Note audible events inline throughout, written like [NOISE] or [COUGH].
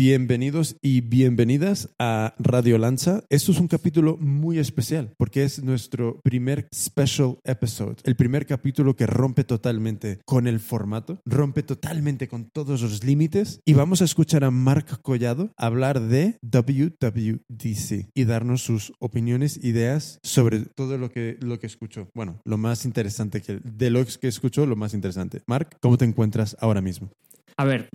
bienvenidos y bienvenidas a Radio Lanza. Esto es un capítulo muy especial porque es nuestro primer special episode, el primer capítulo que rompe totalmente con el formato, rompe totalmente con todos los límites y vamos a escuchar a Mark Collado hablar de WWDC y darnos sus opiniones, ideas sobre todo lo que, lo que escuchó. Bueno, lo más interesante que de lo que escuchó, lo más interesante. Mark, ¿cómo te encuentras ahora mismo? A ver,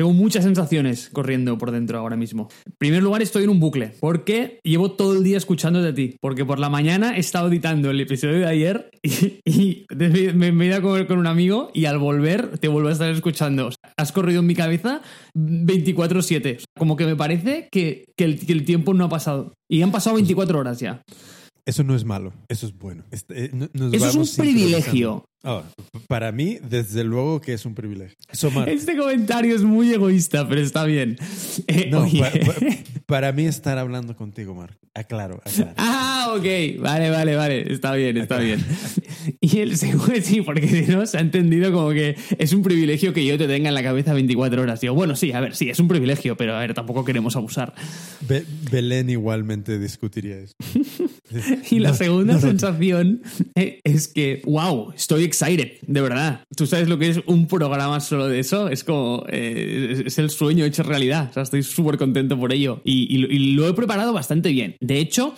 tengo muchas sensaciones corriendo por dentro ahora mismo. En primer lugar, estoy en un bucle, porque llevo todo el día escuchando de ti. Porque por la mañana he estado editando el episodio de ayer [LAUGHS] y, me, he ido a comer con un amigo y al volver te vuelvo a estar escuchando. has corrido en mi cabeza 24-7. Como que me parece que, el, tiempo no ha pasado. Y han pasado 24 horas ya. Eso no es malo, eso es bueno. Este, eh, eso es un privilegio. Oh, para mí, desde luego que es un privilegio. Este comentario es muy egoísta, pero está bien. Eh, [LAUGHS] para, mí estar hablando contigo, Marco. Aclaro, aclaro. Ah, ok. Vale, vale, vale. Está bien, está bien. [LAUGHS] Y el segundo, sí, porque si no, se ha entendido como que es un privilegio que yo te tenga en la cabeza 24 horas. Digo, bueno, sí, a ver, sí, es un privilegio, pero a ver, tampoco queremos abusar. Belén igualmente discutiría eso. [LAUGHS] y la segunda sensación eh, es que, wow, estoy excited, de verdad. Tú sabes lo que es un programa solo de eso. Es como, eh, es el sueño hecho realidad. O sea, estoy súper contento por ello. y lo he preparado bastante bien. De hecho,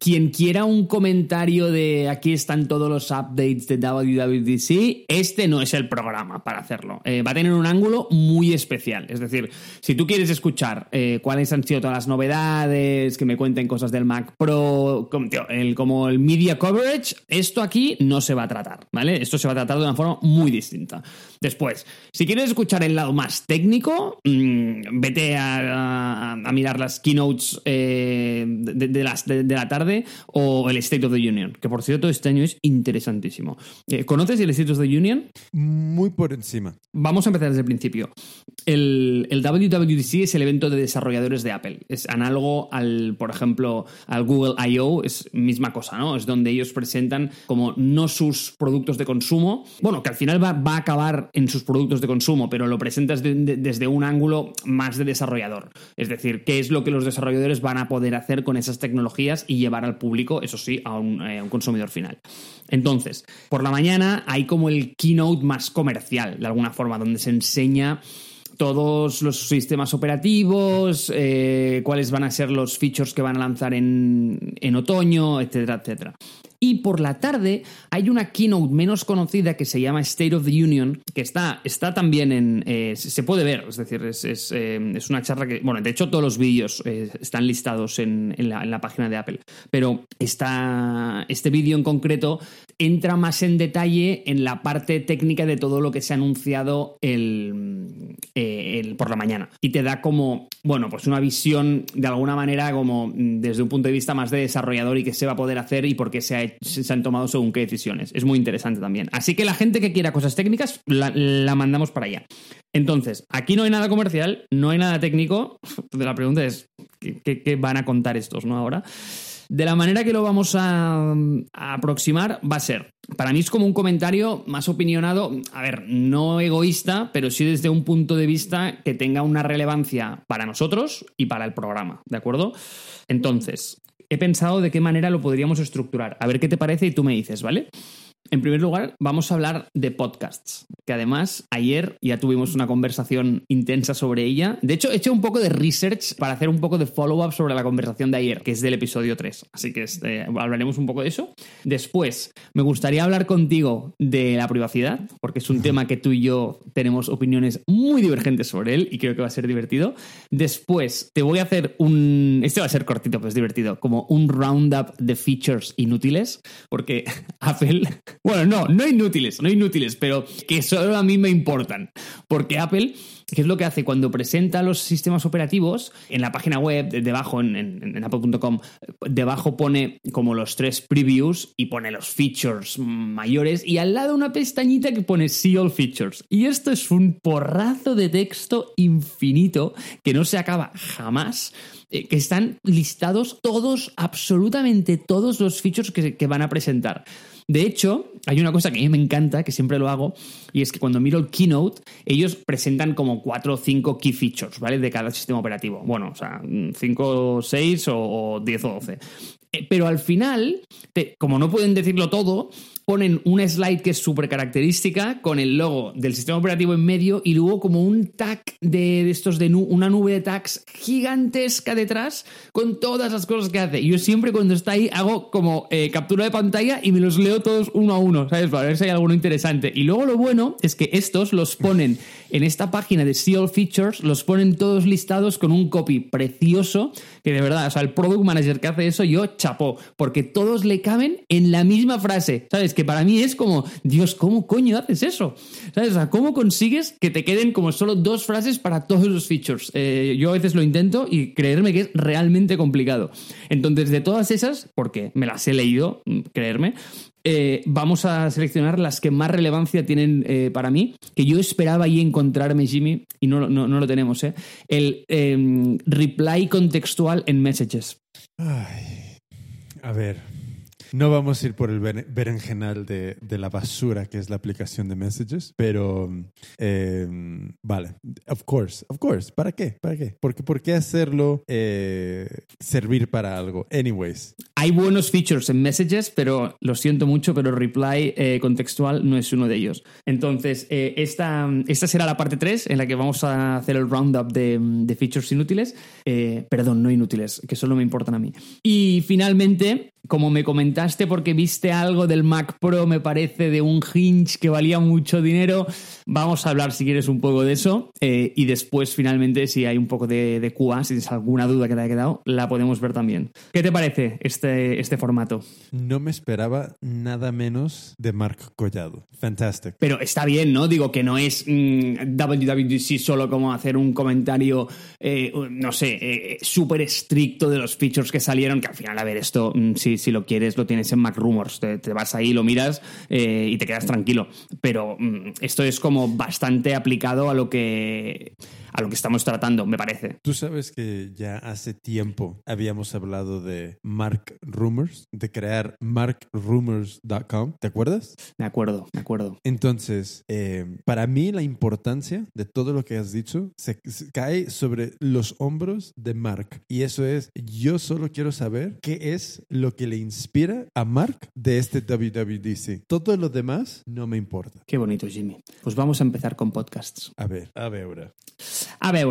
quien quiera un comentario de aquí están todos los updates de WWDC, este no es el programa para hacerlo. Eh, va a tener un ángulo muy especial. Es decir, si tú quieres escuchar eh, cuáles han sido todas las novedades, que me cuenten cosas del Mac Pro, como, el, como el media coverage, esto aquí no se va a tratar, ¿vale? Esto se va a tratar de una forma muy distinta. Después, si quieres escuchar el lado más técnico, mm, vete a, mirar las keynotes eh, de, las, de la tarde o el State of the Union, que por cierto este año es interesantísimo. Eh, ¿Conoces el State of the Union? Muy por encima. Vamos a empezar desde el principio. El, el WWDC es el evento de desarrolladores de Apple. Es análogo al, por ejemplo, al Google I.O., es misma cosa, ¿no? Es donde ellos presentan como no sus productos de consumo, bueno, que al final va, a acabar en sus productos de consumo, pero lo presentas desde un ángulo más de desarrollador. Es decir, qué es lo que los desarrolladores van a poder hacer con esas tecnologías y llevar al público, eso sí, a un, eh, consumidor final. Entonces, por la mañana hay como el keynote más comercial, de alguna forma, donde se enseña todos los sistemas operativos, eh, cuáles van a ser los features que van a lanzar en, en otoño, etcétera, etcétera. Y por la tarde hay una keynote menos conocida que se llama State of the Union, que está, está también en... Eh, se puede ver, es decir, es, eh, una charla que... Bueno, de hecho todos los vídeos eh, están listados en, la, página de Apple, pero está, este vídeo en concreto entra más en detalle en la parte técnica de todo lo que se ha anunciado el, por la mañana. Y te da como, bueno, pues una visión de alguna manera como desde un punto de vista más de desarrollador y qué se va a poder hacer y por qué se ha se han tomado según qué decisiones. Es muy interesante también. Así que la gente que quiera cosas técnicas, la, mandamos para allá. Entonces, aquí no hay nada comercial, no hay nada técnico. [LAUGHS] La pregunta es, ¿qué, van a contar estos, no? Ahora. De la manera que lo vamos a, aproximar va a ser, para mí es como un comentario más opinionado, a ver, no egoísta, pero sí desde un punto de vista que tenga una relevancia para nosotros y para el programa, ¿de acuerdo? Entonces, he pensado de qué manera lo podríamos estructurar. A ver qué te parece y tú me dices, ¿vale? En primer lugar, vamos a hablar de podcasts, que además ayer ya tuvimos una conversación intensa sobre ella. De hecho, he hecho un poco de research para hacer un poco de follow-up sobre la conversación de ayer, que es del episodio 3. Así que este, hablaremos un poco de eso. Después, me gustaría hablar contigo de la privacidad, porque es un tema que tú y yo tenemos opiniones muy divergentes sobre él y creo que va a ser divertido. Después, te voy a hacer un... Este va a ser cortito, pero es divertido, como un roundup de features inútiles, porque [LAUGHS] Apple bueno, no, no inútiles, no inútiles, pero que solo a mí me importan. Porque Apple, ¿qué es lo que hace? Cuando presenta los sistemas operativos, en la página web, debajo, en, apple.com, debajo pone como los tres previews y pone los features mayores y al lado una pestañita que pone See All Features. Y esto es un porrazo de texto infinito que no se acaba jamás eh, que están listados todos, absolutamente todos los features que, van a presentar. De hecho, hay una cosa que a mí me encanta, que siempre lo hago, y es que cuando miro el keynote, ellos presentan como cuatro o cinco key features, ¿vale? De cada sistema operativo. Bueno, o sea, cinco, seis o diez o doce. Eh, pero al final, como no pueden decirlo todo, ponen una slide que es súper característica con el logo del sistema operativo en medio y luego como un tag de, estos de una nube de tags gigantesca detrás con todas las cosas que hace. Yo siempre cuando está ahí hago como eh, captura de pantalla y me los leo todos uno a uno, ¿sabes? Para ver si hay alguno interesante. Y luego lo bueno es que estos los ponen en esta página de SEO Features, los ponen todos listados con un copy precioso, que de verdad, o sea, el product manager que hace eso, yo chapó, porque todos le caben en la misma frase, ¿sabes? que para mí es como, Dios, ¿cómo coño haces eso? ¿Sabes? ¿cómo consigues que te queden como solo dos frases para todos los features? Eh, yo a veces lo intento y creerme que es realmente complicado. Entonces, de todas esas, porque me las he leído, mm, creerme, eh, vamos a seleccionar las que más relevancia tienen eh, para mí, que yo esperaba ahí encontrarme, Jimmy, y no, no, no lo tenemos, ¿eh? El em, reply contextual en messages. Ay, a ver. No vamos a ir por el berenjenal de, de la basura que es la aplicación de Messages, pero em, vale, of course, of course. ¿Para qué? ¿Para qué? Porque, ¿Por qué hacerlo eh, servir para algo? Anyways. Hay buenos features en Messages, pero lo siento mucho, pero reply eh, contextual no es uno de ellos. Entonces, eh, esta, esta será la parte 3 en la que vamos a hacer el roundup de, de features inútiles. perdón, no inútiles, que solo me importan a mí. Y finalmente, como me comentaste porque viste algo del Mac Pro, me parece, de un hinge que valía mucho dinero, vamos a hablar si quieres un poco de eso eh, y después finalmente si hay un poco de, de QA, si tienes alguna duda que te haya quedado, la podemos ver también. ¿Qué te parece este, este formato? No me esperaba nada menos de Marc Collado. Fantástico. Pero está bien, ¿no? Digo que no es mm, WWDC solo como hacer un comentario, eh, no sé, eh, súper estricto de los features que salieron, que al final, a ver, esto, mm, si si, lo quieres, lo tienes en Mac Rumors. Te, vas ahí, lo miras eh, y te quedas tranquilo. Pero mm, esto es como bastante aplicado a lo que a lo que estamos tratando, me parece. Tú sabes que ya hace tiempo habíamos hablado de Mark Rumors, de crear markrumors.com, ¿te acuerdas? Me acuerdo, me acuerdo. Entonces, eh, para mí la importancia de todo lo que has dicho se, cae sobre los hombros de Mark. Y eso es, yo solo quiero saber qué es lo que le inspira a Mark de este WWDC. Todo lo demás no me importa. Qué bonito, Jimmy. Pues vamos a empezar con podcasts. A ver, a ver ahora. A ver,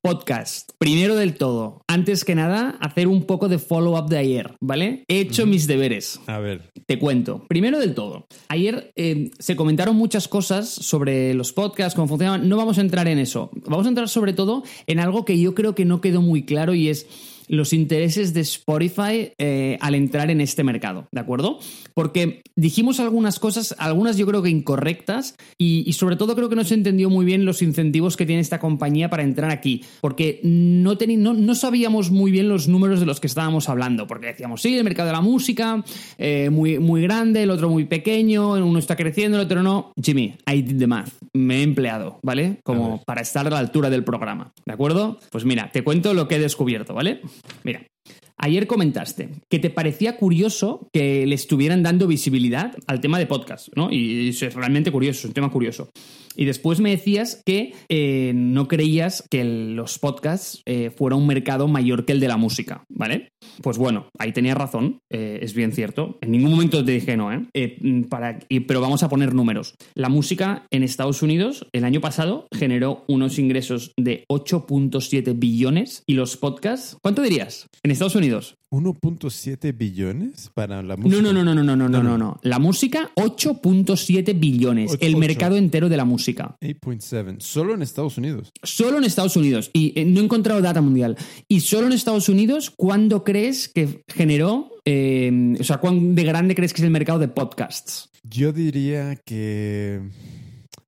podcast. Primero del todo, antes que nada, hacer un poco de follow-up de ayer, ¿vale? He hecho mis deberes. A ver. Te cuento. Primero del todo, ayer eh, se comentaron muchas cosas sobre los podcasts, cómo funcionaban. No vamos a entrar en eso. Vamos a entrar sobre todo en algo que yo creo que no quedó muy claro y es los intereses de Spotify eh, al entrar en este mercado, ¿de acuerdo? Porque dijimos algunas cosas, algunas yo creo que incorrectas, y, sobre todo creo que no se entendió muy bien los incentivos que tiene esta compañía para entrar aquí, porque no, no, sabíamos muy bien los números de los que estábamos hablando, porque decíamos, sí, el mercado de la música, eh, muy, muy grande, el otro muy pequeño, uno está creciendo, el otro no. Jimmy, I did the math, me he empleado, ¿vale? Como para estar a la altura del programa, ¿de acuerdo? Pues mira, te cuento lo que he descubierto, ¿vale? Mira, Ayer comentaste que te parecía curioso que le estuvieran dando visibilidad al tema de podcast, ¿no? Y es realmente curioso, es un tema curioso. Y después me decías que eh, no creías que los podcasts eh, fuera un mercado mayor que el de la música, ¿vale? Pues bueno, ahí tenías razón, eh, es bien cierto. En ningún momento te dije no, ¿eh? Mm, para, pero vamos a poner números. La música en Estados Unidos el año pasado generó unos ingresos de 8.7 billones y los podcasts, ¿cuánto dirías? En Estados Unidos. 1.7 billones para la música. No, no, no, no, no, no, no, no, no. La música, 8.7 billones. el mercado entero de la música. 8.7. Solo en Estados Unidos. Solo en Estados Unidos. Y eh, no he encontrado data mundial. Y solo en Estados Unidos, ¿cuándo crees que generó? Eh, o sea, ¿cuán de grande crees que es el mercado de podcasts? Yo diría que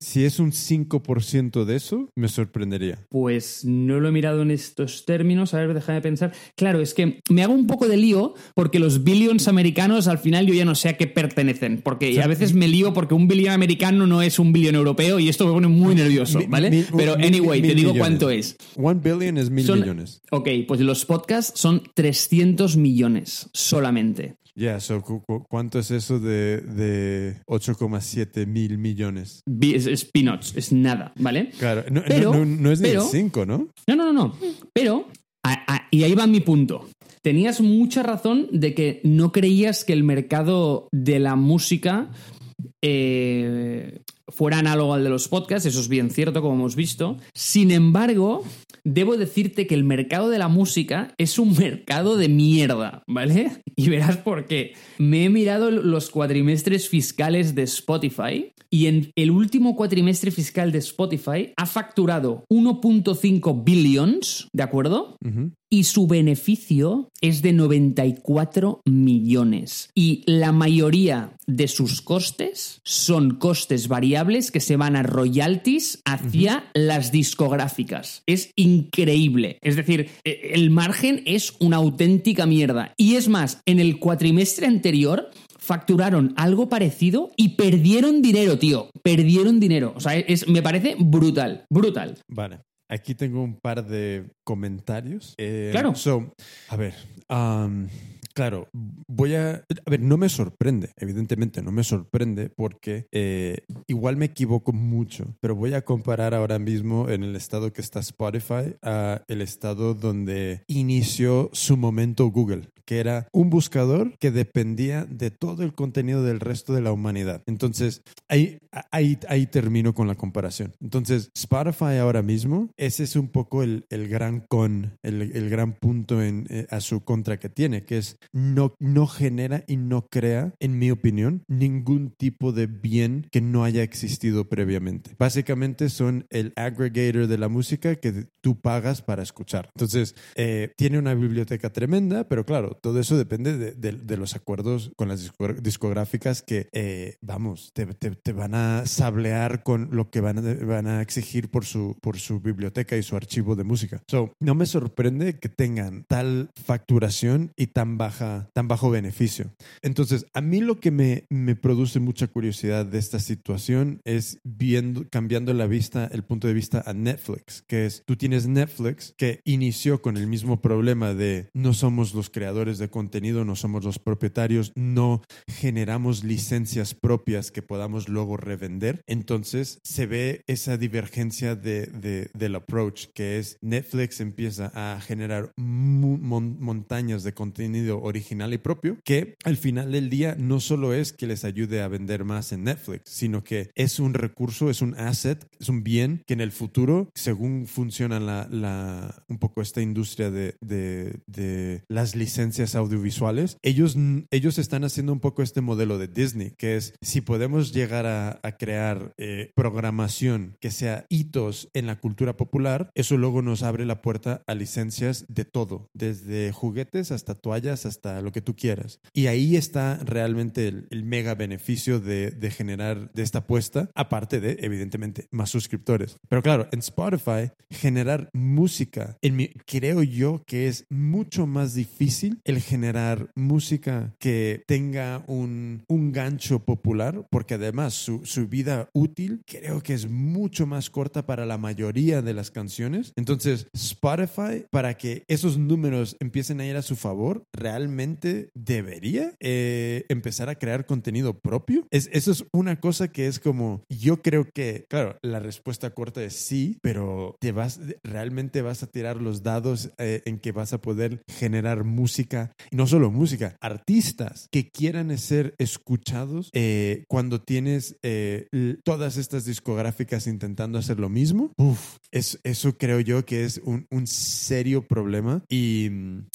Si es un 5% de eso, me sorprendería. Pues no lo he mirado en estos términos. A ver, déjame pensar. Claro, es que me hago un poco de lío porque los billions americanos al final yo ya no sé a qué pertenecen. Porque a veces me lío porque un billón americano no es un billón europeo y esto me pone muy nervioso, ¿vale? Pero anyway, te digo cuánto es. One billion es mil millones. Ok, pues los podcasts son 300 millones solamente. Ya, ¿cuánto es eso de, de 8,7 mil millones? Es, peanuts, es nada, ¿vale? Claro, no, es ni el 5, ¿no? No, no, no, no. Pero, y ahí va mi punto. Tenías mucha razón de que no creías que el mercado de la música eh, fuera análogo al de los podcasts, eso es bien cierto, como hemos visto. Sin embargo, debo decirte que el mercado de la música es un mercado de mierda, ¿vale? Y verás por qué. Me he mirado los cuatrimestres fiscales de Spotify y en el último cuatrimestre fiscal de Spotify ha facturado 1.5 billions, ¿de acuerdo? Y su beneficio es de 94 millones. Y la mayoría de sus costes son costes variables que se van a royalties hacia las discográficas. Es increíble. Es decir, e, el margen es una auténtica mierda. Y es más, en el cuatrimestre anterior facturaron algo parecido y perdieron dinero, tío. Perdieron dinero. O sea, es, me parece brutal, brutal. Vale. Aquí tengo un par de comentarios. Eh, claro. a ver, claro, voy a... A ver, no me sorprende, evidentemente no me sorprende porque eh, igual me equivoco mucho, pero voy a comparar ahora mismo en el estado que está Spotify a el estado donde inició su momento Google que era un buscador que dependía de todo el contenido del resto de la humanidad. Entonces, ahí, ahí, ahí termino con la comparación. Entonces, Spotify ahora mismo, ese es un poco el, el gran con, el, el gran punto en, eh, a su contra que tiene, que es no, no genera y no crea, en mi opinión, ningún tipo de bien que no haya existido previamente. Básicamente son el aggregator de la música que tú pagas para escuchar. Entonces, eh, tiene una biblioteca tremenda, pero claro, todo eso depende de, los acuerdos con las discográficas que, eh, vamos, te, van a sablear con lo que van a, van a exigir por su, por su biblioteca y su archivo de música. So, no me sorprende que tengan tal facturación y tan, baja, tan bajo beneficio. Entonces, a mí lo que me, produce mucha curiosidad de esta situación es viendo, cambiando la vista, el punto de vista a Netflix, que es, tú tienes Netflix que inició con el mismo problema de no somos los creadores de contenido, no somos los propietarios, no generamos licencias propias que podamos luego revender. Entonces se ve esa divergencia de, del approach, que es Netflix empieza a generar montañas de contenido original y propio, que al final del día no solo es que les ayude a vender más en Netflix, sino que es un recurso, es un asset, es un bien que en el futuro, según funciona la, la un poco esta industria de, de, de las licencias, audiovisuales, ellos, ellos están haciendo un poco este modelo de Disney, que es si podemos llegar a, crear eh, programación que sea hitos en la cultura popular, eso luego nos abre la puerta a licencias de todo, desde juguetes hasta toallas, hasta lo que tú quieras. Y ahí está realmente el, mega beneficio de, de, generar de esta apuesta, aparte de, evidentemente, más suscriptores. Pero claro, en Spotify, generar música, en mi, creo yo que es mucho más difícil el generar música que tenga un, un gancho popular, porque además su, su, vida útil creo que es mucho más corta para la mayoría de las canciones. Entonces, Spotify, para que esos números empiecen a ir a su favor, realmente debería eh, empezar a crear contenido propio. Es, eso es una cosa que es como, yo creo que, claro, la respuesta corta es sí, pero te vas, realmente vas a tirar los dados eh, en que vas a poder generar música y no solo música, artistas que quieran ser escuchados eh, cuando tienes eh, todas estas discográficas intentando hacer lo mismo. Uf, es, eso creo yo que es un, un serio problema y,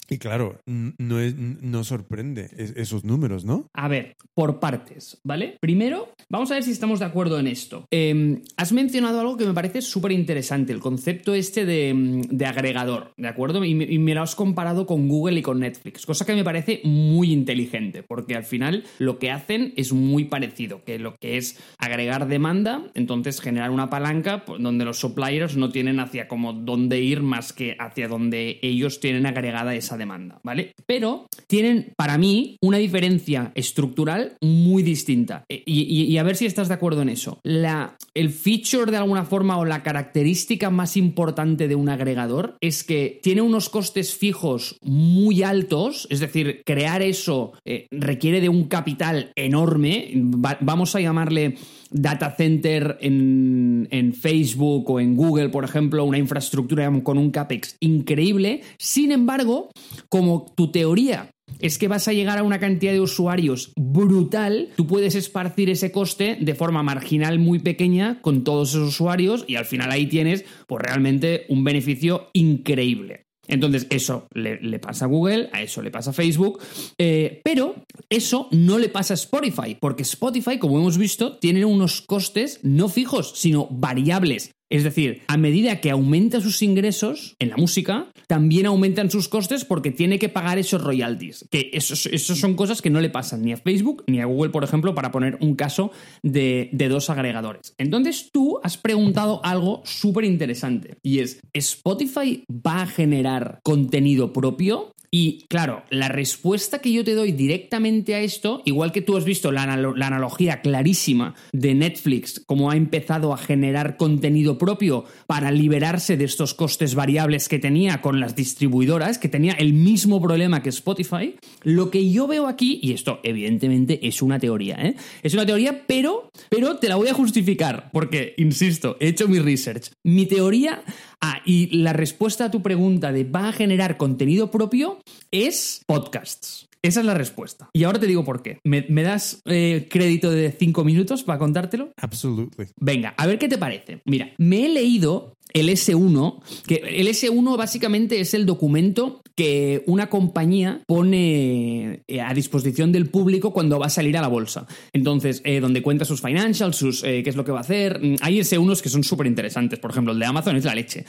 y claro, no, es, no sorprende esos números, ¿no? A ver, por partes, ¿vale? Primero, vamos a ver si estamos de acuerdo en esto. Em, has mencionado algo que me parece súper interesante, el concepto este de, de, agregador, ¿de acuerdo? Y me, y me lo has comparado con Google y con Netflix, cosa que me parece muy inteligente, porque al final lo que hacen es muy parecido, que lo que es agregar demanda, entonces generar una palanca pues, donde los suppliers no tienen hacia como dónde ir más que hacia donde ellos tienen agregada esa demanda, ¿vale? Pero tienen, para mí, una diferencia estructural muy distinta. E, y, a ver si estás de acuerdo en eso. El feature de alguna forma o la característica más importante de un agregador es que tiene unos costes fijos muy altos, es decir, crear eso eh, requiere de un capital enorme, vamos a llamarle data center en, en, Facebook o en Google, por ejemplo, una infraestructura con un CAPEX increíble. Sin embargo, como tu teoría es que vas a llegar a una cantidad de usuarios brutal, tú puedes esparcir ese coste de forma marginal muy pequeña con todos esos usuarios y al final ahí tienes pues realmente un beneficio increíble. Entonces, eso le, pasa a Google, a eso le pasa a Facebook, eh, pero eso no le pasa a Spotify, porque Spotify, como hemos visto, tiene unos costes no fijos, sino variables. Es decir, a medida que aumenta sus ingresos en la música, también aumentan sus costes porque tiene que pagar esos royalties. Que esos, son cosas que no le pasan ni a Facebook ni a Google, por ejemplo, para poner un caso de, de dos agregadores. Entonces tú has preguntado algo súper interesante y es, ¿Spotify va a generar contenido propio? Y claro, la respuesta que yo te doy directamente a esto, igual que tú has visto la, analogía clarísima de Netflix, cómo ha empezado a generar contenido propio para liberarse de estos costes variables que tenía con las distribuidoras, que tenía el mismo problema que Spotify, lo que yo veo aquí, y esto evidentemente es una teoría, ¿eh? es una teoría, pero, pero te la voy a justificar, porque, insisto, he hecho mi research. Mi teoría Ah, y la respuesta a tu pregunta de ¿va a generar contenido propio? es podcasts. Esa es la respuesta. Y ahora te digo por qué. ¿Me, das eh, crédito de cinco minutos para contártelo? Absolutely. Venga, a ver qué te parece. Mira, me he leído el S1, que el S1 básicamente es el documento que una compañía pone eh, a disposición del público cuando va a salir a la bolsa. Entonces, eh, donde cuenta sus financials, sus qué es lo que va a hacer. Mm, hay S1s que son súper interesantes. Por ejemplo, el de Amazon es la leche.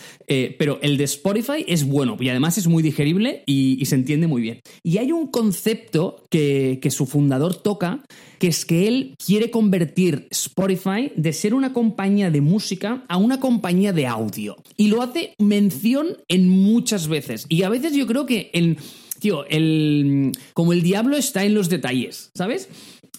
pero el de Spotify es bueno y además es muy digerible y, y se entiende muy bien. Y hay un concepto que, que su fundador toca, que es que él quiere convertir Spotify de ser una compañía de música a una compañía de audio. Y lo hace mención en muchas veces. Y a veces yo creo que el... Tío, el, como el diablo está en los detalles, ¿sabes?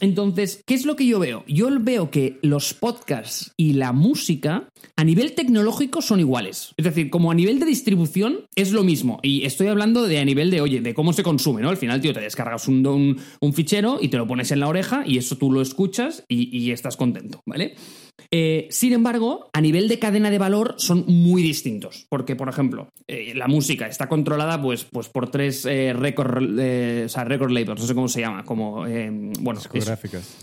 Entonces, ¿qué es lo que yo veo? Yo veo que los podcasts y la música a nivel tecnológico son iguales. Es decir, como a nivel de distribución es lo mismo. Y estoy hablando de a nivel de, oye, de cómo se consume, ¿no? Al final, tío, te descargas un, un, fichero y te lo pones en la oreja y eso tú lo escuchas y, y estás contento, ¿vale? Eh, sin embargo, a nivel de cadena de valor son muy distintos. Porque, por ejemplo, eh, la música está controlada pues, pues por tres eh, record, o sea, record labels, no sé cómo se llama, como, bueno... Discográficas.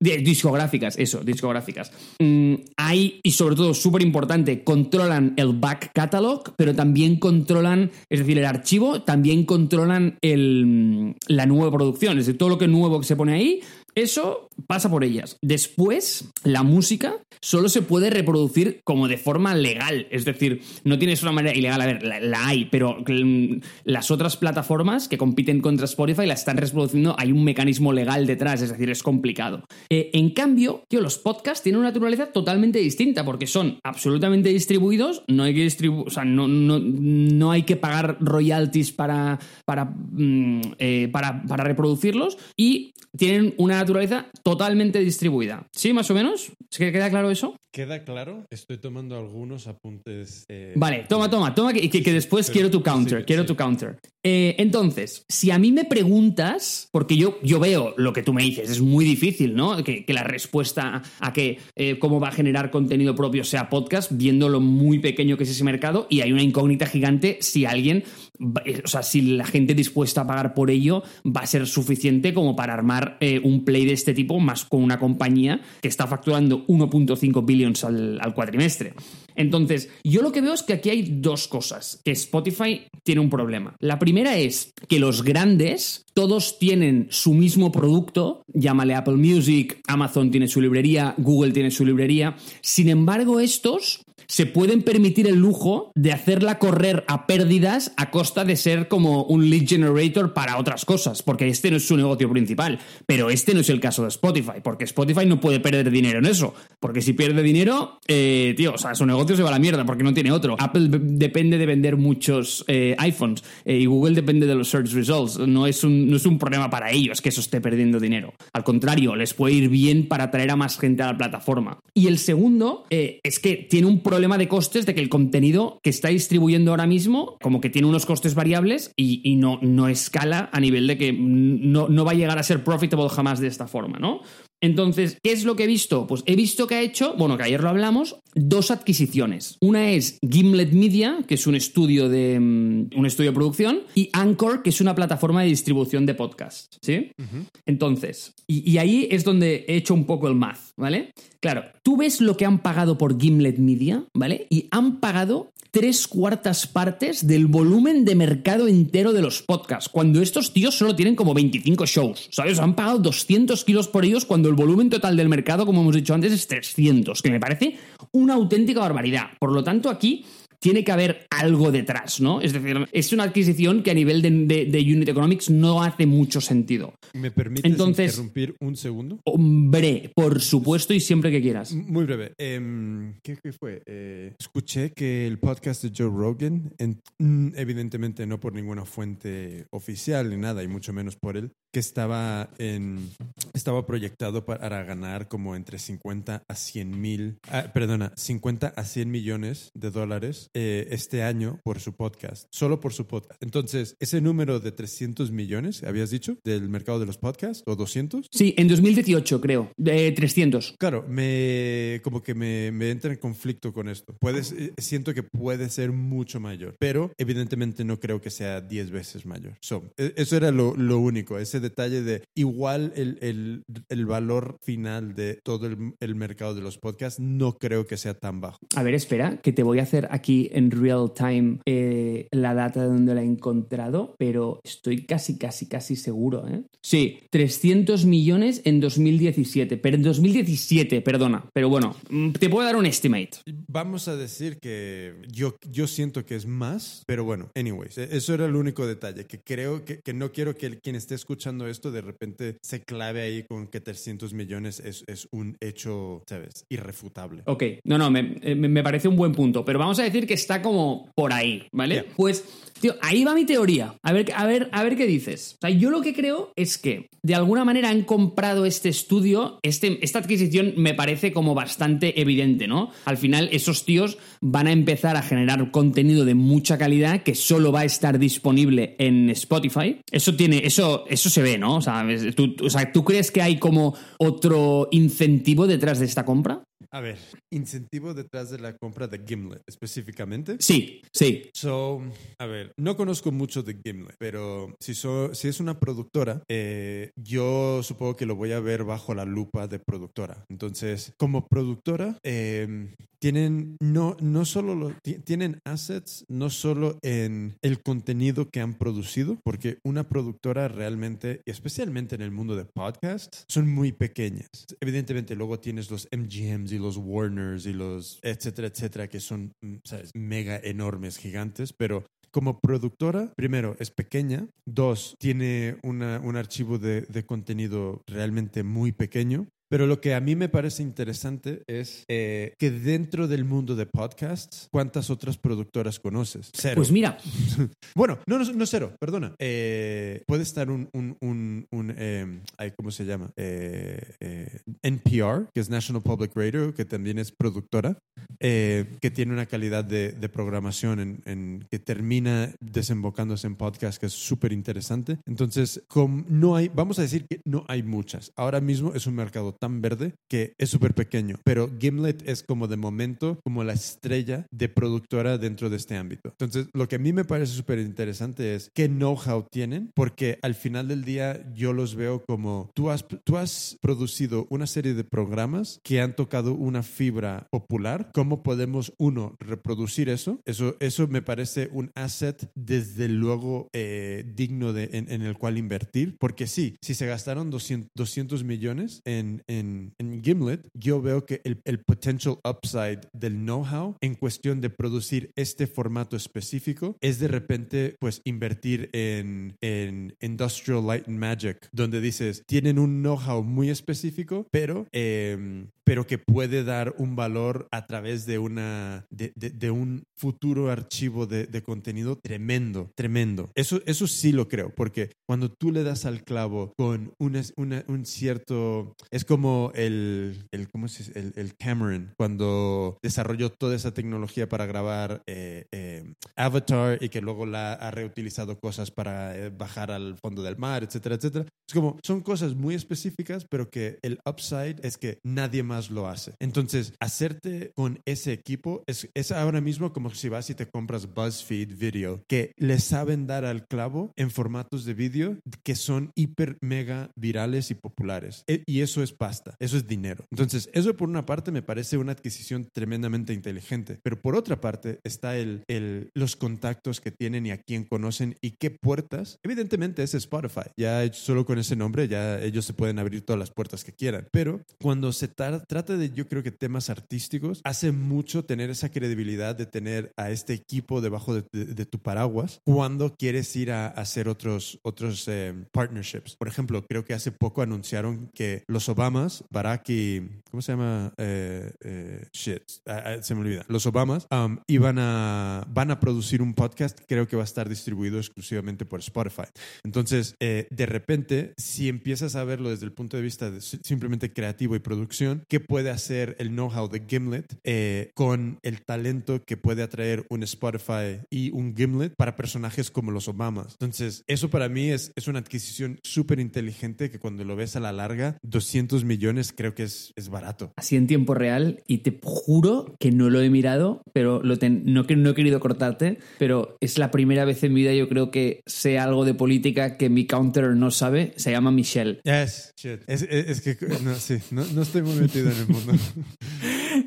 discográficas, eso, discográficas. Mm, hay, y sobre todo, súper importante, controlan el back catalog, pero también controlan, es decir, el archivo, también controlan el, la nueva producción. Es decir, todo lo que nuevo que se pone ahí eso pasa por ellas. Después, la música solo se puede reproducir como de forma legal. Es decir, no tienes una manera ilegal. A ver, la, hay, pero mm, las otras plataformas que compiten contra Spotify la están reproduciendo. Hay un mecanismo legal detrás, es decir, es complicado. Eh, en cambio, los podcasts tienen una naturaleza totalmente distinta porque son absolutamente distribuidos. No hay que distribuir, o sea, no, no, hay que pagar royalties para, para, mm, eh, para reproducirlos y tienen una naturaleza totalmente distribuida. ¿Sí, más o menos? ¿Queda claro eso? ¿Queda claro? Estoy tomando algunos apuntes. Eh, vale, toma, toma, toma, que, que, después quiero tu counter, quiero tu counter. Eh, entonces, si a mí me preguntas, porque yo, yo veo lo que tú me dices, es muy difícil, ¿no? Que, la respuesta a que eh, cómo va a generar contenido propio sea podcast, viendo lo muy pequeño que es ese mercado, y hay una incógnita gigante si alguien, o sea, si la gente dispuesta a pagar por ello va a ser suficiente como para armar un play de este tipo, más con una compañía que está facturando 1.5 billones al, al cuatrimestre. Entonces, yo lo que veo es que aquí hay dos cosas, que Spotify tiene un problema. La primera es que los grandes, todos tienen su mismo producto, llámale Apple Music, Amazon tiene su librería, Google tiene su librería. Sin embargo, estos se pueden permitir el lujo de hacerla correr a pérdidas a costa de ser como un lead generator para otras cosas, porque este no es su negocio principal. Pero este no es el caso de Spotify, porque Spotify no puede perder dinero en eso, porque si pierde dinero, eh, tío, o sea, su negocio se va a la mierda porque no tiene otro. Apple depende de vender muchos eh, iPhones eh, y Google depende de los search results. No es, un, no es un problema para ellos que eso esté perdiendo dinero. Al contrario, les puede ir bien para atraer a más gente a la plataforma. Y el segundo es que tiene un problema problema de costes de que el contenido que está distribuyendo ahora mismo, como que tiene unos costes variables y, no, no escala a nivel de que no, no va a llegar a ser profitable jamás de esta forma, ¿no? Entonces, ¿qué es lo que he visto? Pues he visto que ha hecho, bueno, que ayer lo hablamos, dos adquisiciones. Una es Gimlet Media, que es un estudio de mm, un estudio de producción, y Anchor, que es una plataforma de distribución de podcasts, ¿sí? Entonces, y, y, ahí es donde he hecho un poco el math, ¿vale? Claro, tú ves lo que han pagado por Gimlet Media, ¿vale? Y han pagado tres cuartas partes del volumen de mercado entero de los podcasts, cuando estos tíos solo tienen como 25 shows, ¿sabes? Han pagado 200 kilos por ellos cuando el volumen total del mercado, como hemos dicho antes, es 300, que me parece una auténtica barbaridad. Por lo tanto, aquí tiene que haber algo detrás, ¿no? Es decir, es una adquisición que a nivel de, Unit Economics no hace mucho sentido. ¿Me permites interrumpir un segundo? Hombre, por supuesto y siempre que quieras. Muy breve. Em, ¿qué, fue? Eh, escuché que el podcast de Joe Rogan, mm, evidentemente no por ninguna fuente oficial ni nada, y mucho menos por él, que estaba, en, estaba proyectado para ganar como entre 50 a 100 mil, ah, perdona, 50 a 100 millones de dólares eh, este año por su podcast, solo por su podcast. Entonces, ese número de 300 millones, habías dicho, del mercado de los podcasts, o 200? Sí, en 2018 creo, de 300. Claro, me, como que me, me entra en conflicto con esto. Puedes, eh, siento que puede ser mucho mayor, pero evidentemente no creo que sea 10 veces mayor. So, e, eso era lo, lo, único, ese detalle de igual el, el, el valor final de todo el, el mercado de los podcasts no creo que sea tan bajo. A ver, espera, que te voy a hacer aquí en real time eh, la data de donde la he encontrado, pero estoy casi, casi, casi seguro. ¿eh? Sí, 300 millones en 2017, pero en 2017, perdona. Pero bueno, mm, te puedo dar un estimate. Vamos a decir que yo, yo siento que es más, pero bueno, anyways, e, eso era el único detalle, que creo que, que no quiero que quien esté escuchando esto de repente se clave ahí con que 300 millones es, es un hecho, ¿sabes? Irrefutable. Ok, no, no, me, eh, me parece un buen punto, pero vamos a decir que está como por ahí, ¿vale? Pues, tío, ahí va mi teoría. A ver, a ver, a ver qué dices. O sea, yo lo que creo es que de alguna manera han comprado este estudio, este, esta adquisición me parece como bastante evidente, ¿no? Al final, esos tíos van a empezar a generar contenido de mucha calidad que solo va a estar disponible en Spotify. Eso tiene, eso, eso se ve, ¿no? O sea, ¿tú, o sea, ¿tú crees que hay como otro incentivo detrás de esta compra? A ver, incentivo detrás de la compra de Gimlet específicamente. Sí, sí. So, a ver, no conozco mucho de Gimlet, pero si, si es una productora, eh, yo supongo que lo voy a ver bajo la lupa de productora. Entonces, como productora, eh, tienen no, no solo lo, tienen assets, no solo en el contenido que han producido, porque una productora realmente, especialmente en el mundo de podcasts, son muy pequeñas. Evidentemente, luego tienes los MGMs y los Warners y los etcétera, etcétera, que son, mm, ¿sabes? Mega enormes, gigantes, pero como productora, primero, es pequeña. Dos, tiene un archivo de, de, contenido realmente muy pequeño. Pero lo que a mí me parece interesante es eh, que dentro del mundo de podcasts, ¿cuántas otras productoras conoces? Cero. Pues mira. [LAUGHS] bueno, no, no, cero, perdona. Eh, puede estar un, un, un, un eh, ¿cómo se llama? NPR, que es National Public Radio, que también es productora, que tiene una calidad de, de programación en, en, que termina desembocándose en podcast que es súper interesante. Entonces, no hay, vamos a decir que no hay muchas. Ahora mismo es un mercado tan verde que es súper pequeño. Pero Gimlet es como de momento, como la estrella de productora dentro de este ámbito. Entonces, lo que a mí me parece súper interesante es qué know-how tienen, porque al final del día yo los veo como tú has, tú has producido una serie de programas que han tocado una fibra popular. ¿Cómo podemos, uno, reproducir eso? Eso, eso me parece un asset desde luego eh, digno de, en, en, el cual invertir, porque sí, si se gastaron 200, 200 millones en, en, Gimlet, yo veo que el, el potential upside del know-how en cuestión de producir este formato específico es de repente pues invertir en, en Industrial Light and Magic, donde dices, tienen un know-how muy específico, pero, eh, pero que puede dar un valor a través de, una, de, de, de un futuro archivo de, de, contenido tremendo, tremendo. Eso, eso sí lo creo, porque cuando tú le das al clavo con una, una, un cierto... Es como el, el ¿cómo se dice? El, el, Cameron, cuando desarrolló toda esa tecnología para grabar eh, eh, Avatar y que luego la ha reutilizado cosas para eh, bajar al fondo del mar, etcétera, etcétera. Es como, son cosas muy específicas, pero que el upside es que nadie más lo hace. Entonces, hacerte con ese equipo es, ahora mismo como si vas y te compras BuzzFeed Video, que le saben dar al clavo en formatos de vídeo que son hiper mega virales y populares. E, y eso es pasta, eso es dinero. Entonces, eso por una parte me parece una adquisición tremendamente inteligente, pero por otra parte está el, los contactos que tienen y a quién conocen y qué puertas. Evidentemente es Spotify, ya solo con ese nombre ya ellos se pueden abrir todas las puertas que quieran, pero cuando se tra trata de yo creo que temas artísticos, hace mucho tener esa credibilidad de tener a este equipo debajo de, de, de tu paraguas cuando quieres ir a, a hacer otros, otros eh, partnerships. Por ejemplo, creo que hace poco anunciaron que los Obamas, Barack y, ¿cómo se llama? Eh, eh, shit, uh, se me olvida. Los Obamas um, iban a, van a producir un podcast, creo que va a estar distribuido exclusivamente por Spotify. Entonces, eh, de repente, si empiezas a verlo desde el punto de vista de simplemente creativo y producción, ¿qué puede hacer el know-how de Gimlet eh, con el talento que puede atraer un Spotify y un Gimlet para personajes como los Obamas? Entonces, eso para mí es, es una adquisición súper inteligente que cuando lo ves a la larga, 200 millones creo que es, es barato. Así en tiempo real, y te juro que no lo he mirado, pero lo ten, no, no he querido cortarte, pero es la primera vez en mi vida yo creo que sé algo de política que mi counter no sabe, se llama Michelle. Yes, shit. Es, es, es que no, sí, no, no estoy muy metido en el mundo.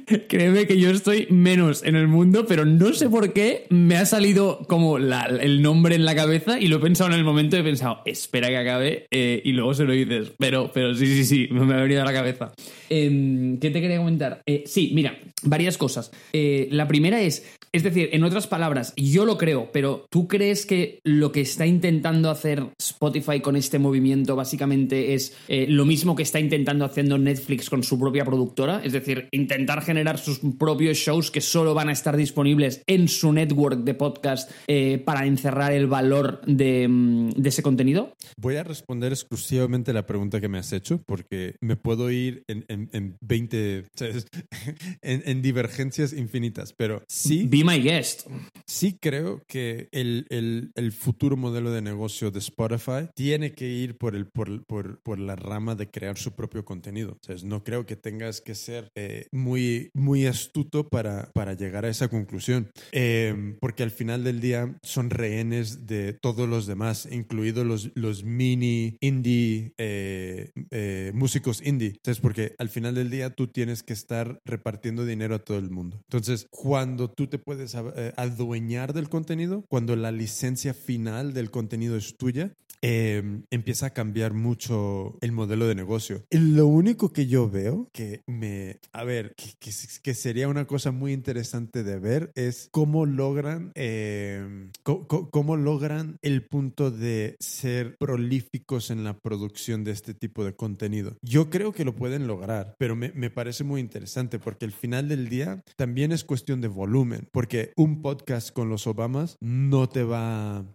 [LAUGHS] Créeme que yo estoy menos en el mundo, pero no sé por qué me ha salido como el nombre en la cabeza y lo he pensado en el momento y he pensado, espera que acabe eh, y luego se lo dices. Pero, pero sí, sí, sí, me ha venido a la cabeza. Eh, ¿Qué te quería comentar? Eh, sí, mira, varias cosas. Eh, la primera es, es decir, en otras palabras, yo lo creo, pero ¿tú crees que lo que está intentando hacer Spotify con este movimiento básicamente es lo mismo que está intentando haciendo Netflix con su propia productora? Es decir, intentar generar sus propios shows que solo van a estar disponibles en su network de podcast eh, para encerrar el valor de, de, ese contenido? Voy a responder exclusivamente la pregunta que me has hecho porque me puedo ir en, en, en 20, [LAUGHS] en, en, divergencias infinitas, pero sí... Be my guest. Sí creo que el, el, el, futuro modelo de negocio de Spotify tiene que ir por, el, por, por, por la rama de crear su propio contenido. No creo que tengas que ser eh, muy, muy astuto para, para llegar a esa conclusión, eh, porque al final del día son rehenes de todos los demás, incluidos los, los mini indie eh, eh, músicos indie. Entonces, porque al final del día tú tienes que estar repartiendo dinero a todo el mundo. Entonces, cuando tú te puedes eh, adueñar del contenido, cuando la licencia final del contenido es tuya, eh, empieza a cambiar mucho el modelo de negocio. Lo único que yo veo que me, a ver, que, que, que sería una cosa muy interesante de ver es cómo logran, eh, cómo, logran el punto de ser prolíficos en la producción de este tipo de contenido. Yo creo que lo pueden lograr, pero me, me parece muy interesante porque al final del día también es cuestión de volumen, porque un podcast con los Obamas no te va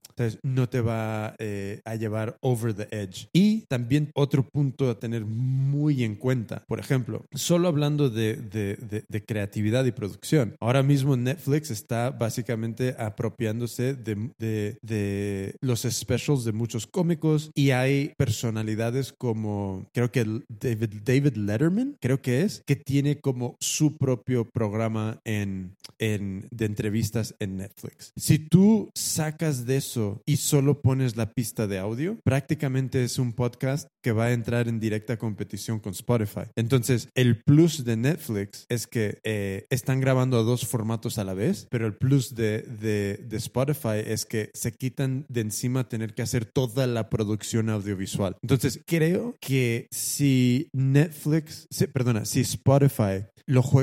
no te va eh, a llevar over the edge. Y también otro punto a tener muy en cuenta, por ejemplo, solo hablando de, de, creatividad y producción, ahora mismo Netflix está básicamente apropiándose de, de los specials de muchos cómicos y hay personalidades como, creo que David, Letterman, creo que es, que tiene como su propio programa en, en, de entrevistas en Netflix. Si tú sacas de eso y solo pones la pista de audio, prácticamente es un podcast que va a entrar en directa competición con Spotify. Entonces, el plus de Netflix es que eh, están grabando dos formatos a la vez, pero el plus de, de, de Spotify es que se quitan de encima tener que hacer toda la producción audiovisual. Entonces, creo que si Netflix, perdona, si Spotify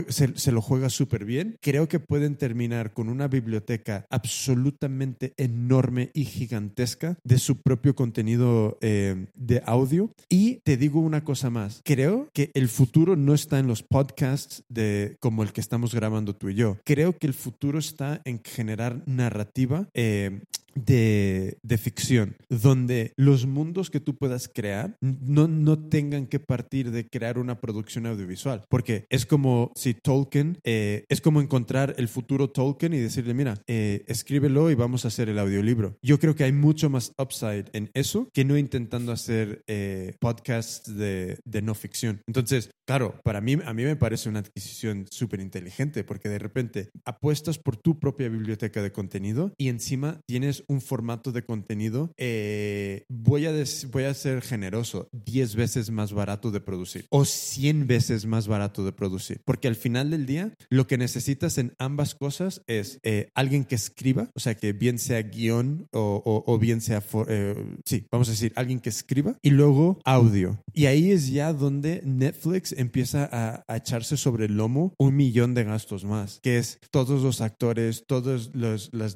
se, lo juega súper bien, creo que pueden terminar con una biblioteca absolutamente enorme y gigantesca de su propio contenido eh, de audio. Y te digo una cosa más, creo que el futuro no está en los podcasts de, como el que estamos grabando tú y yo. Creo que el futuro está en generar narrativa eh, de, de, ficción, donde los mundos que tú puedas crear no, no tengan que partir de crear una producción audiovisual, porque es como si Tolkien, eh, es como encontrar el futuro Tolkien y decirle, mira, eh, escríbelo y vamos a hacer el audiolibro. Yo creo que hay mucho más upside en eso que no intentando hacer eh, podcasts de, de, no ficción. Entonces, claro, para mí, a mí me parece una adquisición súper inteligente, porque de repente apuestas por tu propia biblioteca de contenido y encima tienes un formato de contenido, eh, voy, a voy a ser generoso, 10 veces más barato de producir o 100 veces más barato de producir. Porque al final del día, lo que necesitas en ambas cosas es eh, alguien que escriba, o sea, que bien sea guion o, bien sea, eh, sí, vamos a decir, alguien que escriba y luego audio. Y ahí es ya donde Netflix empieza a, a echarse sobre el lomo un millón de gastos más, que es todos los actores, todos los, las,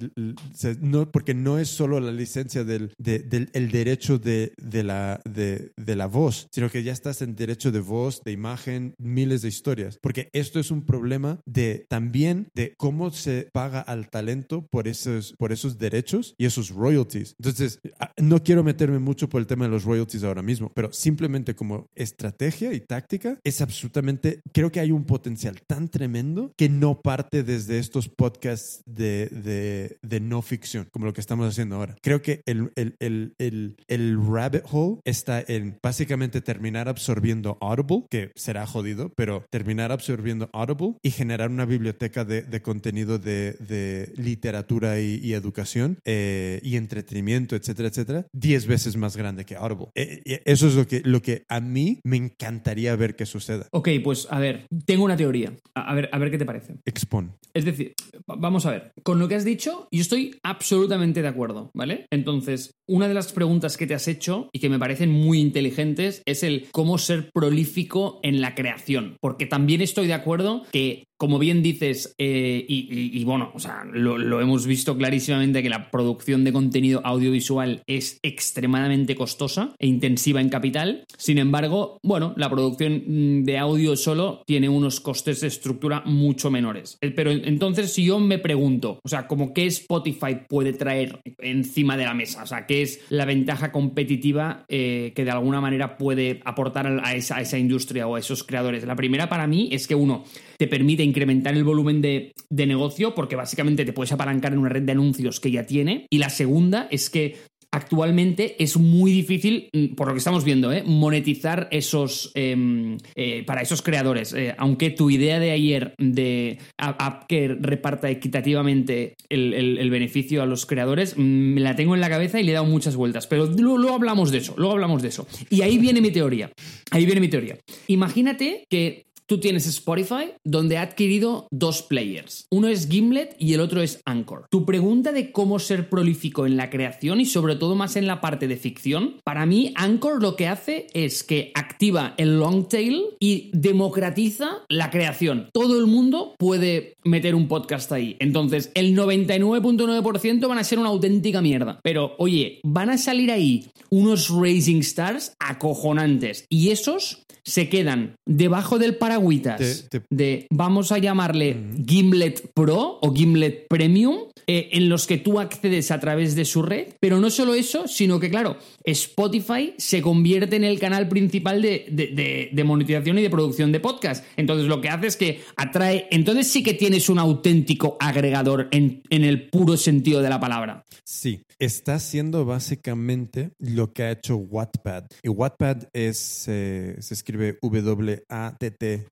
no, porque no es solo la licencia del, del el derecho de, de la, de, de, la voz, sino que ya estás en derecho de voz, de imagen, miles de historias. Porque esto es un problema de también de cómo se paga al talento por esos, por esos derechos y esos royalties. Entonces, no quiero meterme mucho por el tema de los royalties ahora mismo, pero simplemente como estrategia y táctica es absolutamente, creo que hay un potencial tan tremendo que no parte desde estos podcasts de, de, de no ficción, como lo que estamos haciendo ahora. Creo que el, el, el, el, rabbit hole está en básicamente terminar absorbiendo Audible, que será jodido, pero terminar absorbiendo Audible y generar una biblioteca de, de contenido de, de literatura y, educación eh, y entretenimiento, etcétera, etcétera, 10 veces más grande que Audible. Eh, eso es lo que, lo que a mí me encantaría ver que suceda. Ok, pues a ver, tengo una teoría. A, ver, a ver qué te parece. Expon. Es decir, vamos a ver, con lo que has dicho, yo estoy absolutamente de acuerdo, ¿vale? Entonces, una de las preguntas que te has hecho y que me parecen muy inteligentes es el cómo ser prolífico en la creación, porque también estoy de acuerdo que como bien dices, eh, y, bueno, o sea, lo, hemos visto clarísimamente que la producción de contenido audiovisual es extremadamente costosa e intensiva en capital. Sin embargo, bueno, la producción mm, de audio solo tiene unos costes de estructura mucho menores. Eh, pero entonces, si yo me pregunto, o sea, como qué Spotify puede traer encima de la mesa, o sea, qué es la ventaja competitiva eh, que de alguna manera puede aportar a esa, a esa industria o a esos creadores. La primera para mí es que uno te permite incrementar el volumen de, negocio porque básicamente te puedes apalancar en una red de anuncios que ya tiene. Y la segunda es que actualmente es muy difícil, mm, por lo que estamos viendo, ¿eh? monetizar esos em, eh, para esos creadores. Eh, aunque tu idea de ayer de app que reparta equitativamente el, beneficio a los creadores, mm, me la tengo en la cabeza y le he dado muchas vueltas. Pero luego hablamos de eso, luego hablamos de eso. Y ahí viene mi teoría. Ahí viene mi teoría. Imagínate que Tú tienes Spotify, donde ha adquirido dos players. Uno es Gimlet y el otro es Anchor. Tu pregunta de cómo ser prolífico en la creación y sobre todo más en la parte de ficción, para mí Anchor lo que hace es que activa el long tail y democratiza la creación. Todo el mundo puede meter un podcast ahí. Entonces, el 99.9% van a ser una auténtica mierda. Pero, oye, van a salir ahí unos Racing Stars acojonantes. Y esos se quedan debajo del paraguas paragüitas Te- te- de, vamos a llamarle Gimlet Pro o Gimlet Premium, eh, en los que tú accedes a través de su red. Pero no solo eso, sino que, claro, Spotify se convierte en el canal principal de, de- de- de monetización y de producción de podcast. Entonces, lo que hace es que atrae. Entonces, sí que tienes un auténtico agregador en, en el puro sentido de la palabra. Sí, está haciendo básicamente lo que ha hecho Wattpad. Y Wattpad es, eh, se escribe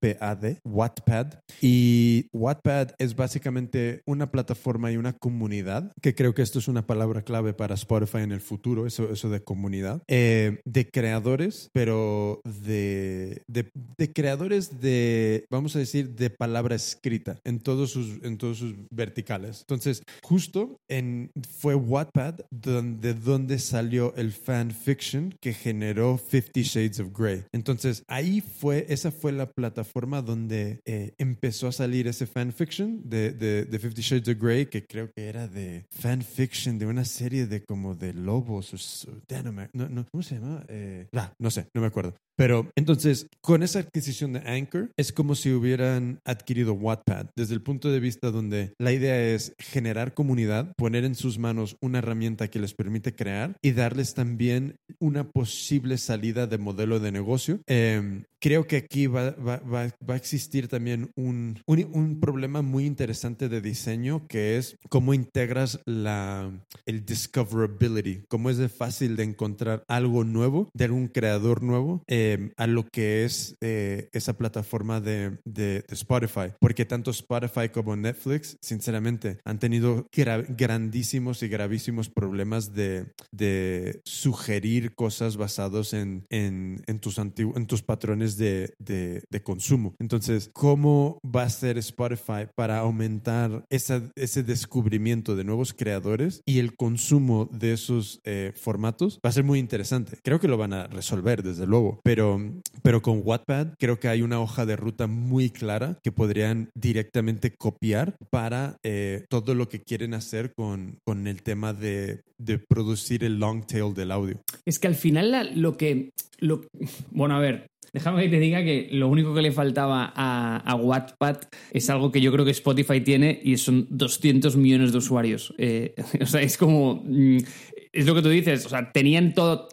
W-A-T-T-P-A-D, Wattpad. Y Wattpad es básicamente una plataforma y una comunidad, que creo que esto es una palabra clave para Spotify en el futuro, eso, eso de comunidad, eh, de creadores, pero de, de, de creadores de, vamos a decir, de palabra escrita en todos sus, en todos sus verticales. Entonces, justo en, fue Wattpad donde, donde salió el fanfiction que generó Fifty Shades of Grey. Entonces, ahí fue, esa fue la plataforma donde eh, empezó a salir ese fanfiction de, de, de Fifty Shades of Grey, que creo que era de fanfiction de una serie de como de lobos. O, me- no- no, ¿Cómo se llama? Eh, ah, no sé, no me acuerdo. Pero entonces, con esa adquisición de Anchor, es como si hubieran adquirido Wattpad desde el punto de vista donde la idea es generar comunidad, poner en sus manos una herramienta que les permite crear y darles también una posible salida de modelo de negocio. Eh, creo que aquí va, va- va- va a existir también un, un, un problema muy interesante de diseño que es cómo integras la, el discoverability, cómo es de fácil de encontrar algo nuevo de algún creador nuevo eh, a lo que es eh, esa plataforma de, de- de Spotify. Porque tanto Spotify como Netflix, sinceramente, han tenido gra- grandísimos y gravísimos problemas de, de sugerir cosas basados en, en, en tus, en tus patrones de- de consumo. Entonces, ¿cómo va a ser Spotify para aumentar esa, ese descubrimiento de nuevos creadores y el consumo de esos eh, formatos? Va a ser muy interesante. Creo que lo van a resolver, desde luego, pero, pero con Wattpad creo que hay una hoja de ruta muy clara que podrían directamente copiar para eh, todo lo que quieren hacer con, con el tema de, de producir el long tail del audio. Es que al final lo que... Lo, bueno, a ver, déjame que te diga que lo único que le faltaba a, a Wattpad es algo que yo creo que Spotify tiene y son 200 millones de usuarios. Eh, [LAUGHS] o sea, es como... es lo que tú dices, o sea, tenían todo,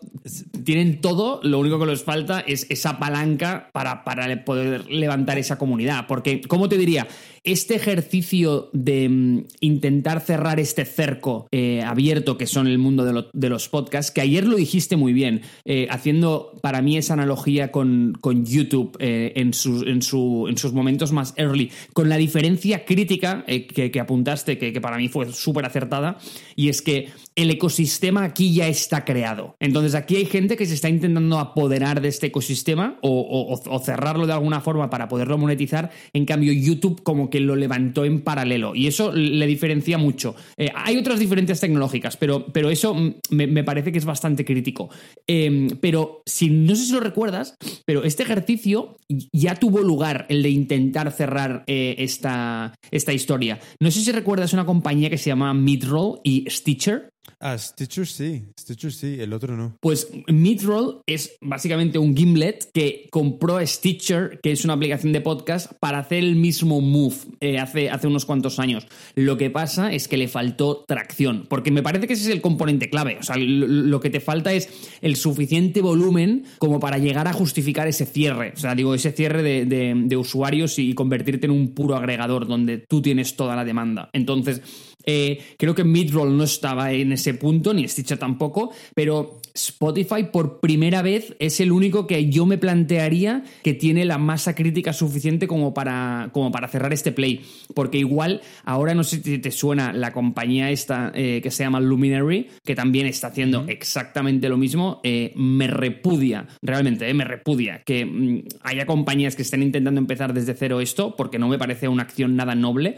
tienen todo, lo único que les falta es esa palanca para, para poder levantar esa comunidad. Porque, ¿cómo te diría? Este ejercicio de mm, intentar cerrar este cerco eh, abierto que son el mundo de, lo- de los podcasts, que ayer lo dijiste muy bien, eh, haciendo para mí esa analogía con, con YouTube eh, en, sus, en, su- en sus momentos más early, con la diferencia crítica que, que apuntaste, que, que para mí fue súper acertada, y es que el ecosistema aquí ya está creado. Entonces aquí hay gente que se está intentando apoderar de este ecosistema o, cerrarlo de alguna forma para poderlo monetizar. En cambio, YouTube como que lo levantó en paralelo y eso le diferencia mucho. Eh, hay otras diferencias tecnológicas, pero, pero eso me, parece que es bastante crítico. Eh, pero si no sé si lo recuerdas, pero este ejercicio ya tuvo lugar, el de intentar cerrar eh, esta, esta historia. No sé si recuerdas una compañía que se llama Midroll y Stitcher. Ah, Stitcher sí, Stitcher sí, el otro no. Pues Midroll es básicamente un gimlet que compró Stitcher, que es una aplicación de podcast, para hacer el mismo move eh, hace, hace unos cuantos años. Lo que pasa es que le faltó tracción, porque me parece que ese es el componente clave. O sea, lo, que te falta es el suficiente volumen como para llegar a justificar ese cierre. O sea, digo, ese cierre de- de usuarios y convertirte en un puro agregador donde tú tienes toda la demanda. Entonces, eh, creo que Midroll no estaba en ese punto, ni Stitcher tampoco, pero Spotify por primera vez es el único que yo me plantearía que tiene la masa crítica suficiente como para, como para cerrar este play. Porque igual, ahora no sé si te suena la compañía esta eh, que se llama Luminary, que también está haciendo exactamente lo mismo, eh, me repudia, realmente, eh, me repudia que mm, haya compañías que estén intentando empezar desde cero esto, porque no me parece una acción nada noble,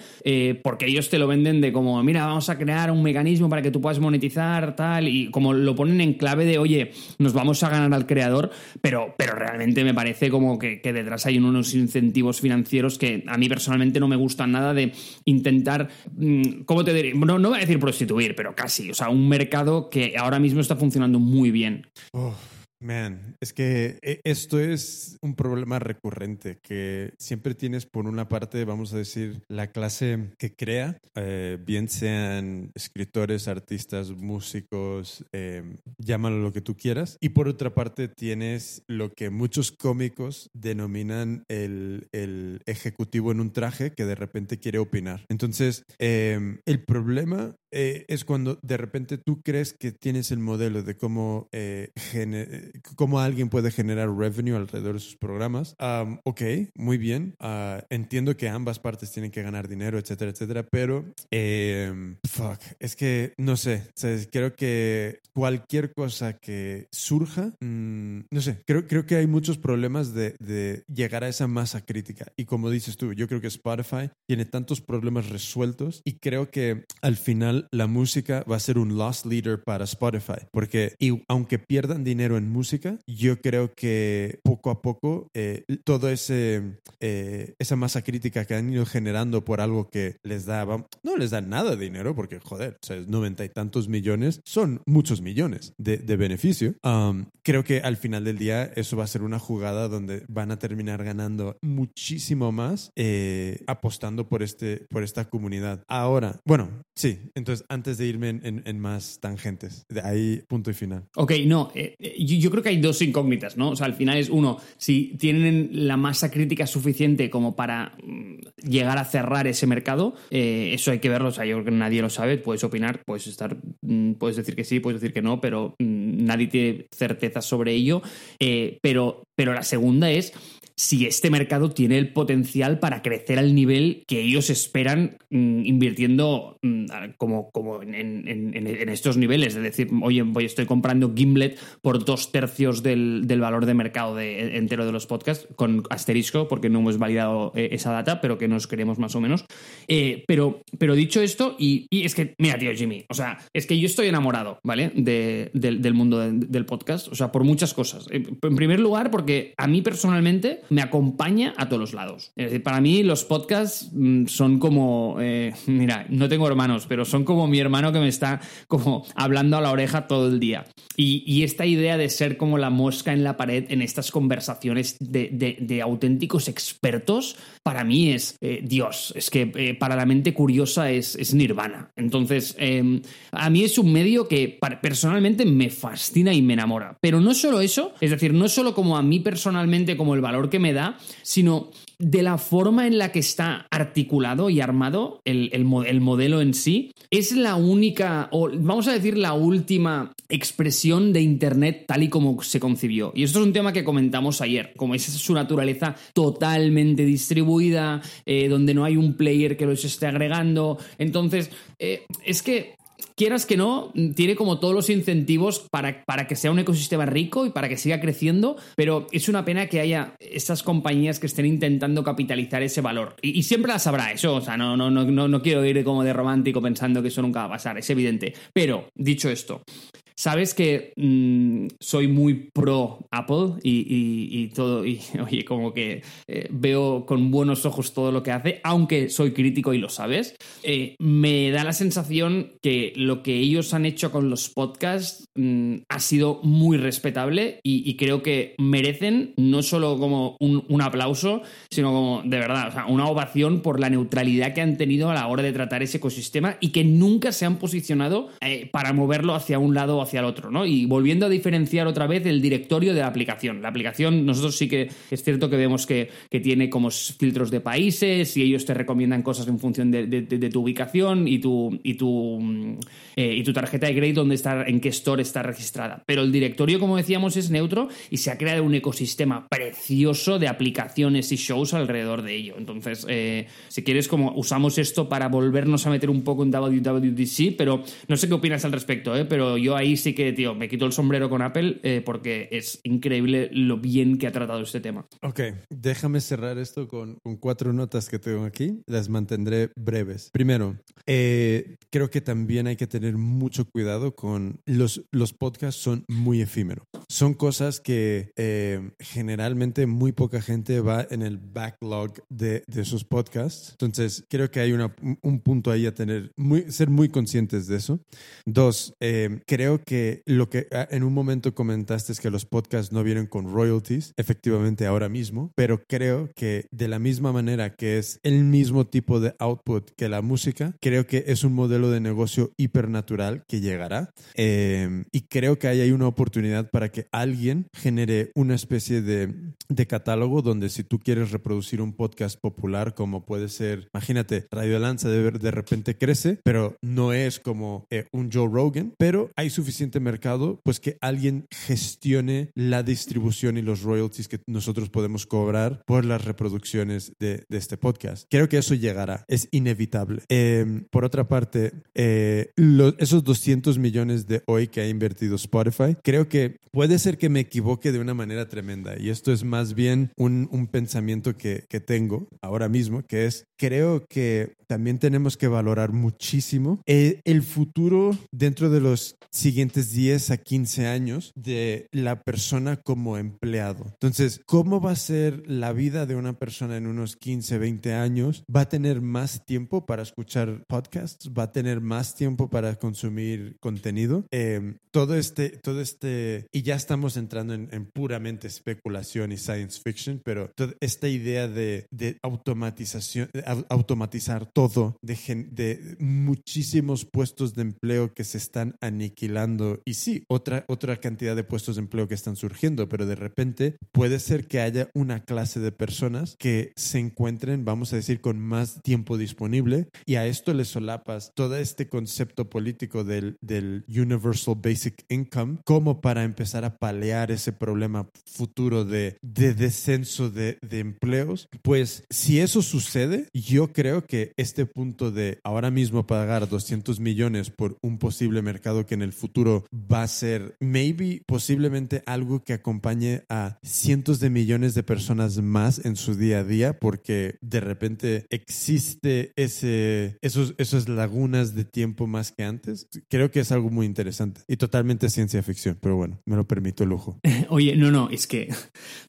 porque ellos te lo venden de como, mira, vamos a crear un mecanismo para que tú puedas monetizar, tal, y como lo ponen en clave de, oye, nos vamos a ganar al creador, pero, pero realmente me parece como que, detrás hay unos incentivos financieros que a mí personalmente no me gustan nada de intentar, mm, ¿cómo te diré? No, no voy a decir prostituir, pero casi, o sea, un mercado que ahora mismo está funcionando muy bien. Oh, Man, es que eh, esto es un problema recurrente que siempre tienes por una parte, vamos a decir, la clase que crea, eh, bien sean escritores, artistas, músicos, eh, llámalo lo que tú quieras, y por otra parte tienes lo que muchos cómicos denominan el, el ejecutivo en un traje que de repente quiere opinar. Entonces, eh, el problema eh, es cuando de repente tú crees que tienes el modelo de cómo, eh, cómo alguien puede generar revenue alrededor de sus programas. Am, ok, muy bien. Ah, entiendo que ambas partes tienen que ganar dinero, etcétera, etcétera, pero em, fuck, es que no sé, creo que cualquier cosa que surja, mm, no sé, creo, creo que hay muchos problemas de, de llegar a esa masa crítica. Y como dices tú, yo creo que Spotify tiene tantos problemas resueltos y creo que al final la música va a ser un loss leader para Spotify. Porque y aunque pierdan dinero en música, yo creo que poco a poco eh, ese eh, esa masa crítica que han ido generando por algo que les da, no les da nada de dinero, porque joder, o sea, noventa y tantos millones, son muchos millones de, de beneficio. Um, creo que al final del día eso va a ser una jugada donde van a terminar ganando muchísimo más eh, apostando por, este, por esta comunidad. Ahora, bueno, sí, entonces antes de irme en, más tangentes, de ahí punto y final. Ok, no, eh, eh, yo, creo que hay dos incógnitas, ¿no? O sea, al final es uno, si tienen la masa crítica suficiente como para mm, llegar a cerrar ese mercado, eh, eso hay que verlo, o sea, yo creo que nadie lo sabe, puedes opinar, puedes estar, mm, puedes decir que sí, puedes decir que no, pero mm, nadie tiene certezas sobre ello. Pero, pero la segunda es si este mercado tiene el potencial para crecer al nivel que ellos esperan mm, invirtiendo mm, como, como en, estos niveles. Es decir, oye, voy, estoy comprando Gimlet por dos tercios del, del valor de mercado de- entero de los podcasts, con asterisco, porque no hemos validado eh, esa data, pero que nos queremos más o menos. Eh, pero, pero dicho esto, y, y es que, mira, tío, Jimmy, o sea, es que yo estoy enamorado, ¿vale? De- del, mundo de- del podcast, o sea, por muchas cosas. Eh, En primer lugar, porque a mí personalmente me acompaña a todos los lados. Para mí los podcasts mm, son como, eh, [LAUGHS] mira, no tengo hermanos, pero son como mi hermano que me está como hablando a la oreja todo el día. Y, esta idea de ser como la mosca en la pared en estas conversaciones de, auténticos expertos, para mí es eh, Dios. Es que eh, para la mente curiosa es, es nirvana. Entonces, eh, a mí es un medio que personalmente me fascina y me enamora. Pero no solo eso, es decir, no solo como a mí personalmente, como el valor que me da, sino de la forma en la que está articulado y armado el, el mo- el modelo en sí, es la única, o vamos a decir la última expresión de Internet tal y como se concibió. Y esto es un tema que comentamos ayer, como es su naturaleza totalmente distribuida, eh, donde no hay un player que los esté agregando. Entonces, eh, es que quieras que no, tiene como todos los incentivos para, para que sea un ecosistema rico y para que siga creciendo, pero es una pena que haya estas compañías que estén intentando capitalizar ese valor. Y, siempre las habrá, eso, o sea, no, no, no, no quiero ir como de romántico pensando que eso nunca va a pasar, es evidente. Pero, dicho esto, Sabes que mm, soy muy pro Apple y, todo, y [LAUGHS] oye, como que eh, veo con buenos ojos todo lo que hace, aunque soy crítico y lo sabes. Eh, me da la sensación que lo que ellos han hecho con los podcasts mm, ha sido muy respetable y, creo que merecen no solo como un, aplauso, sino como de verdad, o sea, una ovación por la neutralidad que han tenido a la hora de tratar ese ecosistema y que nunca se han posicionado eh, para moverlo hacia un lado hacia el otro, ¿no? Y volviendo a diferenciar otra vez el directorio de la aplicación. La aplicación, nosotros sí que es cierto que vemos que, que tiene como filtros de países y ellos te recomiendan cosas en función de, de- tu ubicación y tu, y tu, mm, eh, y tu tarjeta de crédito donde está, en qué store está registrada. Pero el directorio, como decíamos, es neutro y se ha creado un ecosistema precioso de aplicaciones y shows alrededor de ello. Entonces, eh, si quieres, como usamos esto para volvernos a meter un poco en WWDC, pero no sé qué opinas al respecto, ¿eh? pero yo ahí sí que, tío, me quito el sombrero con Apple eh, porque es increíble lo bien que ha tratado este tema. Ok, déjame cerrar esto con, con cuatro notas que tengo aquí. Las mantendré breves. Primero, eh, creo que también hay que tener mucho cuidado con los, los podcasts son muy efímeros. Son cosas que eh, generalmente muy poca gente va en el backlog de, de esos podcasts. Entonces, creo que hay una, un punto ahí a tener, muy, ser muy conscientes de eso. Dos, creo que lo que ah, en un momento comentaste es que los podcasts no vienen con royalties, efectivamente ahora mismo, pero creo que de la misma manera que es el mismo tipo de output que la música, creo que es un modelo de negocio hipernatural que llegará eh, y creo que ahí hay una oportunidad para que alguien genere una especie de, de catálogo donde si tú quieres reproducir un podcast popular como puede ser, imagínate, Radio Lanza de, de repente crece, pero no es como eh, un Joe Rogan, pero hay suficiente mercado pues que alguien gestione la distribución y los royalties que nosotros podemos cobrar por las reproducciones de, de este podcast. Creo que eso llegará, es inevitable. Eh, por otra parte, eh, lo, esos 200 millones de hoy que ha invertido Spotify, creo que puede ser que me equivoque de una manera tremenda y esto es más bien un, un pensamiento que, que tengo ahora mismo, que es, creo que también tenemos que valorar muchísimo eh, el futuro dentro de los siguientes 10 a 15 años de la persona como empleado. Entonces, ¿cómo va a ser la vida de una persona en unos 15, 20 años? ¿Va a tener más tiempo para escuchar podcasts? ¿Va a tener más tiempo para consumir contenido? Eh, todo este, todo este, y ya estamos entrando en, en puramente especulación y science fiction, pero toda esta idea de, de automatización, de automatizar todo, de, de, muchísimos puestos de empleo que se están aniquilando. Y sí, otra, otra cantidad de puestos de empleo que están surgiendo, pero de repente puede ser que haya una clase de personas que se encuentren, vamos a decir, con más tiempo disponible y a esto le solapas todo este concepto político del, del Universal Basic Income como para empezar a paliar ese problema futuro de, de descenso de, de empleos. Pues si eso sucede, yo creo que este punto de ahora mismo pagar 200 millones por un posible mercado que en el futuro va a ser, maybe, posiblemente algo que acompañe a cientos de millones de personas más en su día a día, porque de repente existe ese, esos, esas lagunas de tiempo más que antes. Creo que es algo muy interesante y totalmente ciencia ficción, pero bueno, me lo permito el lujo. [LAUGHS] Oye, no, no, es que,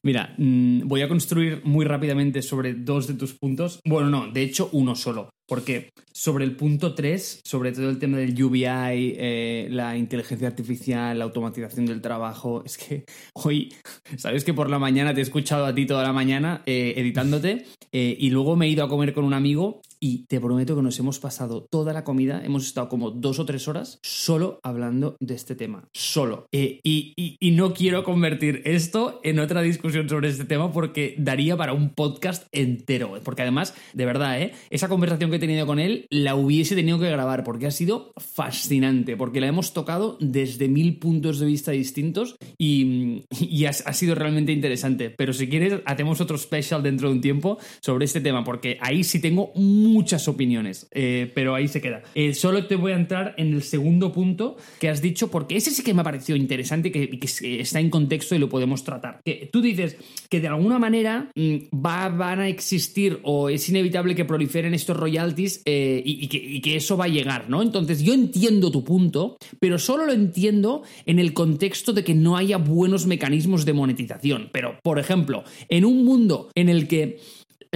mira, mmm, voy a construir muy rápidamente sobre dos de tus puntos. Bueno, no, de hecho, uno solo. Porque sobre el punto 3, sobre todo el tema del UBI, eh, la inteligencia artificial, la automatización del trabajo, es que hoy, sabes que por la mañana te he escuchado a ti toda la mañana eh, editándote eh, y luego me he ido a comer con un amigo y te prometo que nos hemos pasado toda la comida, hemos estado como dos o tres horas solo hablando de este tema, solo. y, y, y no quiero convertir esto en otra discusión sobre este tema porque daría para un podcast entero, porque además, de verdad, ¿eh? esa conversación que he tenido con él la hubiese tenido que grabar porque ha sido fascinante, porque la hemos tocado desde mil puntos de vista distintos y, y ha, ha, sido realmente interesante. Pero si quieres, hacemos otro special dentro de un tiempo sobre este tema, porque ahí sí tengo muchas opiniones, eh, pero ahí se queda. Eh, solo te voy a entrar en el segundo punto que has dicho, porque ese sí que me ha parecido interesante y que, que, está en contexto y lo podemos tratar. Que tú dices que de alguna manera mm, va, van a existir o es inevitable que proliferen estos royalties eh, y, que, y, que, eso va a llegar, ¿no? Entonces yo entiendo tu punto, pero solo lo entiendo en el contexto de que no haya buenos mecanismos de monetización. Pero, por ejemplo, en un mundo en el que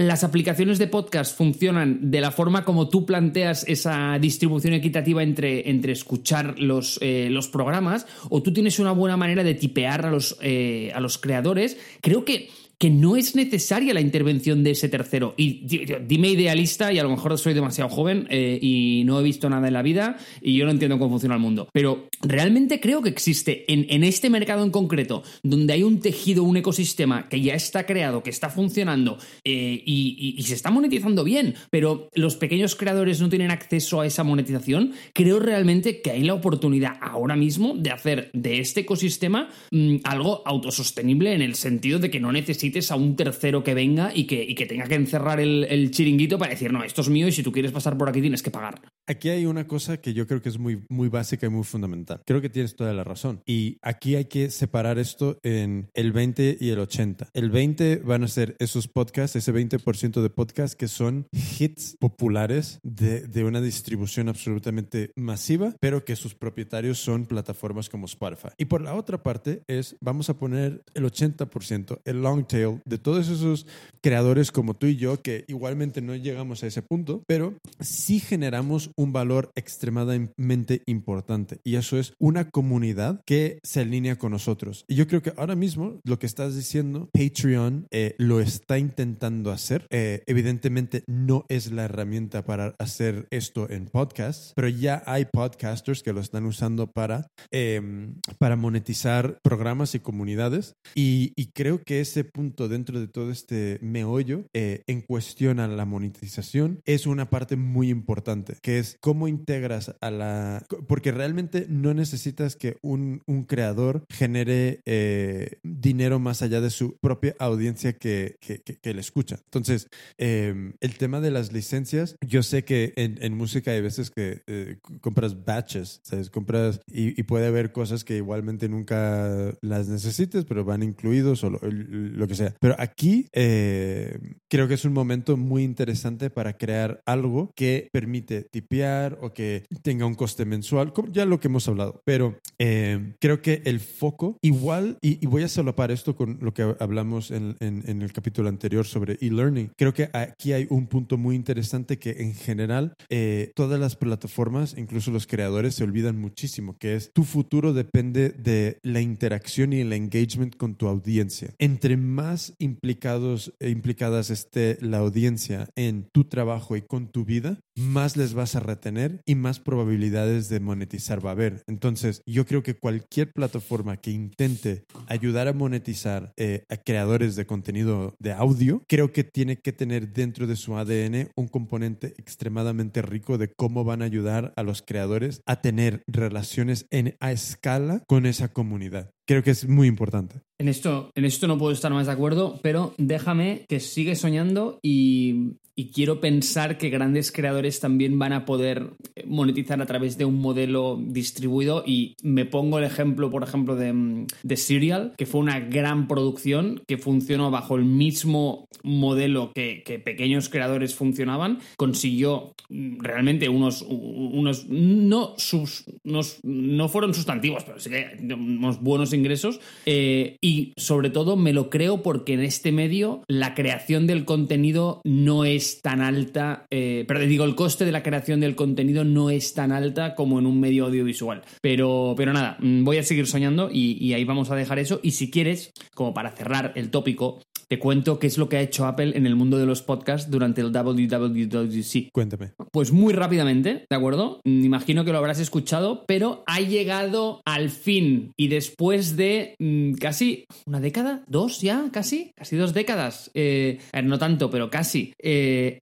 las aplicaciones de podcast funcionan de la forma como tú planteas esa distribución equitativa entre, entre escuchar los, eh, los, programas, o tú tienes una buena manera de tipear a los, eh, a los creadores, creo que que no es necesaria la intervención de ese tercero. Y dime idealista, y a lo mejor soy demasiado joven eh, y no he visto nada en la vida y yo no entiendo cómo funciona el mundo. Pero realmente creo que existe en, en este mercado en concreto, donde hay un tejido, un ecosistema que ya está creado, que está funcionando eh, y, se está monetizando bien, pero los pequeños creadores no tienen acceso a esa monetización, creo realmente que hay la oportunidad ahora mismo de hacer de este ecosistema mmm, algo autosostenible en el sentido de que no necesita a un tercero que venga y que, y que tenga que encerrar el, el, chiringuito para decir, no, esto es mío y si tú quieres pasar por aquí tienes que pagar. Aquí hay una cosa que yo creo que es muy, muy básica y muy fundamental. Creo que tienes toda la razón. Y aquí hay que separar esto en el 20 y el 80. El 20 van a ser esos podcasts, ese 20% de podcasts que son hits populares de, de una distribución absolutamente masiva, pero que sus propietarios son plataformas como Spotify. Y por la otra parte es, vamos a poner el 80%, el long tail de todos esos creadores como tú y yo, que igualmente no llegamos a ese punto, pero sí generamos un valor extremadamente importante. Y eso es una comunidad que se alinea con nosotros. Y yo creo que ahora mismo lo que estás diciendo, Patreon eh, lo está intentando hacer. Eh, evidentemente no es la herramienta para hacer esto en podcast, pero ya hay podcasters que lo están usando para, em, para monetizar programas y comunidades. Y, y, creo que ese punto dentro de todo este meollo eh, en cuestión a la monetización es una parte muy importante, que es cómo integras a la... Porque realmente no necesitas que un, un creador genere eh, dinero más allá de su propia audiencia que, que, que, le escucha. Entonces, eh, el tema de las licencias, yo sé que en, en música hay veces que eh, compras batches, ¿sabes? Compras y, y, puede haber cosas que igualmente nunca las necesites, pero van incluidos o lo, lo que sea. Pero aquí eh, creo que es un momento muy interesante para crear algo que permite tipear o que tenga un coste mensual, como ya lo que hemos hablado. Pero eh, creo que el foco, igual, y, y, voy a solapar esto con lo que hablamos en, en, en el capítulo anterior sobre e-learning, creo que aquí hay un punto muy interesante que en general eh, todas las plataformas, incluso los creadores, se olvidan muchísimo, que es tu futuro depende de la interacción y el engagement con tu audiencia. Entre más implicados e implicadas esté la audiencia en tu trabajo y con tu vida, más les vas a retener y más probabilidades de monetizar va a haber. Entonces, yo creo que cualquier plataforma que intente ayudar a monetizar eh, a creadores de contenido de audio, creo que tiene que tener dentro de su ADN un componente extremadamente rico de cómo van a ayudar a los creadores a tener relaciones en, a escala con esa comunidad. Creo que es muy importante. En esto, en esto no puedo estar más de acuerdo, pero déjame que sigue soñando y, y, quiero pensar que grandes creadores también van a poder monetizar a través de un modelo distribuido. Y me pongo el ejemplo, por ejemplo, de, de Serial, que fue una gran producción que funcionó bajo el mismo modelo que, que pequeños creadores funcionaban. Consiguió realmente unos, unos no, sus, unos, no fueron sustantivos, pero sí que unos buenos ingresos. Eh, y sobre todo me lo creo porque en este medio la creación del contenido no es tan alta, eh, pero digo, el coste de la creación del contenido no es tan alta como en un medio audiovisual. Pero, pero nada, voy a seguir soñando y ahí vamos a dejar eso. Y si quieres, como para cerrar el tópico, te cuento qué es lo que ha hecho Apple en el mundo de los podcasts durante el WWDC. Cuéntame. Pues muy rápidamente, ¿de acuerdo? Imagino que lo habrás escuchado, pero ha llegado al fin y después de mmm, casi una década, dos ya, casi, casi dos décadas. Eh, no tanto, pero casi. Eh,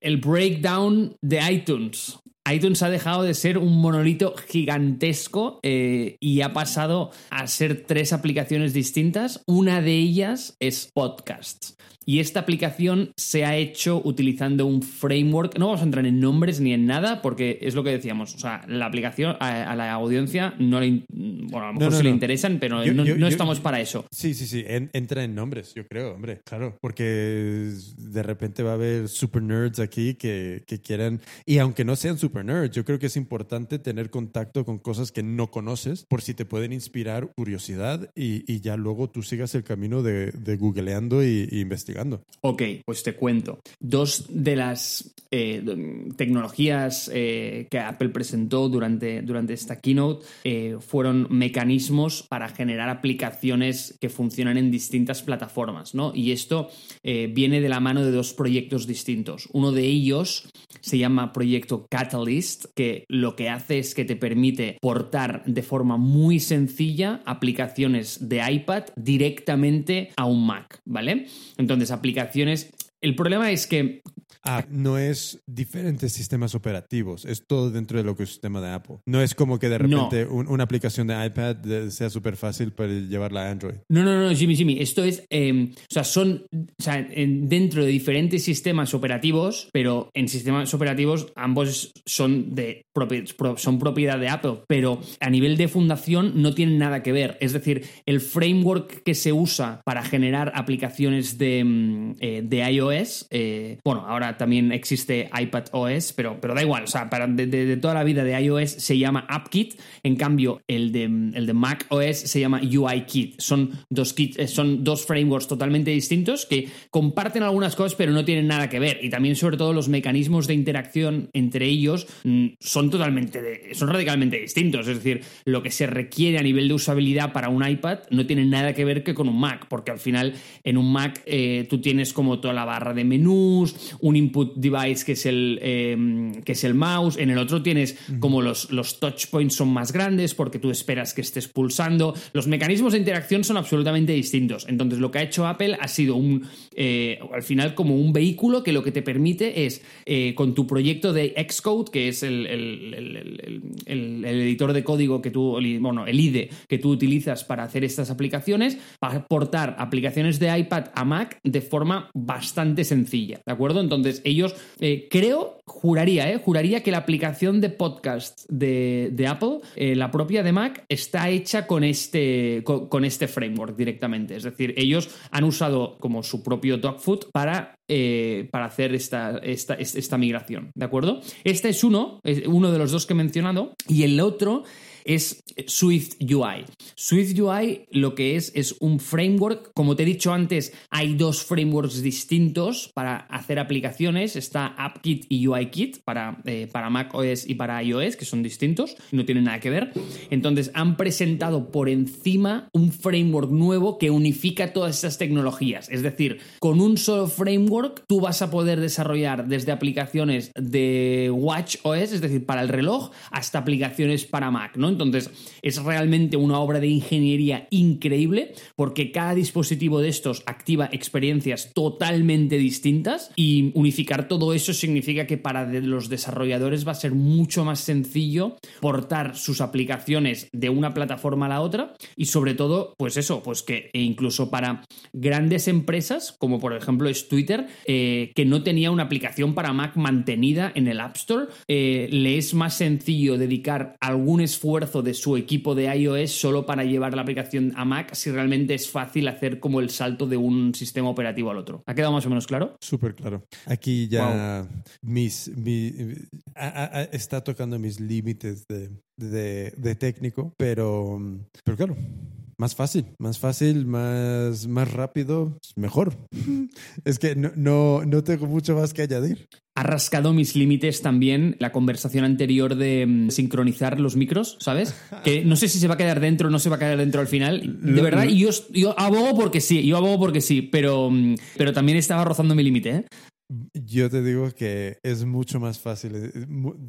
el breakdown de iTunes iTunes ha dejado de ser un monolito gigantesco eh, y ha pasado a ser tres aplicaciones distintas. Una de ellas es Podcasts. Y esta aplicación se ha hecho utilizando un framework. No vamos a entrar en nombres ni en nada, porque es lo que decíamos. O sea, la aplicación a, a la audiencia no le. Bueno, a lo mejor No, no, sí le no. interesan, pero Yo- no, yo- no yo- estamos para eso. Sí, sí, sí. En- entra en nombres, yo creo, hombre. Claro. Porque de repente va a haber super nerds aquí que, que quieran. Y aunque no sean super yo creo que es importante tener contacto con cosas que no conoces por si te pueden inspirar curiosidad y, ya luego tú sigas el camino de, googleando y investigando. Ok, pues te cuento. Dos de las eh, tecnologías eh, que Apple presentó durante, durante esta keynote eh, fueron mecanismos para generar aplicaciones que funcionan en distintas plataformas, ¿no? Y esto viene de la mano de dos proyectos distintos. Uno de ellos se llama Proyecto Catalyst, que lo que hace es que te permite portar de forma muy sencilla aplicaciones de iPad directamente a un Mac, ¿vale? Entonces, aplicaciones el problema es que Ah, no es diferentes sistemas operativos, es todo dentro del ecosistema de Apple. No es como que de repente un- una aplicación de iPad de- sea súper fácil para llevarla a Android. No, no, no, Jimmy, Jimmy. Esto es. eh, o sea, son. O sea, en- dentro de diferentes sistemas operativos, pero en sistemas operativos ambos son de son propiedad de Apple. Pero a nivel de fundación no tienen nada que ver. Es decir, el framework que se usa para generar aplicaciones de, mm, eh, de iOS. Eh, bueno, ahora también existe iPad OS, pero, pero da igual. O sea, para, de, toda la vida de iOS se llama AppKit. En cambio, el de, el de Mac OS se llama UIKit. Son dos kits, eh, son dos frameworks totalmente distintos que comparten algunas cosas, pero no tienen nada que ver. Y también, sobre todo, los mecanismos de interacción entre ellos mm, son totalmente, son radicalmente distintos. Es decir, lo que se requiere a nivel de usabilidad para un iPad no tiene nada que ver que con un Mac, porque al final en un Mac eh, tú tienes como toda la barra de menús, un input device que es el, eh, que es el mouse, en el otro tienes como los, los touch points son más grandes porque tú esperas que estés pulsando. Los mecanismos de interacción son absolutamente distintos. Entonces lo que ha hecho Apple ha sido un, eh, al final como un vehículo que lo que te permite es eh, con tu proyecto de Xcode, que es el, el- el- editor de código que tú, bueno, el IDE que tú utilizas para hacer estas aplicaciones, para portar aplicaciones de iPad a Mac de forma bastante sencilla, ¿de acuerdo? Entonces ellos, eh, creo, juraría, ¿eh? Juraría que la aplicación de podcast de, de Apple, eh, la propia de Mac, está hecha con este, con, este framework directamente. Es decir, ellos han usado como su propio dogfood para eh, para hacer esta, esta, esta migración, ¿de acuerdo? Este es uno, es uno de los dos que he mencionado, y el otro es Swift UI. Swift UI lo que es es un framework, como te he dicho antes, hay dos frameworks distintos para hacer aplicaciones, está AppKit y UIKit para, eh, para Mac OS y para iOS, que son distintos, no tienen nada que ver. Entonces han presentado por encima un framework nuevo que unifica todas estas tecnologías, es decir, con un solo framework tú vas a poder desarrollar desde aplicaciones de Watch OS, es decir, para el reloj, hasta aplicaciones para Mac, ¿no? Entonces, es realmente una obra de ingeniería increíble porque cada dispositivo de estos activa experiencias totalmente distintas y unificar todo eso significa que para los desarrolladores va a ser mucho más sencillo portar sus aplicaciones de una plataforma a la otra y sobre todo, pues eso, pues que e incluso para grandes empresas, como por ejemplo es Twitter, eh, que no tenía una aplicación para Mac mantenida en el App Store, eh, le es más sencillo dedicar algún esfuerzo de su equipo de iOS solo para llevar la aplicación a Mac si realmente es fácil hacer como el salto de un sistema operativo al otro. ¿Ha quedado más o menos claro? Súper claro. Aquí ya mis, mi- a- a- a- está tocando mis límites de, de- de técnico, pero, pero claro, más fácil, más fácil, más, más rápido, mejor. Es que no, no, no tengo mucho más que añadir. Ha rascado mis límites también la conversación anterior de mm, sincronizar los micros, ¿sabes? Que no sé si se va a quedar dentro o no se va a quedar dentro al final. De Lo- verdad, yo, yo abogo porque sí, yo abogo porque sí, pero, mm, pero también estaba rozando mi límite, ¿eh? Yo te digo que es mucho más fácil eh,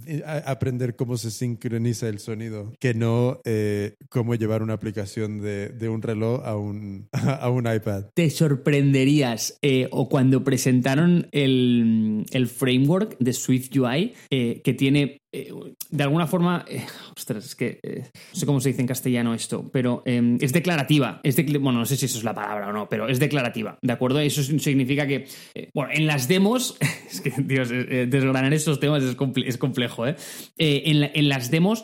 eh, a- aprender cómo se sincroniza el sonido que no eh, cómo llevar una aplicación de, un reloj a un, [LAUGHS] a un iPad. te sorprenderías eh, o cuando presentaron el, el framework de Swift UI eh, que tiene eh, de alguna forma eh, ostras es que eh, no sé cómo se dice en castellano esto pero eh, es declarativa es bueno no sé si eso es la palabra o no pero es declarativa de acuerdo eso significa que bueno en las demos [LAUGHS] es que Dios desgranar estos temas es, comple- es complejo ¿eh? En, la- en las demos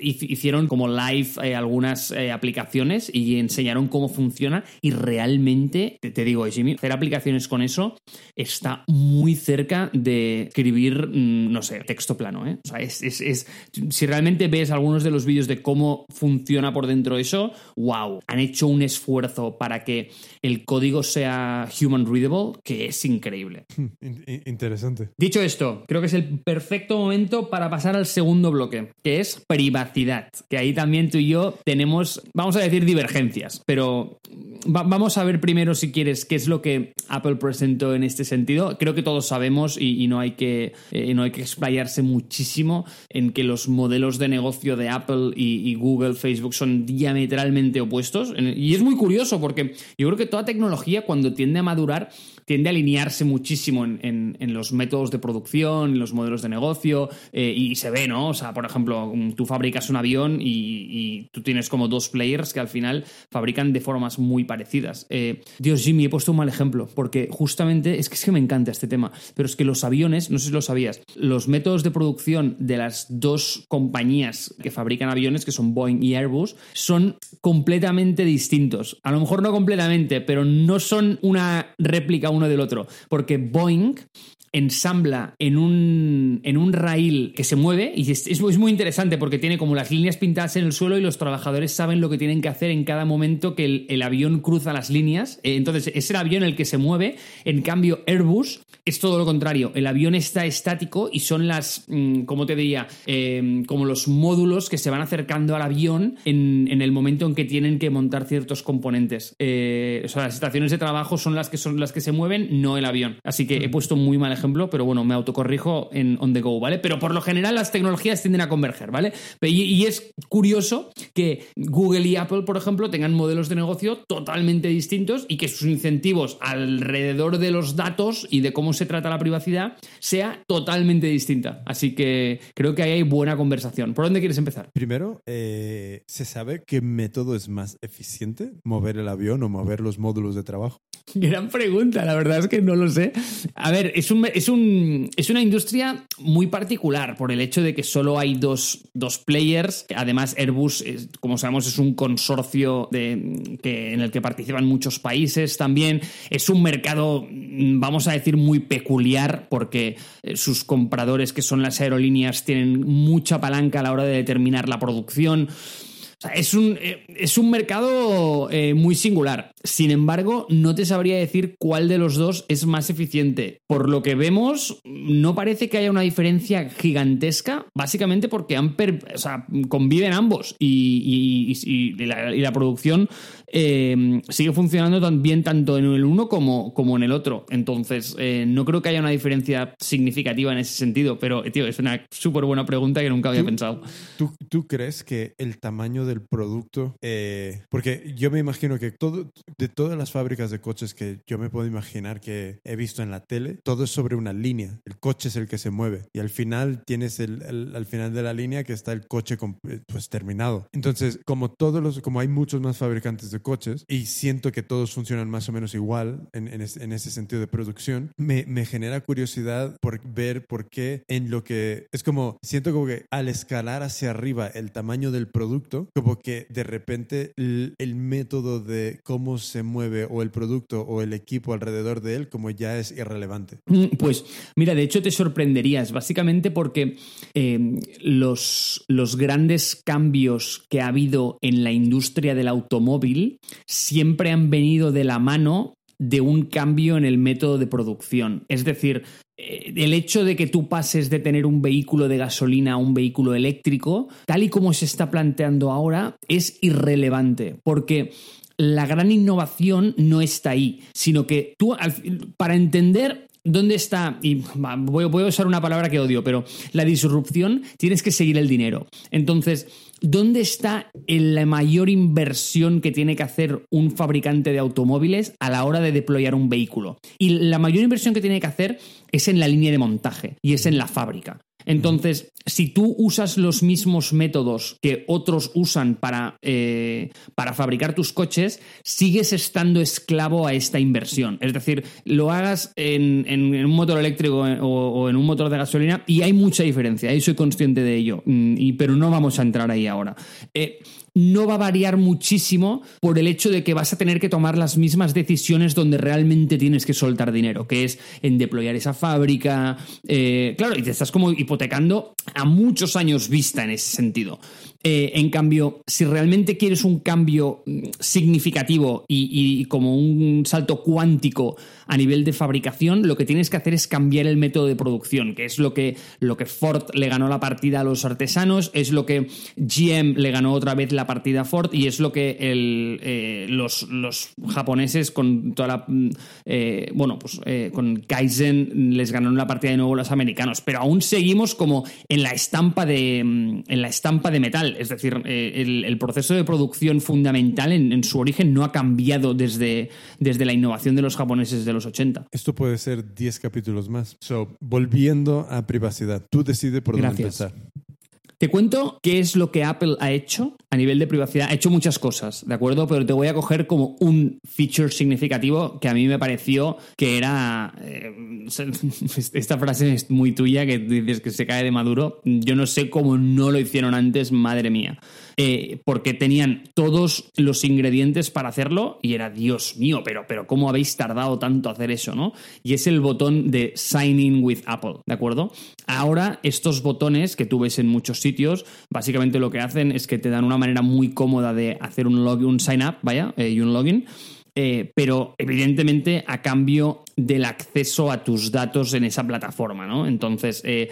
hicieron como live algunas aplicaciones y enseñaron cómo funciona y realmente, te, te digo, Jimmy, hacer aplicaciones con eso está muy cerca de escribir, mm, no sé, texto plano, ¿eh? O sea, es, es- es- si realmente ves algunos de los vídeos de cómo funciona por dentro eso, wow, han hecho un esfuerzo para que el código sea human readable que es increíble. [LAUGHS] In- in- interesante. Dicho esto, creo que es el perfecto momento para pasar al segundo bloque, que es privacidad. Que ahí también tú y yo tenemos, vamos a decir, divergencias, pero vamos a ver primero, si quieres, qué es lo que Apple presentó en este sentido. Creo que todos sabemos y, no, hay que, eh, no hay que explayarse muchísimo en que los modelos de negocio de Apple y, Google, Facebook son diametralmente opuestos. Y es muy curioso porque yo creo que toda tecnología cuando tiende a madurar tiende a alinearse muchísimo en, los métodos de producción, en los modelos de negocio, eh, y se ve, ¿no? O sea, por ejemplo, tú fabricas un avión y, tú tienes como dos players que al final fabrican de formas muy parecidas. Eh, Dios, Jimmy, he puesto un mal ejemplo, porque justamente es que, es que me encanta este tema, pero es que los aviones, no sé si lo sabías, los métodos de producción de las dos compañías que fabrican aviones, que son Boeing y Airbus, son completamente distintos. A lo mejor no completamente, pero no son una réplica, uno del otro, porque Boeing ensambla en un, en un rail que se mueve y es, es, muy interesante porque tiene como las líneas pintadas en el suelo y los trabajadores saben lo que tienen que hacer en cada momento que el, avión cruza las líneas. Eh, entonces es el avión el que se mueve. En cambio, Airbus es todo lo contrario. El avión está estático y son las, mm, ¿cómo te diría? Eh, como los módulos que se van acercando al avión en, el momento en que tienen que montar ciertos componentes. Eh, o sea, las estaciones de trabajo son las que son las que se mueven, no el avión. Así que he puesto muy mal ejemplo, pero bueno, me autocorrijo en on the go, ¿vale? Pero por lo general las tecnologías tienden a converger, ¿vale? Y, es curioso que Google y Apple, por ejemplo, tengan modelos de negocio totalmente distintos y que sus incentivos alrededor de los datos y de cómo se trata la privacidad sea totalmente distinta. Así que creo que ahí hay buena conversación. ¿Por dónde quieres empezar? Primero, eh, ¿se sabe qué método es más eficiente? ¿Mover el avión o mover los módulos de trabajo? Gran pregunta, la verdad es que no lo sé. A ver, es, un, es, un, es una industria muy particular por el hecho de que solo hay dos, players. Además, Airbus, como sabemos, es un consorcio de, que, en el que participan muchos países también. Es un mercado, vamos a decir, muy peculiar porque eh, sus compradores, que son las aerolíneas, tienen mucha palanca a la hora de determinar la producción es un, eh, es un mercado eh, muy singular. Sin embargo, no te sabría decir cuál de los dos es más eficiente. Por lo que vemos, no parece que haya una diferencia gigantesca, básicamente porque han conviven ambos y, la, producción eh, sigue funcionando tan bien tanto en el uno como, como en el otro. Entonces, no creo que haya una diferencia significativa en ese sentido, pero, tío, es una súper buena pregunta que nunca había pensado. ¿tú, ¿Tú crees que el tamaño del producto, eh, porque yo me imagino que todo, de todas las fábricas de coches que yo me puedo imaginar que he visto en la tele, todo es sobre una línea. El coche es el que se mueve y al final tienes el, al final de la línea que está el coche pues terminado. Entonces, como todos los, como hay muchos más fabricantes de coches y siento que todos funcionan más o menos igual en, en, ese sentido de producción, me, me genera curiosidad por ver por qué en lo que es como siento como que al escalar hacia arriba el tamaño del producto como que de repente el, método de cómo se mueve o el producto o el equipo alrededor de él como ya es irrelevante. Mm, pues mira, de hecho te sorprenderías, básicamente porque em, los, los grandes cambios que ha habido en la industria del automóvil siempre han venido de la mano de un cambio en el método de producción. Es decir, eh, el hecho de que tú pases de tener un vehículo de gasolina a un vehículo eléctrico, tal y como se está planteando ahora, es irrelevante, porque la gran innovación no está ahí, sino que tú, para entender ¿Dónde está? Y voy, a usar una palabra que odio, pero la disrupción tienes que seguir el dinero. Entonces, ¿dónde está la mayor inversión que tiene que hacer un fabricante de automóviles a la hora de deployar un vehículo? Y la mayor inversión que tiene que hacer es en la línea de montaje y es en la fábrica. Entonces, si tú usas los mismos métodos que otros usan para, eh, para fabricar tus coches, sigues estando esclavo a esta inversión. Es decir, lo hagas en, un motor eléctrico o, en un motor de gasolina y hay mucha diferencia, y soy consciente de ello, mm, pero no vamos a entrar ahí ahora. Eh, no va a variar muchísimo por el hecho de que vas a tener que tomar las mismas decisiones donde realmente tienes que soltar dinero, que es en deployar esa fábrica. Eh, claro, y te estás como hipotecando a muchos años vista en ese sentido. Eh, en cambio, si realmente quieres un cambio mm, significativo y, como un salto cuántico a nivel de fabricación, lo que tienes que hacer es cambiar el método de producción, que es lo que, lo que Ford le ganó la partida a los artesanos, es lo que GM le ganó otra vez la partida a Ford y es lo que eh, los, japoneses con toda la... Mm, eh, bueno, pues con Kaizen les ganaron la partida de nuevo los americanos, pero aún seguimos como en la estampa de, mm, en la estampa de metal, es decir, el, proceso de producción fundamental en, en, su origen no ha cambiado desde, desde la innovación de los japoneses de los 80. Esto puede ser 10 capítulos más. So, volviendo a privacidad, tú decides por dónde empezar. Te cuento qué es lo que Apple ha hecho a nivel de privacidad. Ha hecho muchas cosas, ¿de acuerdo? Pero te voy a coger como un feature significativo que a mí me pareció que era... Eh, [LAUGHS] esta frase es muy tuya, que dices que se cae de maduro. Yo no sé cómo no lo hicieron antes, madre mía. Eh, porque tenían todos los ingredientes para hacerlo y era, Dios mío, pero, pero ¿cómo habéis tardado tanto a hacer eso, no? Y es el botón de Sign In with Apple, ¿de acuerdo? Ahora, estos botones que tú ves en muchos sitios, básicamente lo que hacen es que te dan una manera muy cómoda de hacer un, log, un sign up, vaya, eh, y un login eh, pero evidentemente a cambio del acceso a tus datos en esa plataforma, ¿no? Entonces, eh,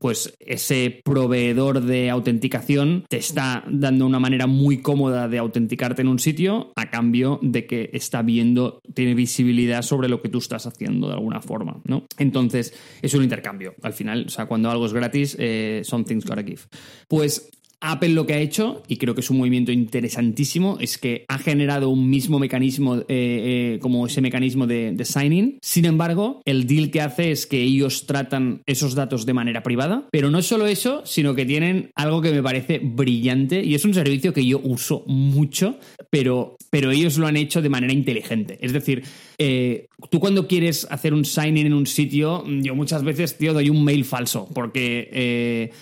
pues ese proveedor de autenticación te está dando una manera muy cómoda de autenticarte en un sitio a cambio de que está viendo, tiene visibilidad sobre lo que tú estás haciendo de alguna forma, ¿no? Entonces, es un intercambio. Al final, o sea, cuando algo es gratis, eh, gotta give. Pues Apple lo que ha hecho, y creo que es un movimiento interesantísimo, es que ha generado un mismo mecanismo, eh, eh, como ese mecanismo de, de sign-in. Sin embargo, el deal que hace es que ellos tratan esos datos de manera privada, pero no solo eso, sino que tienen algo que me parece brillante y es un servicio que yo uso mucho, pero, pero ellos lo han hecho de manera inteligente. Es decir, eh, tú cuando quieres hacer un sign-in en un sitio, yo muchas veces, tío, doy un mail falso, porque eh,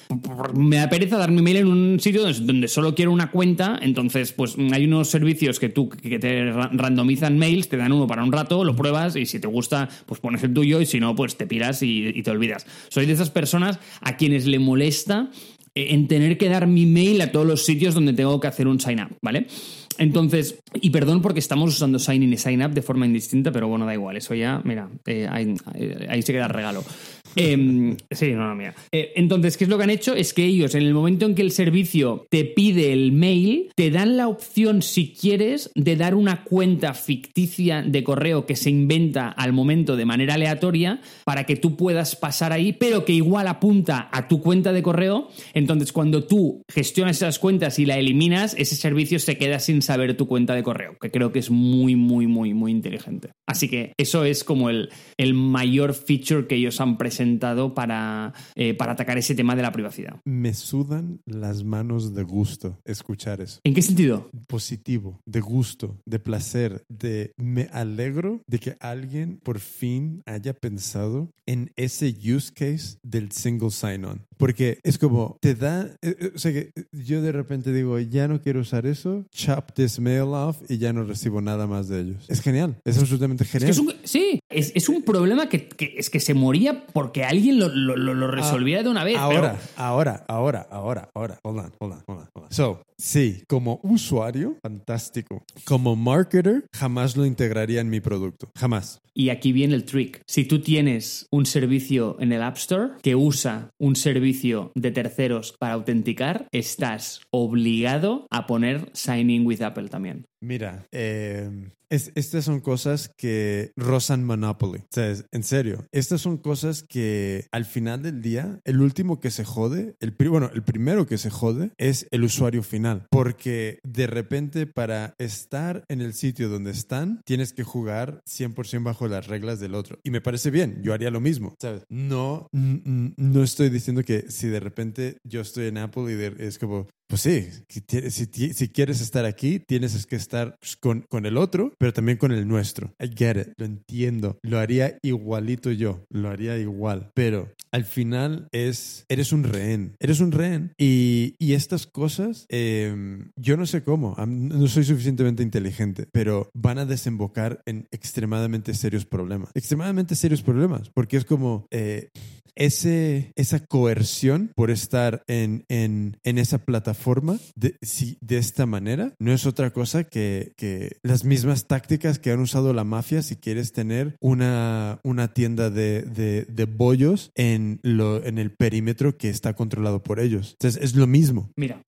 me da pereza dar mi mail en un sitio donde solo quiero una cuenta, entonces pues hay unos servicios que tú que te randomizan mails, te dan uno para un rato, lo pruebas y si te gusta, pues pones el tuyo y si no, pues te piras y, te olvidas. Soy de esas personas a quienes le molesta eh, en tener que dar mi mail a todos los sitios donde tengo que hacer un sign up, ¿vale? Entonces, y perdón porque estamos usando sign in y sign up de forma indistinta, pero bueno, da igual, eso ya, mira, eh, ahí, ahí, se queda el regalo. Eh, [LAUGHS] sí, no, no, mira. Eh, entonces, ¿qué es lo que han hecho? Es que ellos, en el momento en que el servicio te pide el mail, te dan la opción, si quieres, de dar una cuenta ficticia de correo que se inventa al momento de manera aleatoria para que tú puedas pasar ahí, pero que igual apunta a tu cuenta de correo. Entonces, cuando tú gestionas esas cuentas y la eliminas, ese servicio se queda sin saber tu cuenta de correo, que creo que es muy, muy, muy, muy inteligente. Así que eso es como el, el mayor feature que ellos han presentado para, eh, para atacar ese tema de la privacidad. Me sudan las manos de gusto escuchar eso. ¿En qué sentido? Positivo, de gusto, de placer, de me alegro de que alguien por fin haya pensado en ese use case del single sign-on. Porque es como, te da, eh, eh, o sea que yo de repente digo, ya no quiero usar eso, chop this mail off y ya no recibo nada más de ellos. Es genial, es absolutamente genial. sí, es, es, un problema que, que, es que se moría porque que alguien lo, lo, lo ah, resolviera de una vez. Ahora, ahora, ahora, ahora, ahora. Hold on, hold on, hold on, So, sí, como usuario, fantástico. Como marketer, jamás lo integraría en mi producto. Jamás. Y aquí viene el trick. Si tú tienes un servicio en el App Store que usa un servicio de terceros para autenticar, estás obligado a poner Sign In with Apple también. Mira, eh, estas son cosas que rozan Monopoly. O sea, en serio, estas son cosas que al final del día, el último que se jode, el, bueno, el primero que se jode es el usuario final. Porque de repente para estar en el sitio donde están, tienes que jugar 100% bajo las reglas del otro. Y me parece bien, yo haría lo mismo. ¿sabes? No, no estoy diciendo que si de repente yo estoy en Apple y es como, pues sí, si, si, quieres estar aquí, tienes que estar pues, con, con, el otro, pero también con el nuestro. I get it, lo entiendo. Lo haría igualito yo, lo haría igual. Pero al final es, eres un rehén, eres un rehén. Y, y estas cosas, em, yo no sé cómo, no soy suficientemente inteligente, pero van a desembocar en extremadamente serios problemas. Extremadamente serios problemas, porque es como... Eh, ese, esa coerción por estar en, en, en esa plataforma de, si, de esta manera no es otra cosa que, que las mismas tácticas que han usado la mafia si quieres tener una, una tienda de, de, de bollos en, lo, en el perímetro que está controlado por ellos. Entonces es lo mismo. Mira,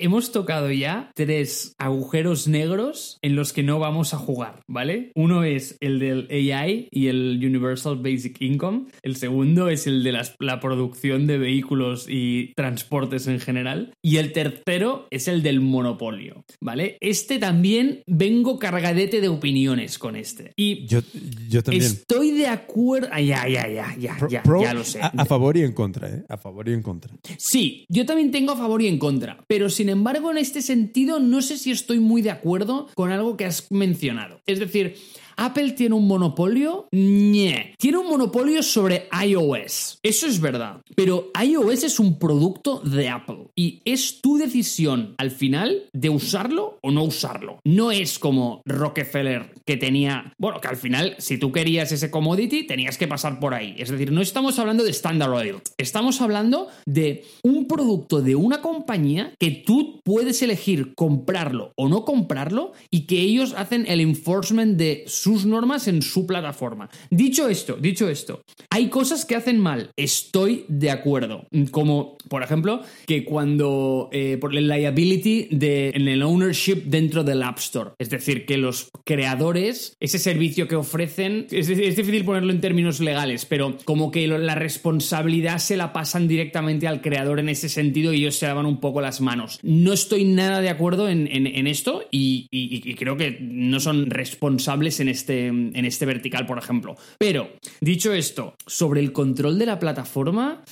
hemos tocado ya tres agujeros negros en los que no vamos a jugar, ¿vale? Uno es el del AI y el Universal Basic Income. El segundo es el de las- la producción de vehículos y transportes en general. Y el tercero es el del monopolio, ¿vale? Este también vengo cargadete de opiniones con este. Y Yo, yo también. estoy de acuerdo... Ah, ya, ya, ya, ya, Pro- ya, ya lo sé. A, a favor y en contra, ¿eh? A favor y en contra. Sí, yo también tengo a favor y en contra, pero sin embargo en este sentido no sé si estoy muy de acuerdo con algo que has mencionado. Es decir, Apple tiene un monopolio. Tiene un monopolio sobre iOS. Eso es verdad. Pero iOS es un producto de Apple y es tu decisión al final de usarlo o no usarlo. No es como Rockefeller que tenía, bueno, que al final si tú querías ese commodity tenías que pasar por ahí. Es decir, no estamos hablando de Standard Oil, estamos hablando de un producto de una compañía que tú puedes elegir comprarlo o no comprarlo y que ellos hacen el enforcement de sus normas en su plataforma. Dicho esto, dicho esto, hay cosas que hacen mal, estoy de acuerdo. Como, por ejemplo, que cuando eh, por el liability en el ownership dentro del App Store. Es decir, que los creadores, ese servicio que ofrecen, es, es difícil ponerlo en términos legales, pero como que la responsabilidad se la pasan directamente al creador en ese sentido y ellos se lavan un poco las manos. No estoy nada de acuerdo en, esto y creo que no son responsables en este, en este vertical, por ejemplo. Pero, dicho esto, sobre el control de la plataforma,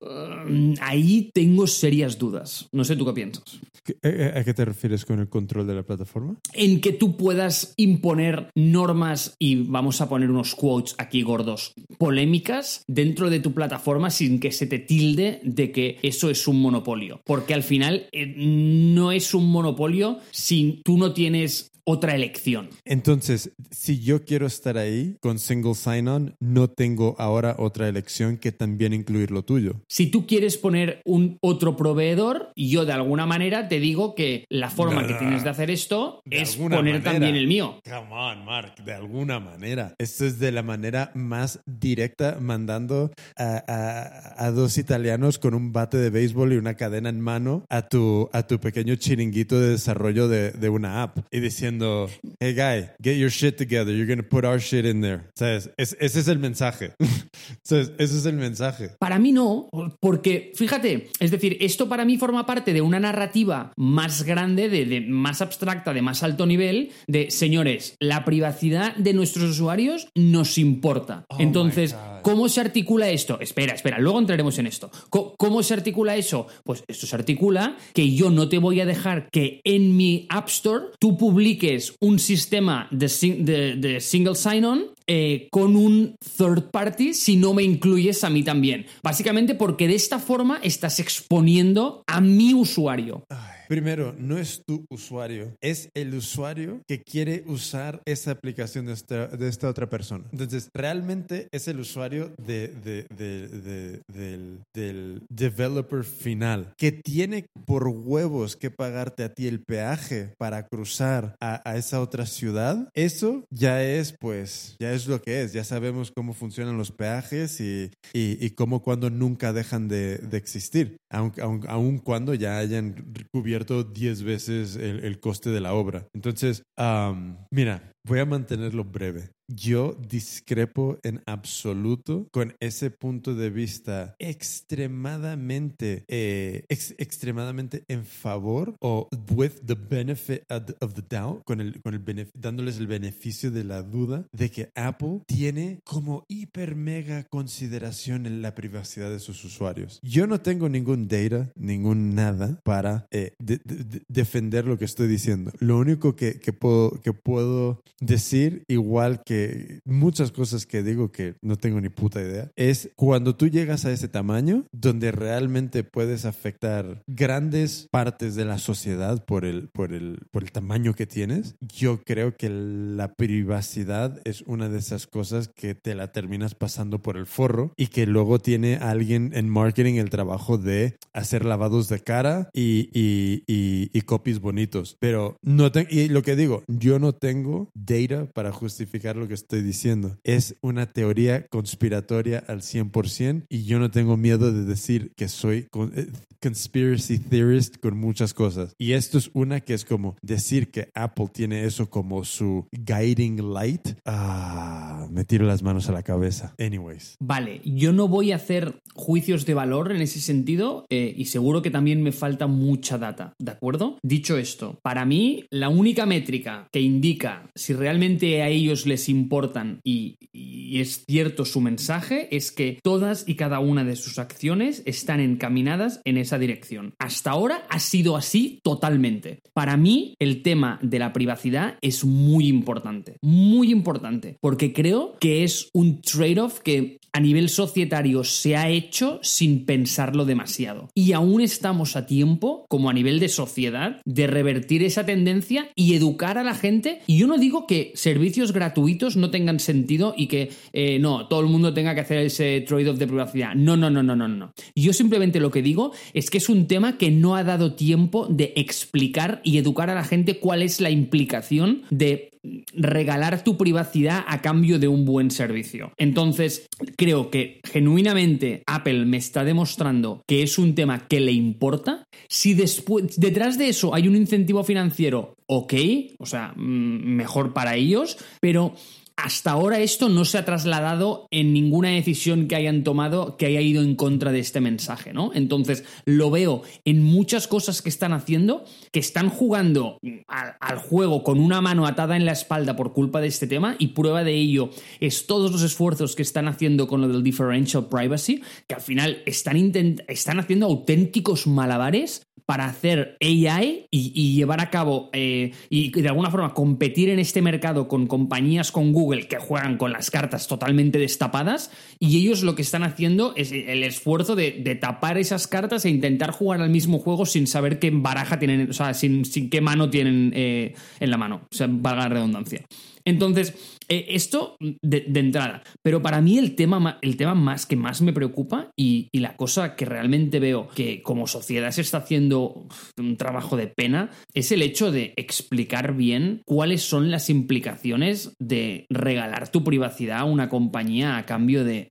eh, ahí tengo serias dudas. No sé tú qué piensas. ¿Qué- eh, ¿A qué te refieres con el control de la plataforma? en que tú puedas imponer normas y vamos a poner unos quotes aquí gordos, polémicas dentro de tu plataforma sin que se te tilde de que eso es un monopolio. Porque al final eh, no es un monopolio si tú no tienes otra elección. Entonces, si yo quiero estar ahí con single sign-on, no tengo ahora otra elección que también incluir lo tuyo. Si tú quieres poner un otro proveedor, yo de alguna manera te digo que la forma No, que tienes de hacer esto De es poner manera. también el mío. Come on, Mark, de alguna manera. Esto es de la manera más directa mandando a, a- a dos italianos con un bate de béisbol y una cadena en mano a tu, a tu pequeño chiringuito de desarrollo de, de una app y diciendo, hey guy, get your shit together, you're gonna put our shit in there. ¿Sabes? Es- ese es el mensaje. [LAUGHS] ¿Sabes? Ese es el mensaje. Para mí no, porque fíjate, es decir, esto para mí forma parte de una narrativa más grande, de, de más abstracta, de más alto nivel, de señores, la privacidad de nuestros usuarios nos importa. Oh Entonces. ¿Cómo se articula esto? Espera, espera, luego entraremos en esto. ¿Cómo se articula eso? Pues esto se articula que yo no te voy a dejar que en mi App Store tú publiques un sistema de single sign-on eh, con un third party si no me incluyes a mí también. Básicamente porque de esta forma estás exponiendo a mi usuario. Primero, no es tu usuario, es el usuario que quiere usar esa aplicación de esta, de esta otra persona. Entonces, realmente es el usuario de, de- de- de- del, del developer final que tiene por huevos que pagarte a ti el peaje para cruzar a, a esa otra ciudad. Eso ya es, pues, ya es lo que es. Ya sabemos cómo funcionan los peajes y, y, cómo cuando nunca dejan de, existir, aun, aun, aun cuando ya hayan cubierto 10 veces el, el coste de la obra. Entonces, mira, voy a mantenerlo breve. Yo discrepo en absoluto con ese punto de vista extremadamente, eh, ex- extremadamente en favor o with the benefit of the, doubt, con el, con el dándoles el beneficio de la duda de que Apple tiene como hiper mega consideración en la privacidad de sus usuarios. Yo no tengo ningún data, ningún nada para eh, de- de- defender lo que estoy diciendo. Lo único que, que puedo, que puedo decir, igual que muchas cosas que digo que no tengo ni puta idea, es cuando tú llegas a ese tamaño, donde realmente puedes afectar grandes partes de la sociedad por el, por el, por el tamaño que tienes, yo creo que la privacidad es una de esas cosas que te la terminas pasando por el forro y que luego tiene alguien en marketing el trabajo de hacer lavados de cara y, y, y, copies bonitos. Pero no tengo, y lo que digo, yo no tengo data para justificar lo que estoy diciendo. Es una teoría conspiratoria al 100% y yo no tengo miedo de decir que soy eh, conspiracy theorist con muchas cosas. Y esto es una que es como decir que Apple tiene eso como su guiding light. Ah, me tiro las manos a la cabeza. Anyways. Vale, yo no voy a hacer juicios de valor en ese sentido eh, y seguro que también me falta mucha data, ¿de acuerdo? Dicho esto, para mí la única métrica que indica si realmente a ellos les importan y, y es cierto su mensaje es que todas y cada una de sus acciones están encaminadas en esa dirección. Hasta ahora ha sido así totalmente. Para mí el tema de la privacidad es muy importante, muy importante, porque creo que es un trade-off que a nivel societario se ha hecho sin pensarlo demasiado. Y aún estamos a tiempo, como a nivel de sociedad, de revertir esa tendencia y educar a la gente. Y yo no digo que servicios gratuitos no tengan sentido y que eh, no, todo el mundo tenga que hacer ese trade-off de privacidad. No, no, no, no, no, no. Yo simplemente lo que digo es que es un tema que no ha dado tiempo de explicar y educar a la gente cuál es la implicación de regalar tu privacidad a cambio de un buen servicio. Entonces, creo que genuinamente Apple me está demostrando que es un tema que le importa. Si después, detrás de eso hay un incentivo financiero, ok, o sea, mm, mejor para ellos, pero hasta ahora esto no se ha trasladado en ninguna decisión que hayan tomado que haya ido en contra de este mensaje, ¿no? Entonces lo veo en muchas cosas que están haciendo, que están jugando al, juego con una mano atada en la espalda por culpa de este tema y prueba de ello es todos los esfuerzos que están haciendo con lo del differential privacy, que al final están, están haciendo auténticos malabares para hacer AI y, llevar a cabo eh, y de alguna forma competir en este mercado con compañías con Google que juegan con las cartas totalmente destapadas y ellos lo que están haciendo es el esfuerzo de, tapar esas cartas e intentar jugar al mismo juego sin saber qué baraja tienen, o sea, sin, qué mano tienen eh, en la mano, o sea, valga la redundancia. Entonces, esto de, entrada. Pero para mí el tema, el tema más que más me preocupa y, la cosa que realmente veo que como sociedad se está haciendo un trabajo de pena es el hecho de explicar bien cuáles son las implicaciones de regalar tu privacidad a una compañía a cambio de,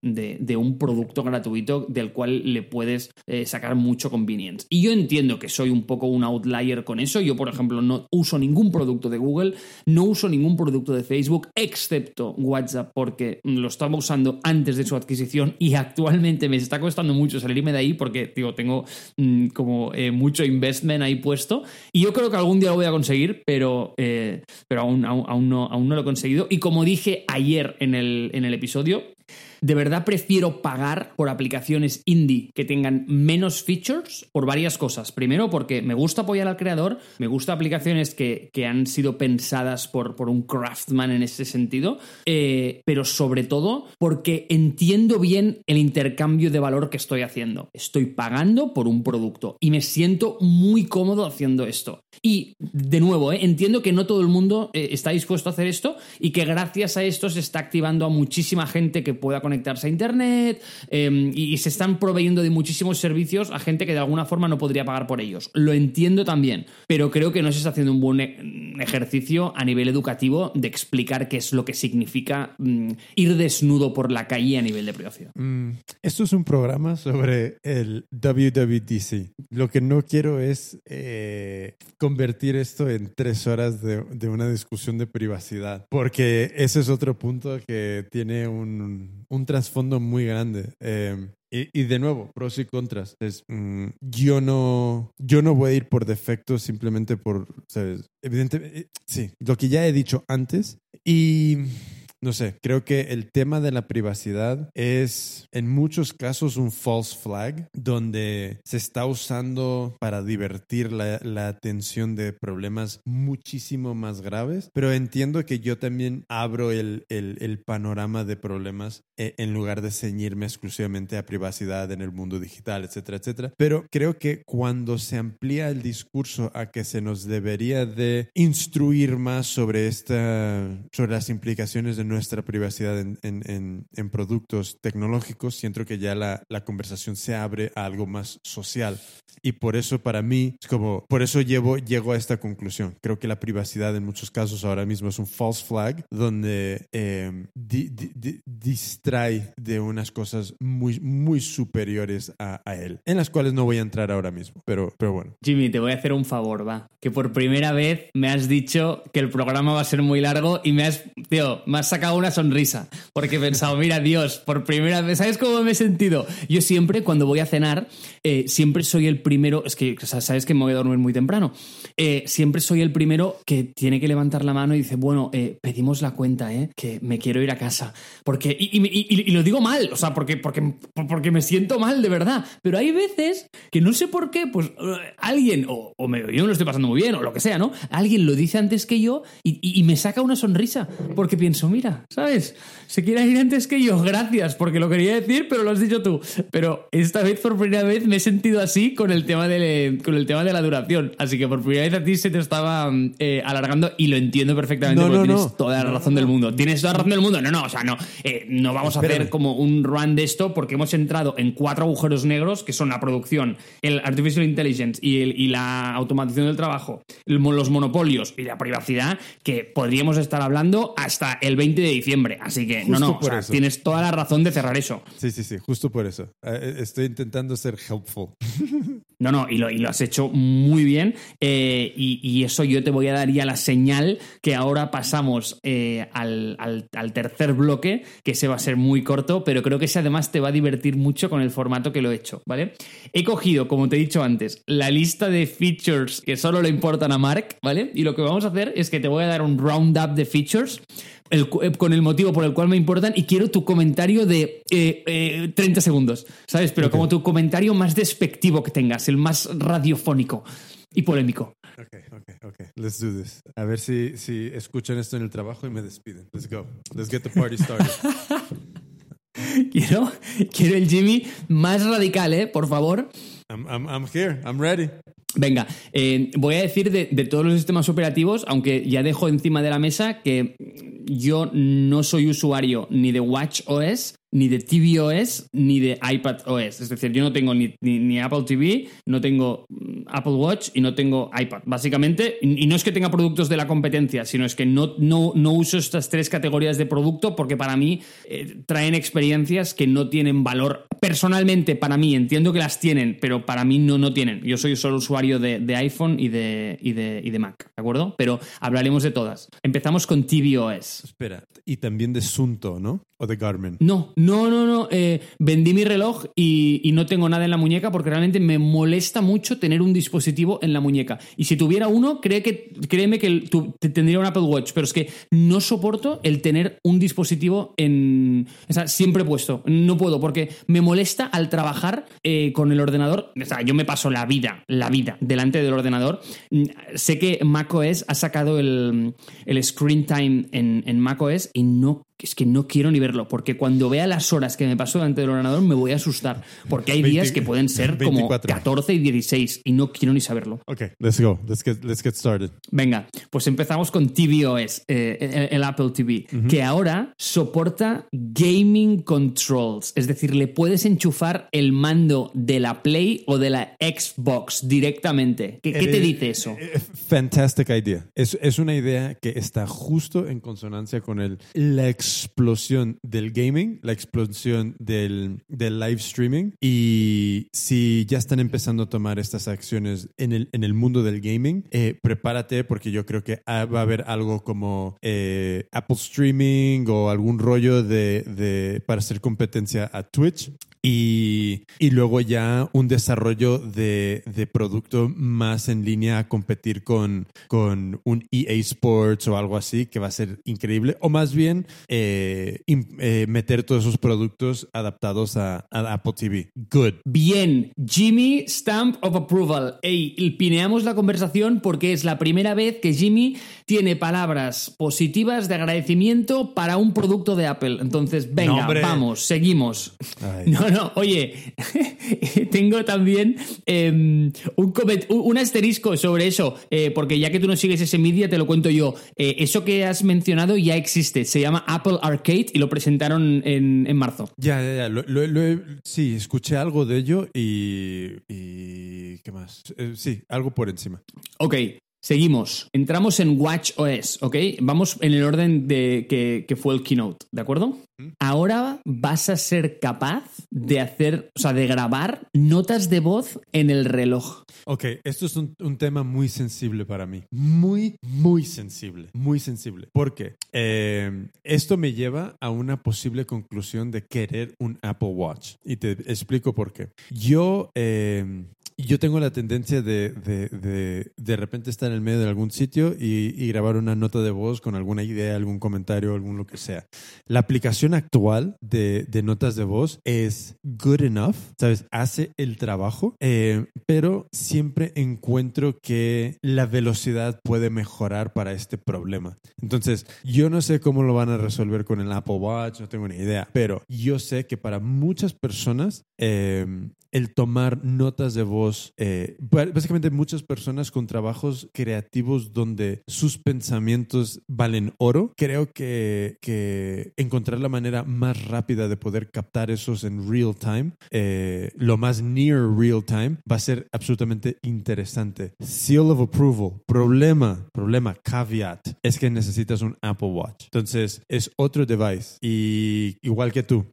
un producto gratuito del cual le puedes eh, sacar mucho convenience. Y yo entiendo que soy un poco un outlier con eso. Yo, por ejemplo, no uso ningún producto de Google, no uso ningún producto de Facebook, excepto WhatsApp, porque lo estaba usando antes de su adquisición y actualmente me está costando mucho salirme de ahí porque digo, tengo mm, como eh, mucho investment ahí puesto. Y yo creo que algún día lo voy a conseguir, pero, eh, pero aún, aún, no, aún no lo he conseguido. Y como dije ayer en el, en el episodio, de verdad prefiero pagar por aplicaciones indie que tengan menos features por varias cosas. Primero, porque me gusta apoyar al creador, me gusta aplicaciones que, han sido pensadas por, por, un craftsman en ese sentido, eh, pero sobre todo porque entiendo bien el intercambio de valor que estoy haciendo. Estoy pagando por un producto y me siento muy cómodo haciendo esto. Y de nuevo, eh, entiendo que no todo el mundo eh, está dispuesto a hacer esto y que gracias a esto se está activando a muchísima gente que pueda conectarse a Internet em, y, se están proveyendo de muchísimos servicios a gente que de alguna forma no podría pagar por ellos. Lo entiendo también, pero creo que no se está haciendo un buen e, ejercicio a nivel educativo de explicar qué es lo que significa mm, ir desnudo por la calle a nivel de privacidad. Mm, esto es un programa sobre el WWDC. Lo que no quiero es eh, convertir esto en tres horas de, de una discusión de privacidad, porque ese es otro punto que tiene un, un trasfondo muy grande. Eh, y, de nuevo, pros y contras. Es, mm, yo, no, yo no voy a ir por defecto simplemente por, ¿sabes? Evidentemente, eh, sí, lo que ya he dicho antes. Y no sé, creo que el tema de la privacidad es en muchos casos un false flag donde se está usando para divertir la, atención de problemas muchísimo más graves, pero entiendo que yo también abro el, el, el panorama de problemas eh, en lugar de ceñirme exclusivamente a privacidad en el mundo digital, etcétera, etcétera. Pero creo que cuando se amplía el discurso a que se nos debería de instruir más sobre esta, sobre las implicaciones de nuestra privacidad en, en, en, productos tecnológicos, siento que ya la, la conversación se abre a algo más social. Y por eso para mí, es como, por eso llevo, llego a esta conclusión. Creo que la privacidad en muchos casos ahora mismo es un false flag donde eh, di, di, distrae de unas cosas muy, muy superiores a, a, él, en las cuales no voy a entrar ahora mismo, pero, pero bueno. Jimmy, te voy a hacer un favor, va. Que por primera vez me has dicho que el programa va a ser muy largo y me has, tío, me has sacado una sonrisa. Porque he pensado, mira, Dios, por primera vez, ¿sabes cómo me he sentido? Yo siempre, cuando voy a cenar, eh, siempre soy el primero, es que, sabes que me voy a dormir muy temprano, eh, siempre soy el primero que tiene que levantar la mano y dice, bueno, eh, pedimos la cuenta, ¿eh? Que me quiero ir a casa. Porque, y, lo digo mal, o sea, porque, porque, porque me siento mal de verdad. Pero hay veces que no sé por qué, pues alguien, o, o me, yo no lo estoy pasando muy bien, o lo que sea, ¿no? Alguien lo dice antes que yo y, me saca una sonrisa. Porque pienso, mira, ¿sabes? Se quiere ir antes que yo, gracias, porque lo quería decir, pero lo has dicho tú. Pero esta vez, por primera vez, me he sentido así con el tema de, con el tema de la duración. Así que por primera vez a ti se te estaba eh, alargando y lo entiendo perfectamente no, porque no, tienes no. toda la razón del mundo. Tienes toda la razón del mundo. No, no, o sea, no. Eh, no vamos Espérame. a hacer como un run de esto porque hemos entrado en cuatro agujeros negros que son la producción, el artificial intelligence y, el, y la automatización del trabajo, los monopolios y la privacidad que podríamos estar hablando hasta el 20 de diciembre. Así que, Justo no, no, o sea, tienes toda la razón de cerrar eso. Sí, sí, sí, justo por eso. Eh, estoy intentando ser helpful. [LAUGHS] No, no, y lo, y lo has hecho muy bien. eh, y, y eso yo te voy a dar ya la señal que ahora pasamos eh, al, al- al tercer bloque, que ese va a ser muy corto, pero creo que ese además te va a divertir mucho con el formato que lo he hecho, ¿vale? He cogido, como te he dicho antes, la lista de features que solo le importan a Mark, ¿vale? Y lo que vamos a hacer es que te voy a dar un roundup de features el eh, con el motivo por el cual me importan y quiero tu comentario de eh, eh, 30 segundos, ¿sabes? Pero como tu comentario más despectivo que tengas, el más radiofónico y polémico. Ok, ok, ok. Let's do this. A ver si, si escuchan esto en el trabajo y me despiden. Let's go. Let's get the party started. [LAUGHS] Quiero, quiero el Jimmy más radical, ¿eh? Por favor. I'm, I'm, I'm here. I'm ready. Venga, eh, voy a decir de, todos los sistemas operativos, aunque ya dejo encima de la mesa que yo no soy usuario ni de Watch OS, ni de tvOS, ni de iPad OS. Es decir, yo no tengo ni, Apple TV, no tengo mm, Apple Watch y no tengo iPad. Básicamente, y y no es que tenga productos de la competencia, sino es que no, no, no uso estas tres categorías de producto porque para mí eh, traen experiencias que no tienen valor. Personalmente, para mí, entiendo que las tienen, pero para mí no, no tienen. Yo soy solo usuario de, de iPhone y de, y, de, y de Mac, ¿de acuerdo? Pero hablaremos de todas. Empezamos con tvOS. Espera. Y también de Sunto, ¿no? O de Garmin. No, no, no, no. eh, vendí mi reloj y, y no tengo nada en la muñeca porque realmente me molesta mucho tener un dispositivo en la muñeca. Y si tuviera uno, cree que, créeme que el- tu- te- tendría un Apple Watch, pero es que no soporto el tener un dispositivo en. O sea, siempre puesto. No puedo porque me molesta al trabajar eh, con el ordenador. O sea, yo me paso la vida, la vida delante del ordenador. Sé que macOS ha sacado el, el screen time en, en macOS y no es que no quiero ni verlo, porque cuando vea las horas que me paso delante del ordenador me voy a asustar, porque hay 20 días que pueden ser como 24. 14 y 16 y no quiero ni saberlo. Ok, let's go. Let's get, let's get started. Venga, pues empezamos con tvOS, eh, el, el Apple TV, que ahora soporta gaming controls, es decir, le puedes enchufar el mando de la Play o de la Xbox directamente. ¿Qué, qué te Eh, dice eso? eh, Fantastic idea. Es, es una idea que está justo en consonancia con el, la explosión del gaming, la explosión del, del live streaming. Y si ya están empezando a tomar estas acciones en el, en el mundo del gaming, eh, prepárate porque yo creo que va a haber algo como eh, Apple Streaming o algún rollo de, de- para hacer competencia a Twitch. Y, y luego ya un desarrollo de, de producto más en línea a competir con, con un EA Sports o algo así, que va a ser increíble. O más bien, eh, eh, eh, meter todos esos productos adaptados a, a Apple TV. Good. Bien, Jimmy Stamp of Approval. Ey, pineamos la conversación porque es la primera vez que Jimmy tiene palabras positivas de agradecimiento para un producto de Apple. Entonces, venga, No, vamos, seguimos. Ay. No, no, oye, [LAUGHS] tengo también eh, un, un- asterisco sobre eso, eh, porque ya que tú no sigues ese media, te lo cuento yo. Eso que has mencionado ya existe, se llama Apple Arcade y lo presentaron en, en marzo. Ya, ya, ya. Lo- lo- lo he- sí, escuché algo de ello y. y ¿Qué más? Eh, sí, algo por encima. Ok, seguimos. Entramos en Watch OS, ¿ok? Vamos en el orden de que, que fue el keynote, ¿de acuerdo? Ahora vas a ser capaz de hacer, o sea, de grabar notas de voz en el reloj. Ok, esto es un, un tema muy sensible para mí. Muy, muy sensible. Muy sensible. Porque eh, esto me lleva a una posible conclusión de querer un Apple Watch. Y te explico por qué. Yo, eh, yo tengo la tendencia de, de, de, de repente estar en el medio de algún sitio y, y grabar una nota de voz con alguna idea, algún comentario, algún lo que sea. La aplicación actual de, de notas de voz es good enough, ¿sabes? Hace el trabajo, eh, pero siempre encuentro que la velocidad puede mejorar para este problema. Entonces, yo no sé cómo lo van a resolver con el Apple Watch, no tengo ni idea, pero yo sé que para muchas personas eh, el tomar notas de voz, eh, b- básicamente muchas personas con trabajos creativos donde sus pensamientos valen oro, creo que, encontrar la manera más rápida de poder captar esos en real time, eh, lo más near real time, va a ser absolutamente interesante. Seal of approval, problema, problema, caveat, es que necesitas un Apple Watch. Entonces, es otro device y igual que tú,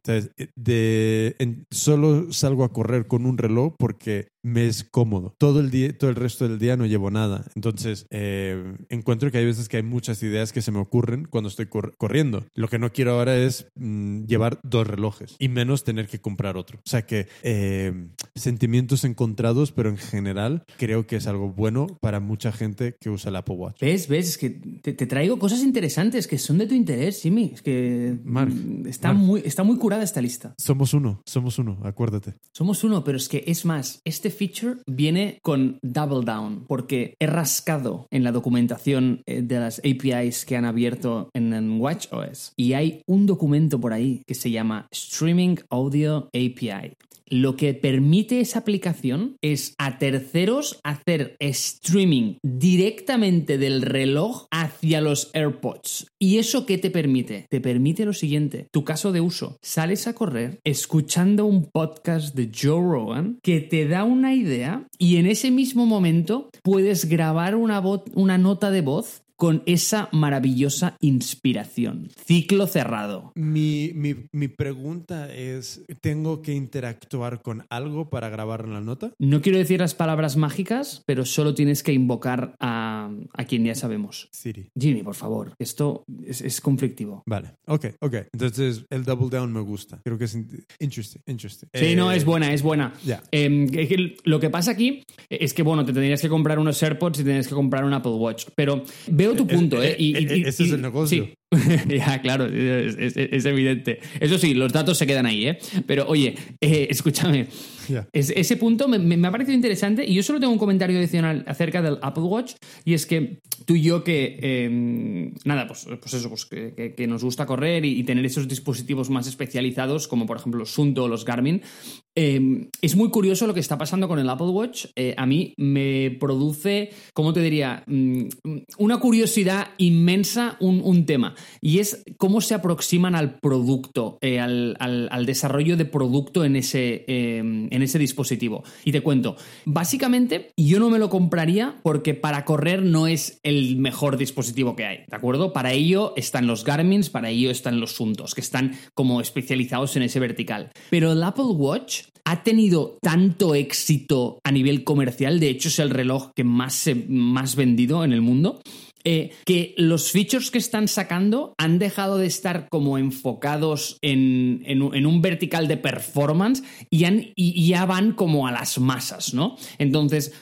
solo salgo a correr con un reloj porque me es cómodo. Todo el día, todo el resto del día no llevo nada. Entonces, eh, encuentro que hay veces que hay muchas ideas que se me ocurren cuando estoy cor- corriendo. Lo que no quiero ahora es mm, llevar dos relojes y menos tener que comprar otro. O sea que eh, sentimientos encontrados, pero en general creo que es algo bueno para mucha gente que usa el Apple Watch. ¿Ves? ¿Ves? Es que te, te traigo cosas interesantes que son de tu interés, Jimmy. Es que mm, está. Muy, está muy curada esta lista. Somos uno, somos uno, acuérdate. Somos uno, pero es que es más, este feature viene con Double Down, porque he rascado en la documentación eh, de las APIs que han abierto en, en WatchOS y hay un documento por ahí que se llama Streaming Audio API. Lo que permite esa aplicación es a terceros hacer streaming directamente del reloj hacia los AirPods. ¿Y eso qué te permite? Te permite lo siguiente, tu caso de uso, sales a correr escuchando un podcast de Joe Rogan que te da una idea y en ese mismo momento puedes grabar una, una nota de voz con esa maravillosa inspiración. Ciclo cerrado. Mi, mi, mi pregunta es, ¿tengo que interactuar con algo para grabar la nota? No quiero decir las palabras mágicas, pero solo tienes que invocar a, a quien ya sabemos. Siri. Jimmy, por favor, esto es, es conflictivo. Vale, ok, ok. Entonces el double down me gusta. Creo que es in- interesting, interesting. Sí, Eh, no, es buena, es buena. Eh, que lo que pasa aquí es que, bueno, te tendrías que comprar unos AirPods y tendrías que comprar un Apple Watch. Pero veo tu punto, eh, ¿eh? Y- y- eh, y- ese es y- el negocio. Sí. [LAUGHS] ya, claro, es, es- es evidente. Eso sí, los datos se quedan ahí, ¿eh? Pero oye, [LAUGHS] eh, escúchame. Es- ese punto me, me- ha parecido interesante y yo solo tengo un comentario adicional acerca del Apple Watch y es que tú y yo que, eh, nada, pues, pues eso, pues que, que- que nos gusta correr y, y tener esos dispositivos más especializados como por ejemplo los Sunto o los Garmin, eh, es muy curioso lo que está pasando con el Apple Watch. Eh, a mí me produce, ¿cómo te diría? Mm, una curiosidad inmensa un, un tema. Y es cómo se aproximan al producto, eh, al, desarrollo de producto en ese, eh, en ese dispositivo. Y te cuento, básicamente yo no me lo compraría porque para correr no es el mejor dispositivo que hay, ¿de acuerdo? Para ello están los Garmins, para ello están los Suntos, que están como especializados en ese vertical. Pero el Apple Watch ha tenido tanto éxito a nivel comercial, de hecho es el reloj que más, se- más vendido en el mundo, eh, que los features que están sacando han dejado de estar como enfocados en, en un- en un vertical de performance y, han, y ya van como a las masas, ¿no? Entonces,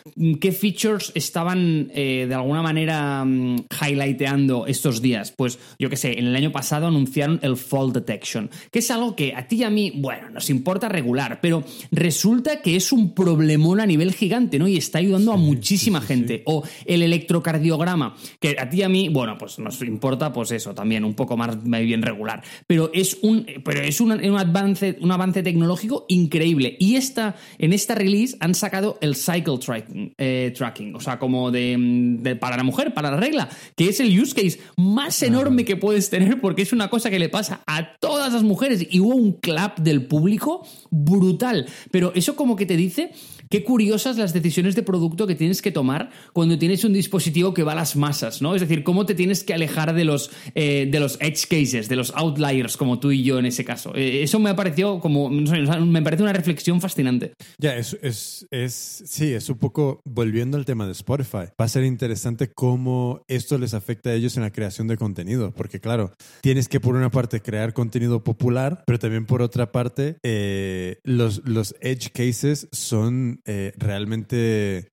¿qué features estaban eh, de alguna manera mm, highlighteando estos días? Pues yo qué sé, en el año pasado anunciaron el Fall Detection, que es algo que a ti y a mí, bueno, nos importa regular, pero resulta que es un problemón a nivel gigante, ¿no? Y está ayudando a muchísima gente. O el electrocardiograma, que a ti y a mí, bueno, pues nos importa, pues eso, también un poco más bien regular. Pero es un, pero es un, un avance, un avance tecnológico increíble. Y esta, en esta release han sacado el cycle tracking, eh, tracking o sea, como de, de- para la mujer, para la regla, que es el use case más enorme que puedes tener porque es una cosa que le pasa a todas las mujeres. Y hubo un clap del público brutal. Pero eso como que te dice Qué curiosas las decisiones de producto que tienes que tomar cuando tienes un dispositivo que va a las masas, Es decir, cómo te tienes que alejar de los, eh, de los edge cases, de los outliers, como tú y yo en ese caso. Eh, eso me ha parecido como, me parece una reflexión fascinante. Ya, es, es, sí, es un poco volviendo al tema de Spotify. Va a ser interesante cómo esto les afecta a ellos en la creación de contenido, porque claro, tienes que por una parte crear contenido popular, pero también por otra parte, eh, los, los edge cases son realmente,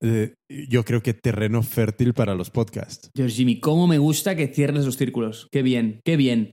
yo creo que terreno fértil para los podcasts. George Jimmy, cómo me gusta que cierres los círculos. Qué bien, qué bien.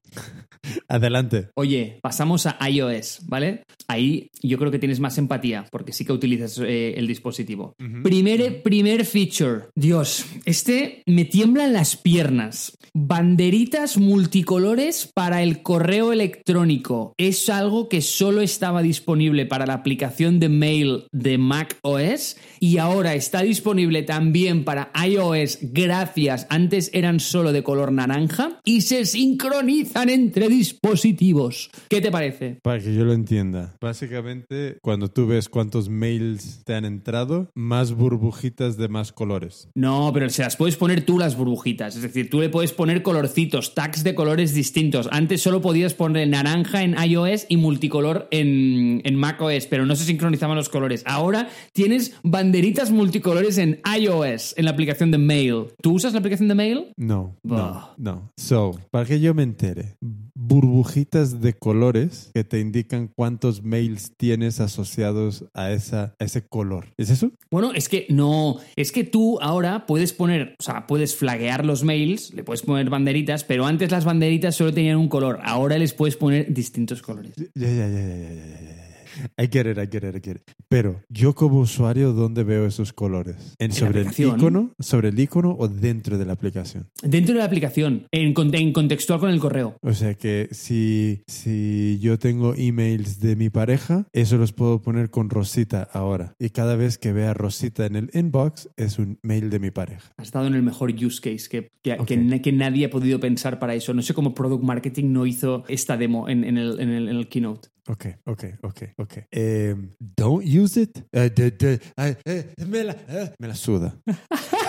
[LAUGHS] Adelante. Oye, pasamos a iOS, ¿vale? Ahí yo creo que tienes más empatía, porque sí que utilizas eh, el dispositivo. primer, primer feature. Dios, este me tiemblan las piernas. Banderitas multicolores para el correo electrónico. Es algo que solo estaba disponible para la aplicación de mail de Mac OS y ahora está disponible también para iOS gracias. Antes eran solo de color naranja y se sincronizan entre dispositivos. ¿Qué te parece? Para que yo lo entienda. Básicamente, cuando tú ves cuántos mails te han entrado, más burbujitas de más colores. No, pero se las puedes poner tú las burbujitas. Es decir, tú le puedes poner colorcitos, tags de colores distintos. Antes solo podías poner naranja en iOS y multicolor en, en macOS, pero no se sincronizaban los colores. Ahora tienes banderitas multicolores en iOS, en la aplicación de Mail. ¿Tú usas la aplicación de Mail? No, no, no. So, para que yo me entere, burbujitas de colores que te indican cuántos mails tienes asociados a, esa, a ese color. ¿Es eso? Bueno, es que no, es que tú ahora puedes poner, o sea, puedes flaguear los mails, le puedes poner banderitas, pero antes las banderitas solo tenían un color, ahora les puedes poner distintos colores. Ya, ya, ya, ya, ya, ya, ya, ya. I get it, I get it, I get it. Pero yo como usuario, ¿dónde veo esos colores? ¿En, sobre el icono? ¿Sobre el icono o dentro de la aplicación? Dentro de la aplicación, en, en contextual con el correo. O sea que si, si yo tengo emails de mi pareja, eso los puedo poner con Rosita ahora. Y cada vez que vea Rosita en el inbox, es un mail de mi pareja. Has estado en el mejor use case que, que, que na- que nadie ha podido pensar para eso. No sé cómo Product Marketing no hizo esta demo en, en el, en el- en el keynote. Ok, ok, ok, ok. Em, don't use it. Eh, de- de- eh, me, la, eh, me la suda. [LAUGHS]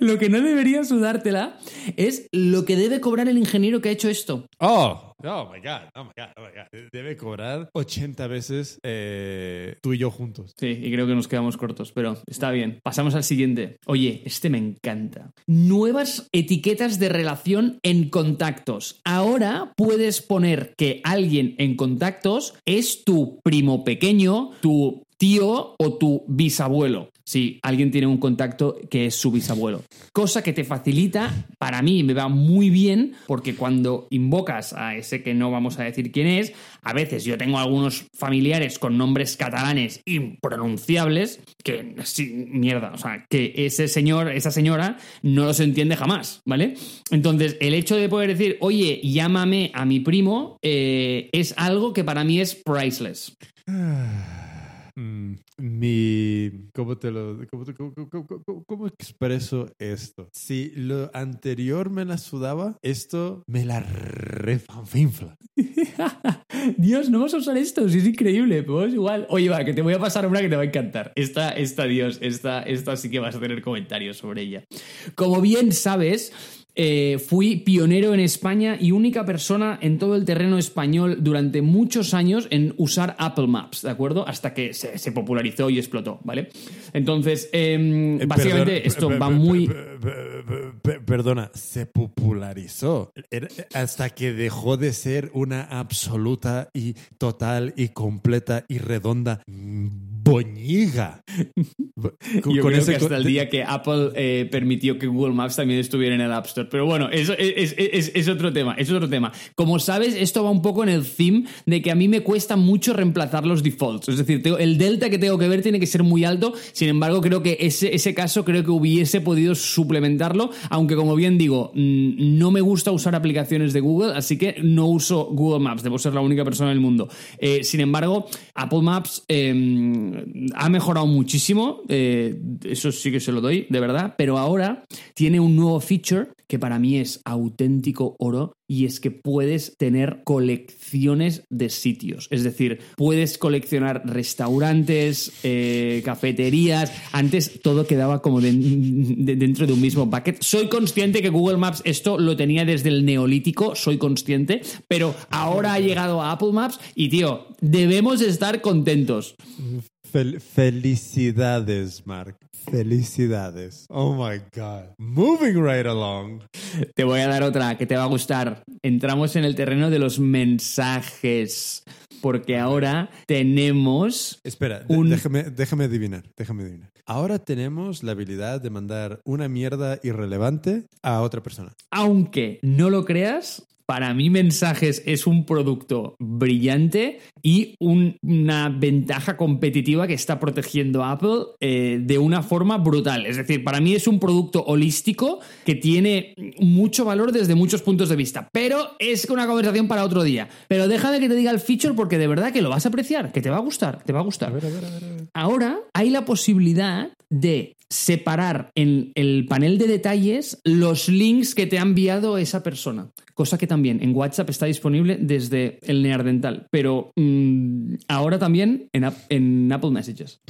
Lo que no debería sudártela es lo que debe cobrar el ingeniero que ha hecho esto. Oh, oh my God, oh my God, oh my God. Debe cobrar 80 veces eh, tú y yo juntos. Sí, y creo que nos quedamos cortos, pero está bien. Pasamos al siguiente. Oye, este me encanta. Nuevas etiquetas de relación en contactos. Ahora puedes poner que alguien en contactos es tu primo pequeño, tu tío o tu bisabuelo. Si alguien tiene un contacto que es su bisabuelo. Cosa que te facilita, para mí me va muy bien, porque cuando invocas a ese que no vamos a decir quién es, a veces yo tengo algunos familiares con nombres catalanes impronunciables que, sí, mierda, o sea, que ese señor, esa señora no los entiende jamás, ¿vale? Entonces, el hecho de poder decir, oye, llámame a mi primo, eh, es algo que para mí es priceless. [SIGHS] [SIGHS] Mm, mi. ¿Cómo te lo.? ¿Cómo, cómo- cómo- cómo- expreso esto? Si lo anterior me la sudaba, esto me la refanfinfla. [LAUGHS] Dios, no vamos a usar esto, sí es increíble, pues igual. Oye, va, que te voy a pasar una que te va a encantar. Esta, esta, Dios, esta, esta sí que vas a tener comentarios sobre ella. Como bien sabes, eh, fui pionero en España y única persona en todo el terreno español durante muchos años en usar Apple Maps, ¿de acuerdo? Hasta que se, se popularizó y explotó, ¿vale? Entonces, Eh, básicamente esto per- va per- muy... per- per- per- per- Perdona, se popularizó hasta que dejó de ser una absoluta y total y completa y redonda boñiga. [LAUGHS] Con- Yo con creo ese que hasta el día que Apple eh, permitió que Google Maps también estuviera en el App Store. Pero bueno, eso es, es- es- es otro tema, es otro tema. Como sabes, esto va un poco en el theme de que a mí me cuesta mucho reemplazar los defaults. Es decir, tengo- el delta que tengo que ver tiene que ser muy alto. Sin embargo, creo que ese, ese caso creo que hubiese podido suplementarlo. Aunque, como bien digo, mm, no me gusta usar aplicaciones de Google, así que no uso Google Maps. Debo ser la única persona en el mundo. Eh, sin embargo, Apple Maps eh, ha mejorado muchísimo. eh, eso sí que se lo doy, de verdad. Pero ahora tiene un nuevo feature que para mí es auténtico oro y es que puedes tener colecciones de sitios. Es decir, puedes coleccionar restaurantes, eh, cafeterías. Antes todo quedaba como de- de- dentro de un mismo bucket. Soy consciente que Google Maps esto lo tenía desde el neolítico, soy consciente, pero ahora ha llegado a Apple Maps y tío, debemos estar contentos. Fel- felicidades, Mark. Felicidades. Oh my God. Moving right along. Te voy a dar otra que te va a gustar. Entramos en el terreno de los mensajes. Porque ahora tenemos. Espera, Un- déjame, déjame adivinar, déjame adivinar. Ahora tenemos la habilidad de mandar una mierda irrelevante a otra persona. Aunque no lo creas, para mí Mensajes es un producto brillante y un- una ventaja competitiva que está protegiendo a Apple eh, de una forma brutal. Es decir, para mí es un producto holístico que tiene mucho valor desde muchos puntos de vista. Pero es una conversación para otro día. Pero déjame que te diga el feature porque de verdad que lo vas a apreciar, que te va a gustar, te va a gustar. Ahora hay la posibilidad de separar en el panel de detalles los links que te ha enviado esa persona. Cosa que también en WhatsApp está disponible desde el Neardental, pero mm, ahora también en, en Apple Messages.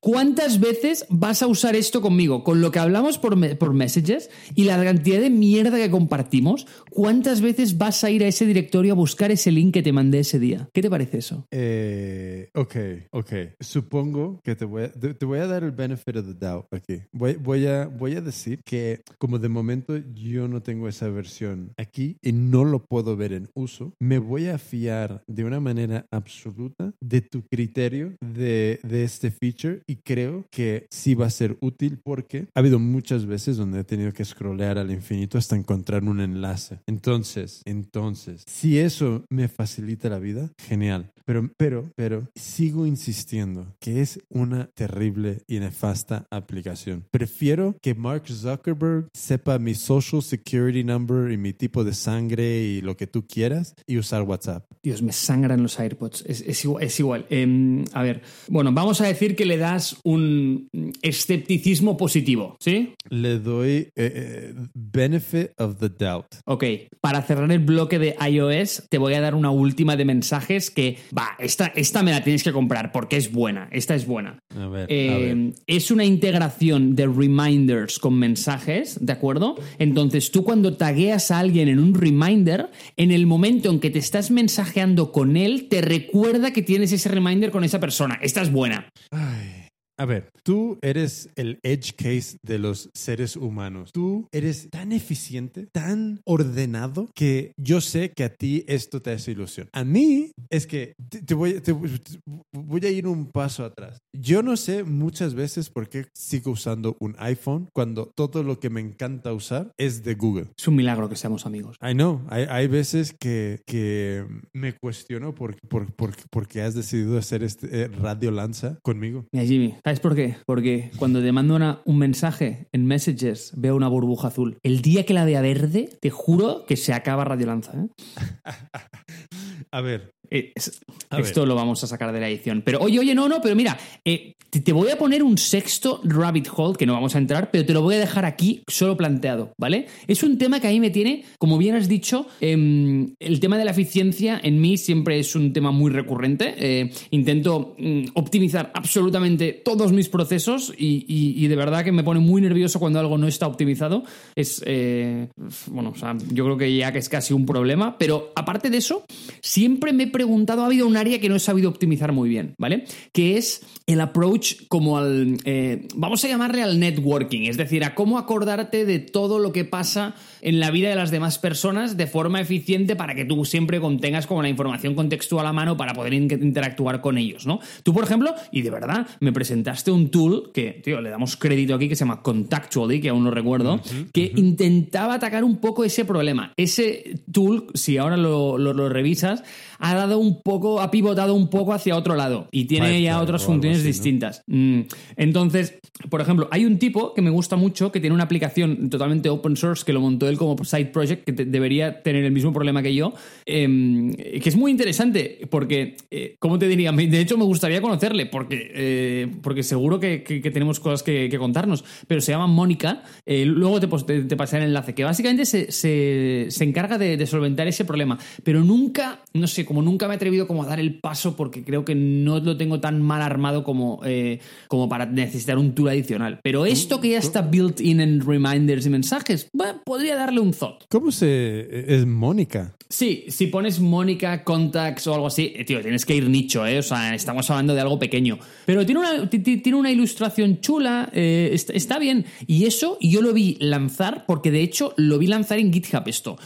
¿Cuántas veces vas a usar esto conmigo? Con lo que hablamos por, me- por messages y la cantidad de mierda que compartimos, ¿cuántas veces vas a ir a ese directorio a buscar ese link que te mandé ese día? ¿Qué te parece eso? Eh, ok, ok. Supongo que te voy, a, te voy a dar el benefit of the doubt aquí. Voy, voy, a, voy a decir que como de momento yo no tengo esa versión aquí y no lo puedo ver en uso, me voy a fiar de una manera absoluta de tu criterio de, de este feature y creo que sí va a ser útil porque ha habido muchas veces donde he tenido que scrollear al infinito hasta encontrar un enlace. Entonces, entonces, si eso me facilita la vida, genial. Pero, pero, pero, sigo insistiendo que es una terrible y nefasta aplicación. Prefiero que Mark Zuckerberg sepa mi social security number y mi tipo de sangre y lo que tú quieras y usar WhatsApp. Dios, me sangran los AirPods. Es, es igual. es igual. Em, a ver, bueno, vamos a decir que le un escepticismo positivo, ¿sí? Le doy eh, eh, benefit of the doubt. Ok, para cerrar el bloque de iOS, te voy a dar una última de mensajes que, va, esta, esta me la tienes que comprar porque es buena, esta es buena. A ver, a Eh, ver. es una integración de reminders con mensajes, ¿de acuerdo? Entonces tú cuando tagueas a alguien en un reminder, en el momento en que te estás mensajeando con él, te recuerda que tienes ese reminder con esa persona. Esta es buena. Ay, A ver, tú eres el edge case de los seres humanos. Tú eres tan eficiente, tan ordenado, que yo sé que a ti esto te hace ilusión. A mí es que te, te voy, te- voy a ir un paso atrás. Yo no sé muchas veces por qué sigo usando un iPhone cuando todo lo que me encanta usar es de Google. Es un milagro que seamos amigos. I know, hay, hay veces que, que me cuestiono por, por, por, por qué has decidido hacer este eh, Radio Lanza conmigo. Mira, Jimmy, ¿sabes por qué? Porque cuando te mando una- un mensaje en Messages veo una burbuja azul. El día que la vea verde, te juro que se acaba Radio Lanza. ¿eh? [LAUGHS] A ver, Eh, esto lo vamos a sacar de la edición. Pero oye, oye, no, no, pero mira, eh, te, voy a poner un sexto rabbit hole, que no vamos a entrar, pero te lo voy a dejar aquí solo planteado, ¿vale? Es un tema que a mí me tiene, como bien has dicho, em, el tema de la eficiencia en mí siempre es un tema muy recurrente. Eh, intento mm, optimizar absolutamente todos mis procesos y, de verdad que me pone muy nervioso cuando algo no está optimizado. Es, bueno, o sea, yo creo que ya que es casi un problema, pero aparte de eso, siempre me he preguntado, ha habido un área que no he sabido optimizar muy bien, ¿vale? Que es el approach como al, eh, vamos a llamarle al networking, es decir, a cómo acordarte de todo lo que pasa en la vida de las demás personas de forma eficiente para que tú siempre contengas como la información contextual a mano para poder interactuar con ellos, ¿no? Tú, por ejemplo, y de verdad, me presentaste un tool que, tío, le damos crédito aquí que se llama Contactually, que aún no recuerdo, que intentaba atacar un poco ese problema. Ese tool, si ahora lo, lo revisas, ha dado un poco, ha pivotado un poco hacia otro lado y tiene ya otras funciones distintas. Mm. Entonces, por ejemplo, hay un tipo que me gusta mucho que tiene una aplicación totalmente open source que lo montó él como side project que debería tener el mismo problema que yo, em, que es muy interesante porque, eh, ¿cómo te diría? De hecho, me gustaría conocerle porque, eh, porque seguro que, tenemos cosas que, contarnos, pero se llama Mónica, eh, luego te, te, pasaré el enlace, que básicamente se, se, encarga de, de solventar ese problema, pero nunca, no sé, como nunca me he atrevido como a dar el paso porque creo que no lo tengo tan mal armado como, eh, como para necesitar un tool adicional. Pero esto que ya está built in en reminders y mensajes, podría darle un thought. ¿Cómo se es Mónica? Sí, si pones Mónica Contacts o algo así, eh, tío, tienes que ir nicho, ¿eh? O sea, estamos hablando de algo pequeño. Pero tiene una, tiene una ilustración chula, eh, está, bien. Y eso yo lo vi lanzar, porque de hecho lo vi lanzar en GitHub esto.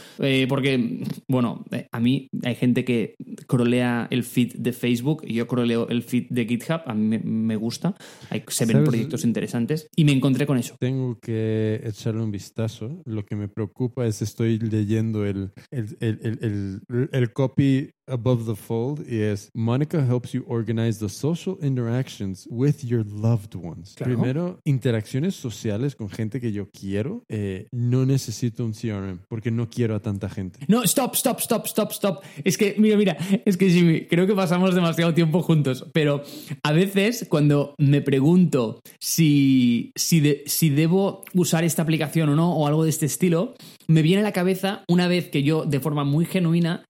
porque, bueno, a mí hay gente que crolea el feed de Facebook, yo croleo el feed de GitHub, a mí me, gusta, Hay, se ven proyectos interesantes y me encontré con eso. Tengo que echarle un vistazo. Lo que me preocupa es estoy leyendo el, el, el, el copy above the fold is Monica helps you organize the social interactions with your loved ones. Primero, interacciones sociales con gente que yo quiero. Eh, no necesito un CRM porque no quiero a tanta gente. No, stop, stop, stop, stop, stop. Es que, mira, mira, es que Jimmy, creo que pasamos demasiado tiempo juntos, pero a veces cuando me pregunto si, si, si debo usar esta aplicación o no, o algo de este estilo, me viene a la cabeza una vez que yo, de forma muy genuina,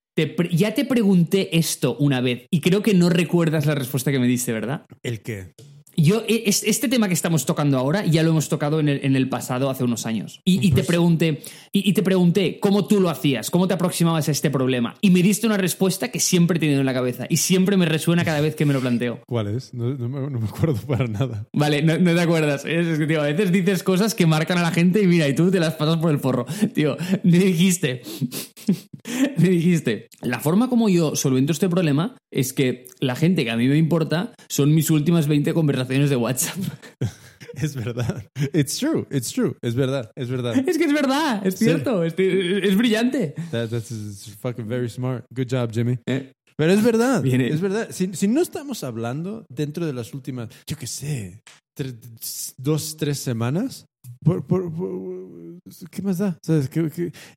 ya te pregunté esto una vez y creo que no recuerdas la respuesta que me diste, ¿verdad? ¿El qué? Yo, e, este tema que estamos tocando ahora ya lo hemos tocado en el, pasado hace unos años. Y, te pregunté, y, te pregunté cómo tú lo hacías, cómo te aproximabas a este problema. Y me diste una respuesta que siempre he tenido en la cabeza y siempre me resuena cada vez que me lo planteo. [LAUGHS] ¿Cuál es? No, me, acuerdo para nada. Vale, no, te acuerdas. Es, que, tío, a veces dices cosas que marcan a la gente y mira, y tú te las pasas por el forro. Tío, [LAUGHS] me dijiste, [LAUGHS] me dijiste, la forma como yo solvento este problema es que la gente que a mí me importa son mis últimas 20 conversaciones de WhatsApp. [LAUGHS] Es verdad. It's true. It's true. Es verdad. Es verdad. Es que es verdad. Es cierto. Es, brillante. that's fucking very smart. Good job, Jimmy. Eh. Pero es verdad. Es verdad. Si, no estamos hablando dentro de las últimas, yo qué sé, dos, tres semanas, por, ¿Qué más da?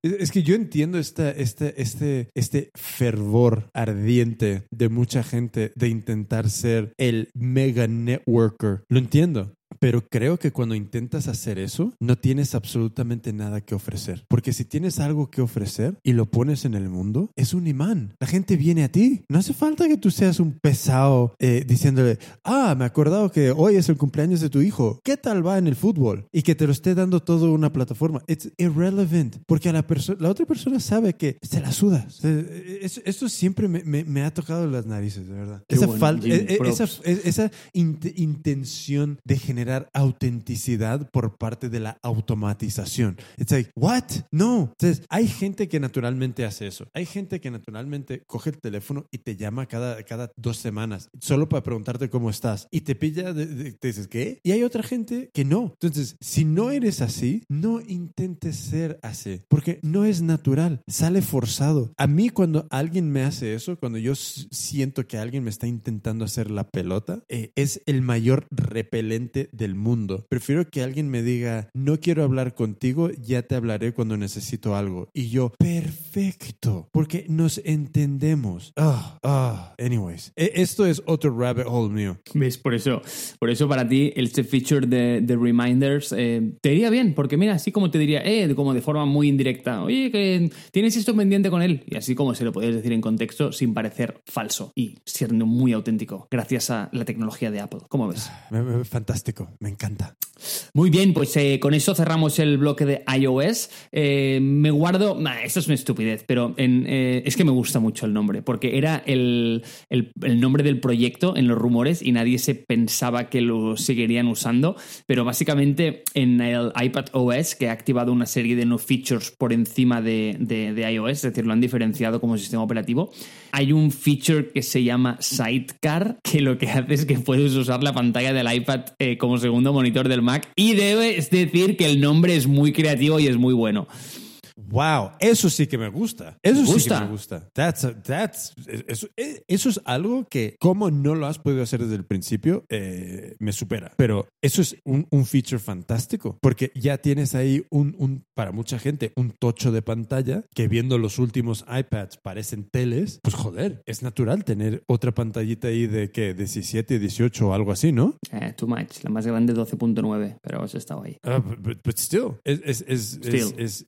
es que yo entiendo este, este, este, este fervor ardiente de mucha gente de intentar ser el mega networker. Lo entiendo. Pero creo que cuando intentas hacer eso, no tienes absolutamente nada que ofrecer. Porque si tienes algo que ofrecer y lo pones en el mundo, es un imán. La gente viene a ti. No hace falta que tú seas un pesado eh, diciéndole, ah, me he acordado que hoy es el cumpleaños de tu hijo. ¿Qué tal va en el fútbol? Y que te lo esté dando todo una plataforma. It's irrelevant. Porque a la, la otra persona sabe que se la suda. esto siempre me, ha tocado las narices, de verdad. esa, falta, e, e, esa, e, esa intención de generar generar autenticidad por parte de la automatización. It's like, what? No. Entonces, hay gente que naturalmente hace eso. Hay gente que naturalmente coge el teléfono y te llama cada, cada dos semanas solo para preguntarte cómo estás y te pilla, te dices, ¿qué? Y hay otra gente que no. Entonces, si no eres así, no intentes ser así, porque no es natural, sale forzado. A mí cuando alguien me hace eso, cuando yo siento que alguien me está intentando hacer la pelota, eh, es el mayor repelente del mundo. Prefiero que alguien me diga, no quiero hablar contigo, ya te hablaré cuando necesito algo. Y yo, perfecto, porque nos entendemos. Ah, ah, anyways, e- esto es otro rabbit hole mío. ¿Ves? Por eso, por eso para ti este feature de, de reminders eh, te iría bien, porque mira, así como te diría, eh, como de forma muy indirecta, oye, que tienes esto pendiente con él, y así como se lo puedes decir en contexto sin parecer falso y siendo muy auténtico, gracias a la tecnología de Apple. ¿Cómo ves? Me- me- encanta. Muy bien, pues eh, con eso cerramos el bloque de iOS. Eh, me guardo. Nah, esto es una estupidez, pero en, eh, es que me gusta mucho el nombre, porque era el, nombre del proyecto en los rumores y nadie se pensaba que lo seguirían usando. Pero básicamente en el iPad OS, que ha activado una serie de no features por encima de- de iOS, es decir, lo han diferenciado como sistema operativo, hay un feature que se llama Sidecar, que lo que hace es que puedes usar la pantalla del iPad eh, como segundo monitor del Mac. Y debes decir que el nombre es muy creativo y es muy bueno. Wow, eso sí que me gusta. Eso sí que ¿Gusta? me gusta. That's a- that's- eso, eh, eso es algo que, como no lo has podido hacer desde el principio, eh, me supera. Pero eso es un, un feature fantástico, porque ya tienes ahí un, un, para mucha gente, un tocho de pantalla que viendo los últimos iPads parecen teles. Pues joder, es natural tener otra pantallita ahí de que 17, 18 o algo así, ¿no? Eh, too much. La más grande 12.9, pero has estado ahí. Ah, but, but- still, es, es, es, Still. es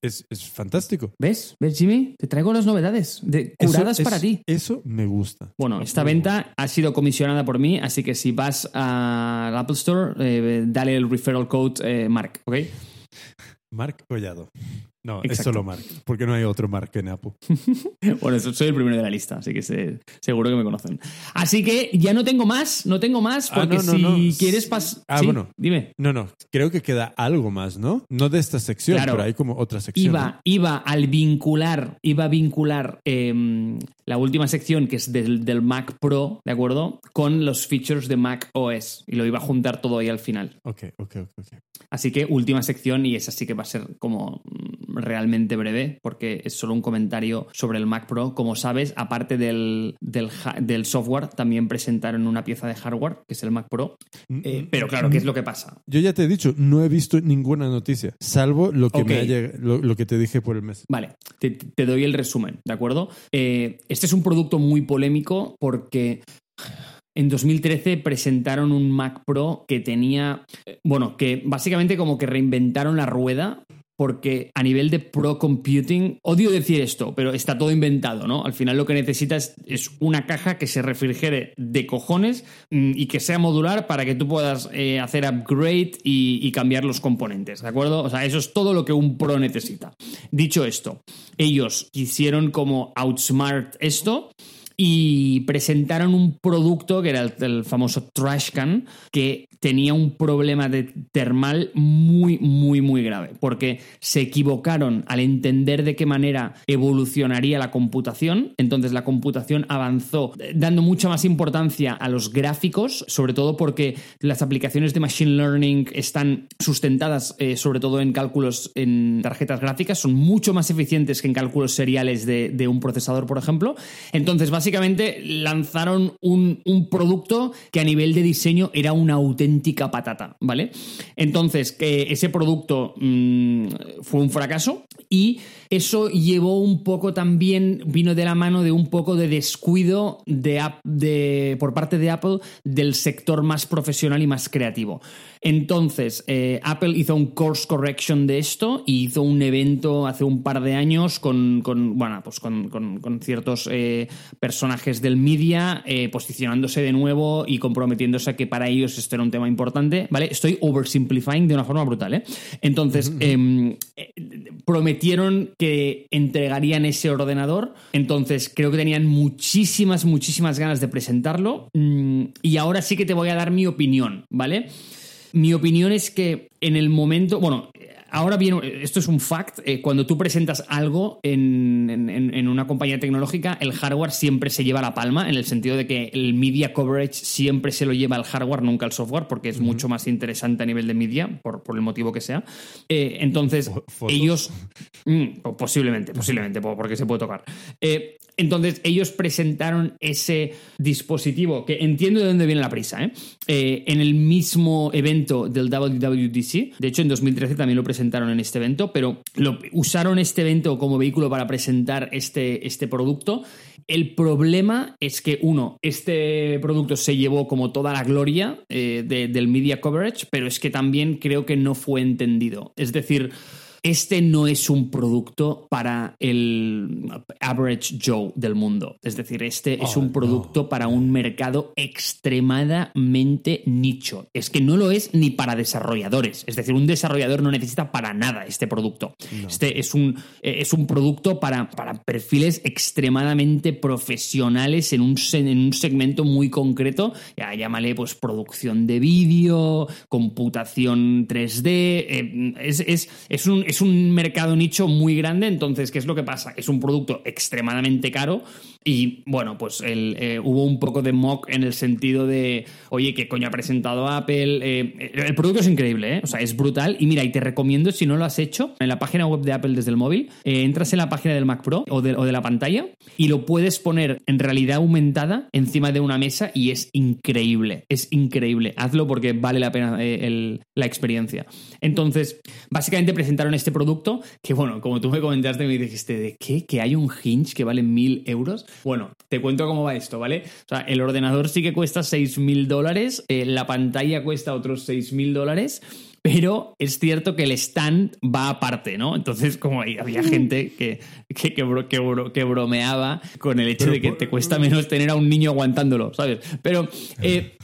fantástico. ¿Ves? ¿Ves, Jimmy? Te traigo las novedades de, Eso curadas es- para ti. Eso me gusta. Bueno, esta venta ha sido comisionada por mí, así que si vas al Apple Store, eh, dale el referral code eh, Mark, ¿ok? Mark Collado. No, es Exacto. solo Mark, porque no hay otro Mark en Apple. [LAUGHS] Bueno, soy el primero de la lista, así que se- seguro que me conocen. Así que ya no tengo más, no tengo más, Ah, porque no, no, si no. quieres pasar... Ah, bueno. Dime. No, no, creo que queda algo más, ¿no? No de esta sección, Claro. pero hay como otra sección. Iba, iba al vincular, iba a vincular em, la última sección que es del, del Mac Pro, ¿de acuerdo? Con los features de Mac OS. Y lo iba a juntar todo ahí al final. Ok, ok, ok. ok. Así que última sección y esa sí que va a ser como mm, realmente breve porque es solo un comentario sobre el Mac Pro. Como sabes, aparte del, del, software, también presentaron una pieza de hardware, que es el Mac Pro. Eh, pero claro, ¿qué es lo que pasa? Yo ya te he dicho, no he visto ninguna noticia, salvo lo que, me lo, lo que te dije por el mes. Vale, te, te doy el resumen, ¿de acuerdo? Eh, este es un producto muy polémico porque en 2013 presentaron un Mac Pro que tenía, eh, bueno, que básicamente como que reinventaron la rueda. Porque a nivel de pro computing, odio decir esto, pero está todo inventado, ¿no? Al final lo que necesitas es una caja que se refrigere de cojones mm, y que sea modular para que tú puedas eh, hacer upgrade y, cambiar los componentes, ¿de acuerdo? O sea, eso es todo lo que un pro necesita. Dicho esto, ellos quisieron como outsmart esto y presentaron un producto que era el, el famoso trash can que tenía un problema de termal muy muy muy grave porque se equivocaron al entender de qué manera evolucionaría la computación. Entonces la computación avanzó eh, dando mucha más importancia a los gráficos sobre todo porque las aplicaciones de machine learning están sustentadas eh, sobre todo en cálculos en tarjetas gráficas. Son mucho más eficientes que en cálculos seriales de, de un procesador por ejemplo. Entonces básicamente lanzaron un, un producto que a nivel de diseño era una auténtica patata, ¿vale? Entonces, que ese producto mm, fue un fracaso y eso llevó un poco también, vino de la mano de un poco de descuido de, de- por parte de Apple del sector más profesional y más creativo. Entonces, eh, Apple hizo un course correction de esto y hizo un evento hace un par de años con, con, bueno, pues con, con- con ciertos eh, personajes del media eh, posicionándose de nuevo y comprometiéndose a que para ellos esto era un tema importante, ¿vale? Estoy oversimplifying de una forma brutal, ¿eh? Entonces, [LAUGHS] em, prometieron que entregarían ese ordenador, entonces creo que tenían muchísimas, muchísimas ganas de presentarlo mm, y ahora sí que te voy a dar mi opinión, ¿vale? Mi opinión es que en el momento, bueno, ahora viene, esto es un fact, eh, cuando tú presentas algo en, en- una compañía tecnológica, el hardware siempre se lleva la palma, en el sentido de que el media coverage siempre se lo lleva el hardware, nunca el software, porque es mucho más interesante a nivel de media, por, por el motivo que sea. Eh, entonces, fotos. ellos... Mm, posiblemente, posiblemente, po- porque se puede tocar. Eh, Entonces ellos presentaron ese dispositivo, que entiendo de dónde viene la prisa, ¿eh? Eh, en el mismo evento del WWDC. De hecho, en 2013 también lo presentaron en este evento, pero lo, usaron este evento como vehículo para presentar este, este producto. El problema es que, uno, este producto se llevó como toda la gloria eh, del media coverage, pero es que también creo que no fue entendido. Es decir, este no es un producto para el average Joe del mundo. Es decir, este es Oh, un producto para un mercado extremadamente nicho. Es que no lo es ni para desarrolladores. Es decir, un desarrollador no necesita para nada este producto. Este es un, es un producto para, para perfiles extremadamente profesionales en un, en un segmento muy concreto. Ya, llámale pues producción de vídeo, computación 3D. eh, es, es- es un, es un mercado nicho muy grande. Entonces, ¿qué es lo que pasa? Es un producto extremadamente caro y bueno, pues eh, hubo un poco de mock en el sentido de, oye, ¿qué coño ha presentado Apple? Eh, el producto es increíble, ¿eh? O sea, es brutal. Y mira, y te recomiendo, si no lo has hecho, en la página web de Apple desde el móvil, entras en la página del Mac Pro o de, la pantalla y lo puedes poner en realidad aumentada encima de una mesa y es increíble. Es increíble. Hazlo porque vale la pena la experiencia. Entonces, básicamente presentaron este producto que, bueno, como tú me comentaste, me dijiste, ¿de qué? ¿Que hay un hinge que vale mil euros? Bueno, te cuento cómo va esto, ¿vale? O sea, el ordenador sí que cuesta seis mil dólares, eh, la pantalla cuesta otros seis mil dólares. Pero es cierto que el stand va aparte, ¿no? Entonces, como ahí había gente que, que, que, bro- que bro- que bromeaba con el hecho Pero de que por- te cuesta menos tener a un niño aguantándolo, ¿sabes? Pero eh,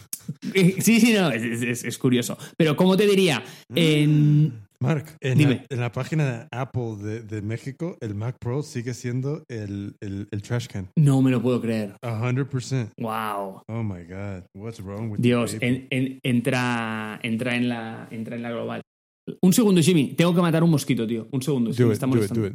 eh, sí, sí, no, es, es- es curioso. Pero, ¿cómo te diría? En- Mark, en, Dime. La, en la página de Apple de, de México, el Mac Pro sigue siendo el, el, el trash can. no me lo puedo creer. 100%. Wow. Oh my God. What's wrong with Dios, en- en- entra, entra, en la, entra en la global. Un segundo, Jimmy. Tengo que matar un mosquito, tío. Un segundo. Do me it, está do it, do it.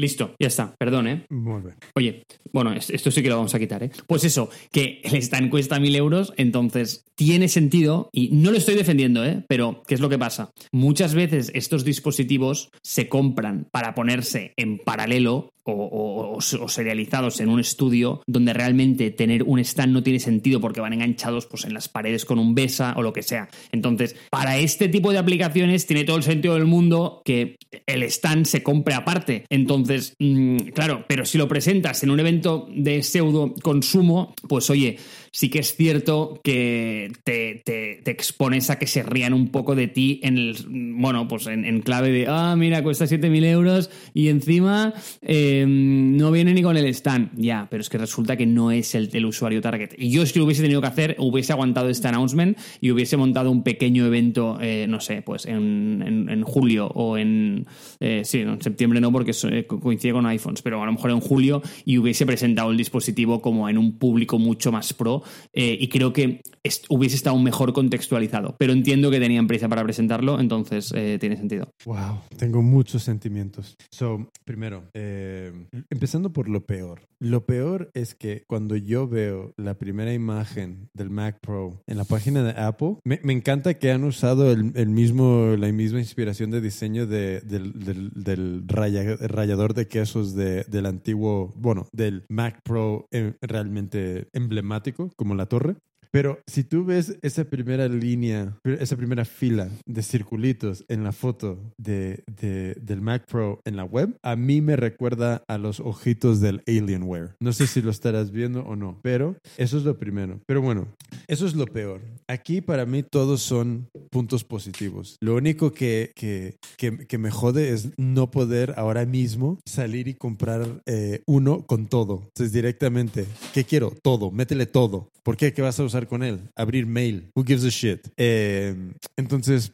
Listo, ya está. Perdón, ¿eh? Muy bien. Oye, bueno, es- esto sí que lo vamos a quitar, ¿eh? Pues eso, que el stand cuesta mil euros, entonces tiene sentido, y no lo estoy defendiendo, ¿eh? Pero, ¿qué es lo que pasa? Muchas veces estos dispositivos se compran para ponerse en paralelo o- o serializados en un estudio donde realmente tener un stand no tiene sentido porque van enganchados pues, en las paredes con un BESA o lo que sea. Entonces, para este tipo de aplicaciones tiene todo el sentido del mundo que el stand se compre aparte. Entonces, mm, claro, pero si lo presentas en un evento de pseudo consumo, pues oye, sí que es cierto que te, te- te expones a que se rían un poco de ti en el, bueno, pues en, en clave de, ah, mira, cuesta 7.000 euros y encima eh, no viene ni con el stand. Ya, pero es que resulta que no es el, el usuario target. Y yo si lo hubiese tenido que hacer, hubiese aguantado este announcement y hubiese montado un pequeño evento, eh, no sé, pues en, en- julio o en, eh, sí, en septiembre no porque eh, co- coincide con iPhones, pero a lo mejor en julio y hubiese presentado el dispositivo como en un público mucho más pro eh, y creo que hubiese estado mejor contextualizado. Pero entiendo que tenían prisa para presentarlo, entonces eh, tiene sentido. Wow, tengo muchos sentimientos. So, primero, eh, empezando por lo peor. Lo peor es que cuando yo veo la primera imagen del Mac Pro en la página de Apple, me, encanta que han usado el, mismo, la misma inspiración de diseño de- del, del- del raya- rallador de quesos de- del antiguo, bueno, del Mac Pro realmente emblemático, como la torre. Pero si tú ves esa primera línea, esa primera fila de circulitos en la foto de, de- del Mac Pro en la web, a mí me recuerda a los ojitos del Alienware. No sé si lo estarás viendo o no, pero eso es lo primero. Pero bueno, eso es lo peor. Aquí para mí todos son puntos positivos. Lo único que, que, que, que me jode es no poder ahora mismo salir y comprar eh, uno con todo. Entonces directamente, ¿qué quiero? Todo, métele todo. ¿Por qué? ¿Qué vas a usar con él? Abrir mail. Who gives a shit? Eh, entonces,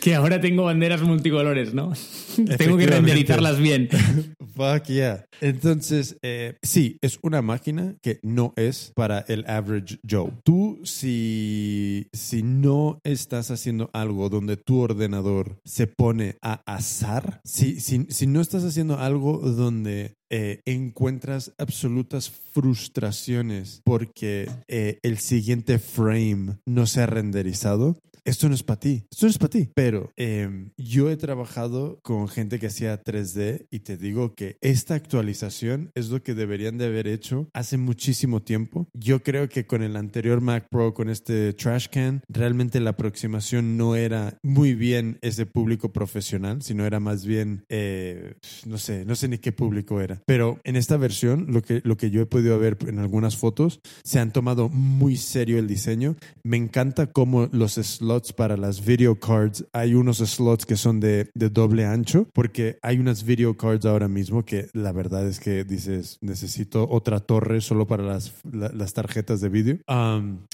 Que ahora tengo banderas multicolores, ¿no? [LAUGHS] tengo que renderizarlas bien. [LAUGHS] Fuck yeah. Entonces, eh, sí, es una máquina que no es para el average Joe. Tú, si, si no estás haciendo algo donde tu ordenador se pone a azar, si, si, si no estás haciendo algo donde eh, encuentras absolutas frustraciones porque eh, el siguiente frame no se ha renderizado, esto no es para ti, esto no es para ti. Pero em, yo he trabajado con gente que hacía 3D y te digo que esta actualización es lo que deberían de haber hecho hace muchísimo tiempo. Yo creo que con el anterior Mac Pro, con este trash can, realmente la aproximación no era muy bien ese público profesional, sino era más bien, eh, no sé, no sé ni qué público era. Pero en esta versión, lo que, lo que yo he podido ver en algunas fotos, se han tomado muy serio el diseño. Me encanta cómo los slots para las video cards, hay unos slots que son de, de doble ancho, porque hay unas video cards ahora mismo que la verdad es que dices, necesito otra torre solo para las, las tarjetas de vídeo.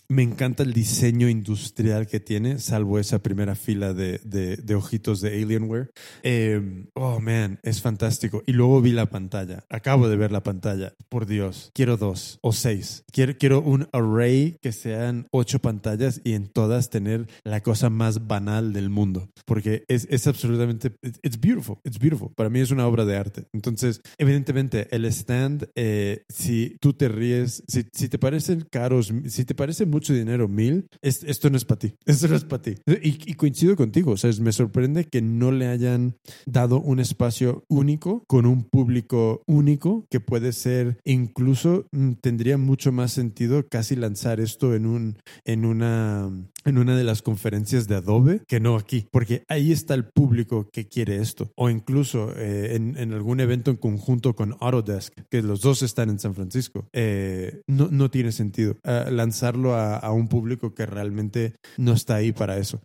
me encanta el diseño industrial que tiene, salvo esa primera fila de, de, de ojitos de Alienware. Em, oh, man, es fantástico. Y luego vi la pantalla. Acabo de ver la pantalla. Por Dios, quiero dos o seis. Quiero, quiero un array que sean ocho pantallas y en todas tener la cosa más banal del mundo, porque es, es absolutamente, it's beautiful, it's beautiful. Para mí es una obra de arte. Entonces, evidentemente, el stand, eh, si tú te ríes, si, si, te parecen caros, si te parece mucho dinero, mil, esto no es para ti, [LAUGHS] esto no es para ti. Y, y, coincido contigo, o sea, me sorprende que no le hayan dado un espacio único con un público único que puede ser, incluso mm, tendría mucho más sentido casi lanzar esto en un, en una, en una de las conferencias de Adobe que no aquí, porque ahí está el público que quiere esto. O incluso eh, en, algún evento en conjunto con Autodesk, que los dos están en San Francisco. Eh, no, no, tiene sentido uh, lanzarlo a, un público que realmente no está ahí para eso.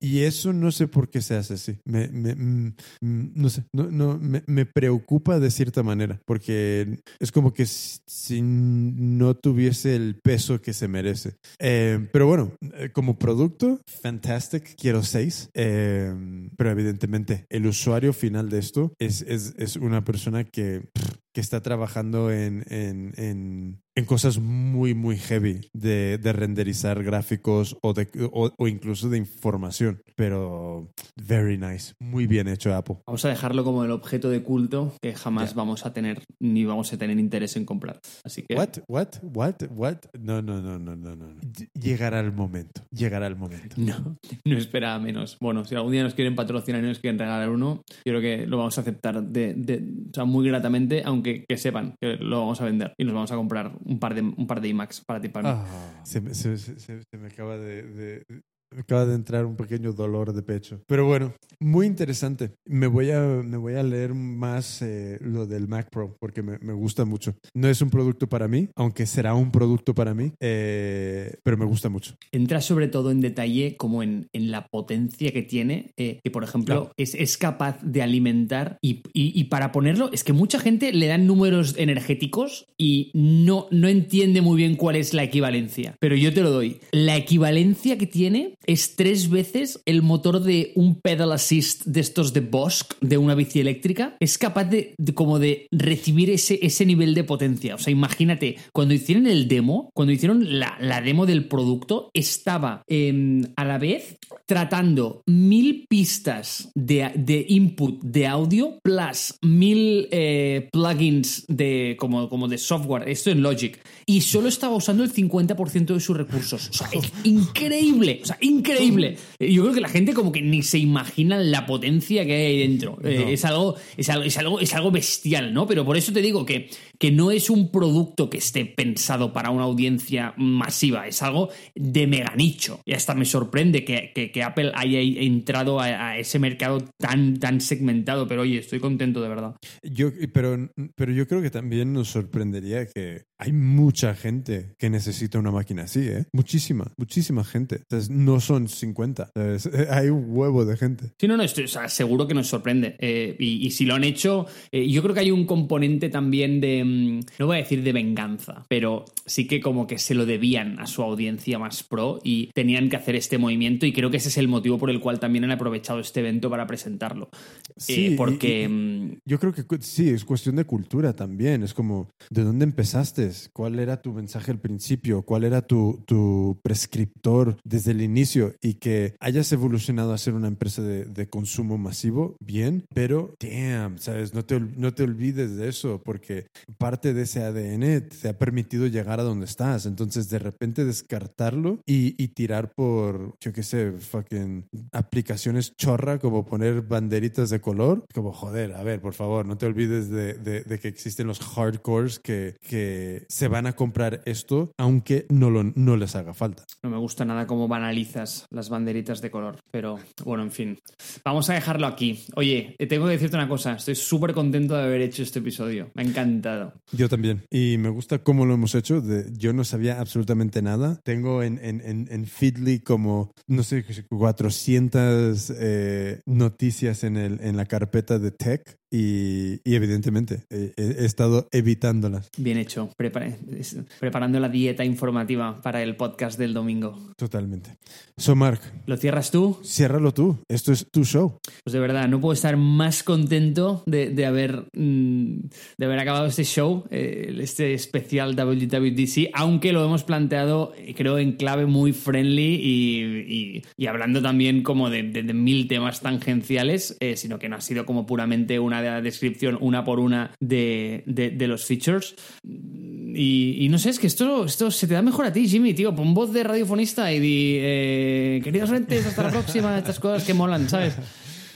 Y eso no sé por qué se hace así. Me, mm, no sé, no, no, me, me, preocupa de cierta manera, porque es como que si no tuviese el peso que se merece. Eh, pero bueno, como producto, fantastic, quiero seis. Eh, pero evidentemente, el usuario final de esto es, es, es una persona que, que está trabajando en, en, en, cosas muy, muy heavy de, de renderizar gráficos o, de, o, o, incluso de información. Pero very nice. Muy bien hecho Apple. Vamos a dejarlo como el objeto de culto que jamás yeah. vamos a tener ni vamos a tener interés en comprar. Así que... What? What? What? What? No, no, no, no, no, no. Llegará el momento. Llegará el momento. No, [LAUGHS] no espera menos. Bueno, si algún día nos quieren patrocinar y nos quieren regalar uno, yo creo que lo vamos a aceptar de, de, o sea, muy gratamente, aunque que, que, sepan que lo vamos a vender y nos vamos a comprar un par de, un par de iMacs para ti para mí. Ah, se, me, se, se, se, me acaba de, de, acaba de entrar un pequeño dolor de pecho. Pero bueno, muy interesante. Me voy a, me voy a leer más eh, lo del Mac Pro porque me, me, gusta mucho. No es un producto para mí, aunque será un producto para mí, eh, pero me gusta mucho. Entra sobre todo en detalle como en, en la potencia que tiene, eh, que por ejemplo claro. es, es, capaz de alimentar y, y, y, para ponerlo, es que mucha gente le dan números energéticos y no, no entiende muy bien cuál es la equivalencia. Pero yo te lo doy. La equivalencia que tiene es tres veces el motor de un pedal assist de estos de Bosch, de una bici eléctrica. Es capaz de, como de recibir ese, ese nivel de potencia. O sea, imagínate, cuando hicieron el demo, cuando hicieron la, la demo del producto, estaba eh, a la vez tratando mil pistas de, de, input de audio plus mil eh, plugins de, como, como de software, esto en Logic, y solo estaba usando el 50% de sus recursos. O sea, es increíble, o sea, increíble. Yo creo que la gente como que ni se imagina la potencia que hay ahí dentro. No. Eh, es, algo, es, algo, es, algo, es algo bestial, ¿no? Pero por eso te digo que, que no es un producto que esté pensado para una audiencia masiva, es algo de mega nicho. Y hasta me sorprende que, que, que Apple haya entrado a, a, ese mercado tan, tan segmentado, pero oye, estoy contento de verdad. Yo, pero, pero yo creo que también nos sorprendería que hay mucha gente que necesita una máquina así, ¿eh? Muchísima, muchísima gente. Entonces, no son 50, ¿sabes? [LAUGHS] hay un huevo de gente. Sí, no, no, estoy, o sea, seguro que nos sorprende. Eh, y, y, si lo han hecho, eh, yo creo que hay un componente también de, mm, no voy a decir de venganza, pero sí que como que se lo debían a su audiencia más pro y tenían que hacer este movimiento y creo que ese es el motivo por el cual también han aprovechado este evento para presentarlo. Sí, eh, porque... Y, mm, y yo creo que sí, es cuestión de cultura también. Es como, ¿de dónde empezaste? ¿Cuál era tu mensaje al principio? ¿Cuál era tu, tu prescriptor desde el inicio? Inicio y que hayas evolucionado a ser una empresa de, de consumo masivo, bien, pero damn, ¿sabes? No te, no te olvides de eso porque parte de ese ADN te ha permitido llegar a donde estás. Entonces, de repente descartarlo y, y tirar por, yo qué sé, fucking aplicaciones chorra como poner banderitas de color, como joder, a ver, por favor, no te olvides de, de, de que existen los hardcores que, que se van a comprar esto aunque no, lo, no les haga falta. No me gusta nada cómo las banderitas de color, pero bueno, en fin. Vamos a dejarlo aquí. Oye, tengo que decirte una cosa, estoy súper contento de haber hecho este episodio. Me ha encantado. Yo también. Y me gusta cómo lo hemos hecho. Yo no sabía absolutamente nada. Tengo en, en, en, en Feedly como, no sé, 400 eh, noticias en, el, en la carpeta de tech y, y evidentemente eh, he estado evitándolas. Bien hecho, Prepara preparando la dieta informativa para el podcast del domingo. Totalmente. So, Mark. ¿Lo cierras tú? Ciérralo tú. Esto es tu show. Pues de verdad, no puedo estar más contento de, de haber, mmm, de haber acabado este show, eh, este especial WWDC, aunque lo hemos planteado, creo, en clave muy friendly y, y, y hablando también como de, de, de mil temas tangenciales, eh, sino que no ha sido como puramente una descripción una por una de, de, los features. Y, y, no sé, es que esto, esto se te da mejor a ti, Jimmy, tío. Pon voz de radiofonista y di, eh, queridos rentes, hasta la próxima, estas cosas que molan, ¿sabes?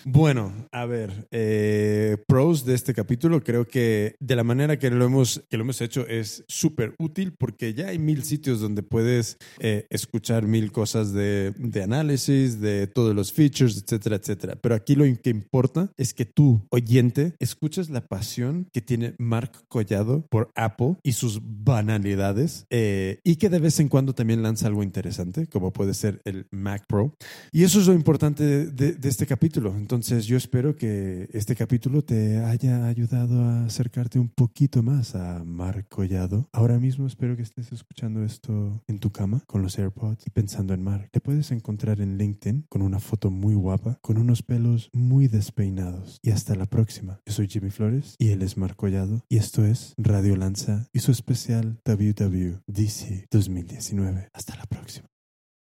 Bueno, a ver, eh, pros de este capítulo, creo que de la manera que lo hemos, que lo hemos hecho es súper útil porque ya hay mil sitios donde puedes eh, escuchar mil cosas de, de, análisis, de todos los features, etcétera, etcétera. Pero aquí lo que importa es que tú, oyente, escuches la pasión que tiene Mark Collado por Apple y sus banalidades eh, y que de vez en cuando también lanza algo interesante, como puede ser el Mac Pro. Y eso es lo importante de, este capítulo. Entonces yo espero que este capítulo te haya ayudado a acercarte un poquito más a Marc Collado. Ahora mismo espero que estés escuchando esto en tu cama con los AirPods y pensando en Marc. Te puedes encontrar en LinkedIn con una foto muy guapa, con unos pelos muy despeinados. Y hasta la próxima. Yo soy Jimmy Flores y él es Marc Collado y esto es Radio Lanza y su especial WWDC 2019. Hasta la próxima.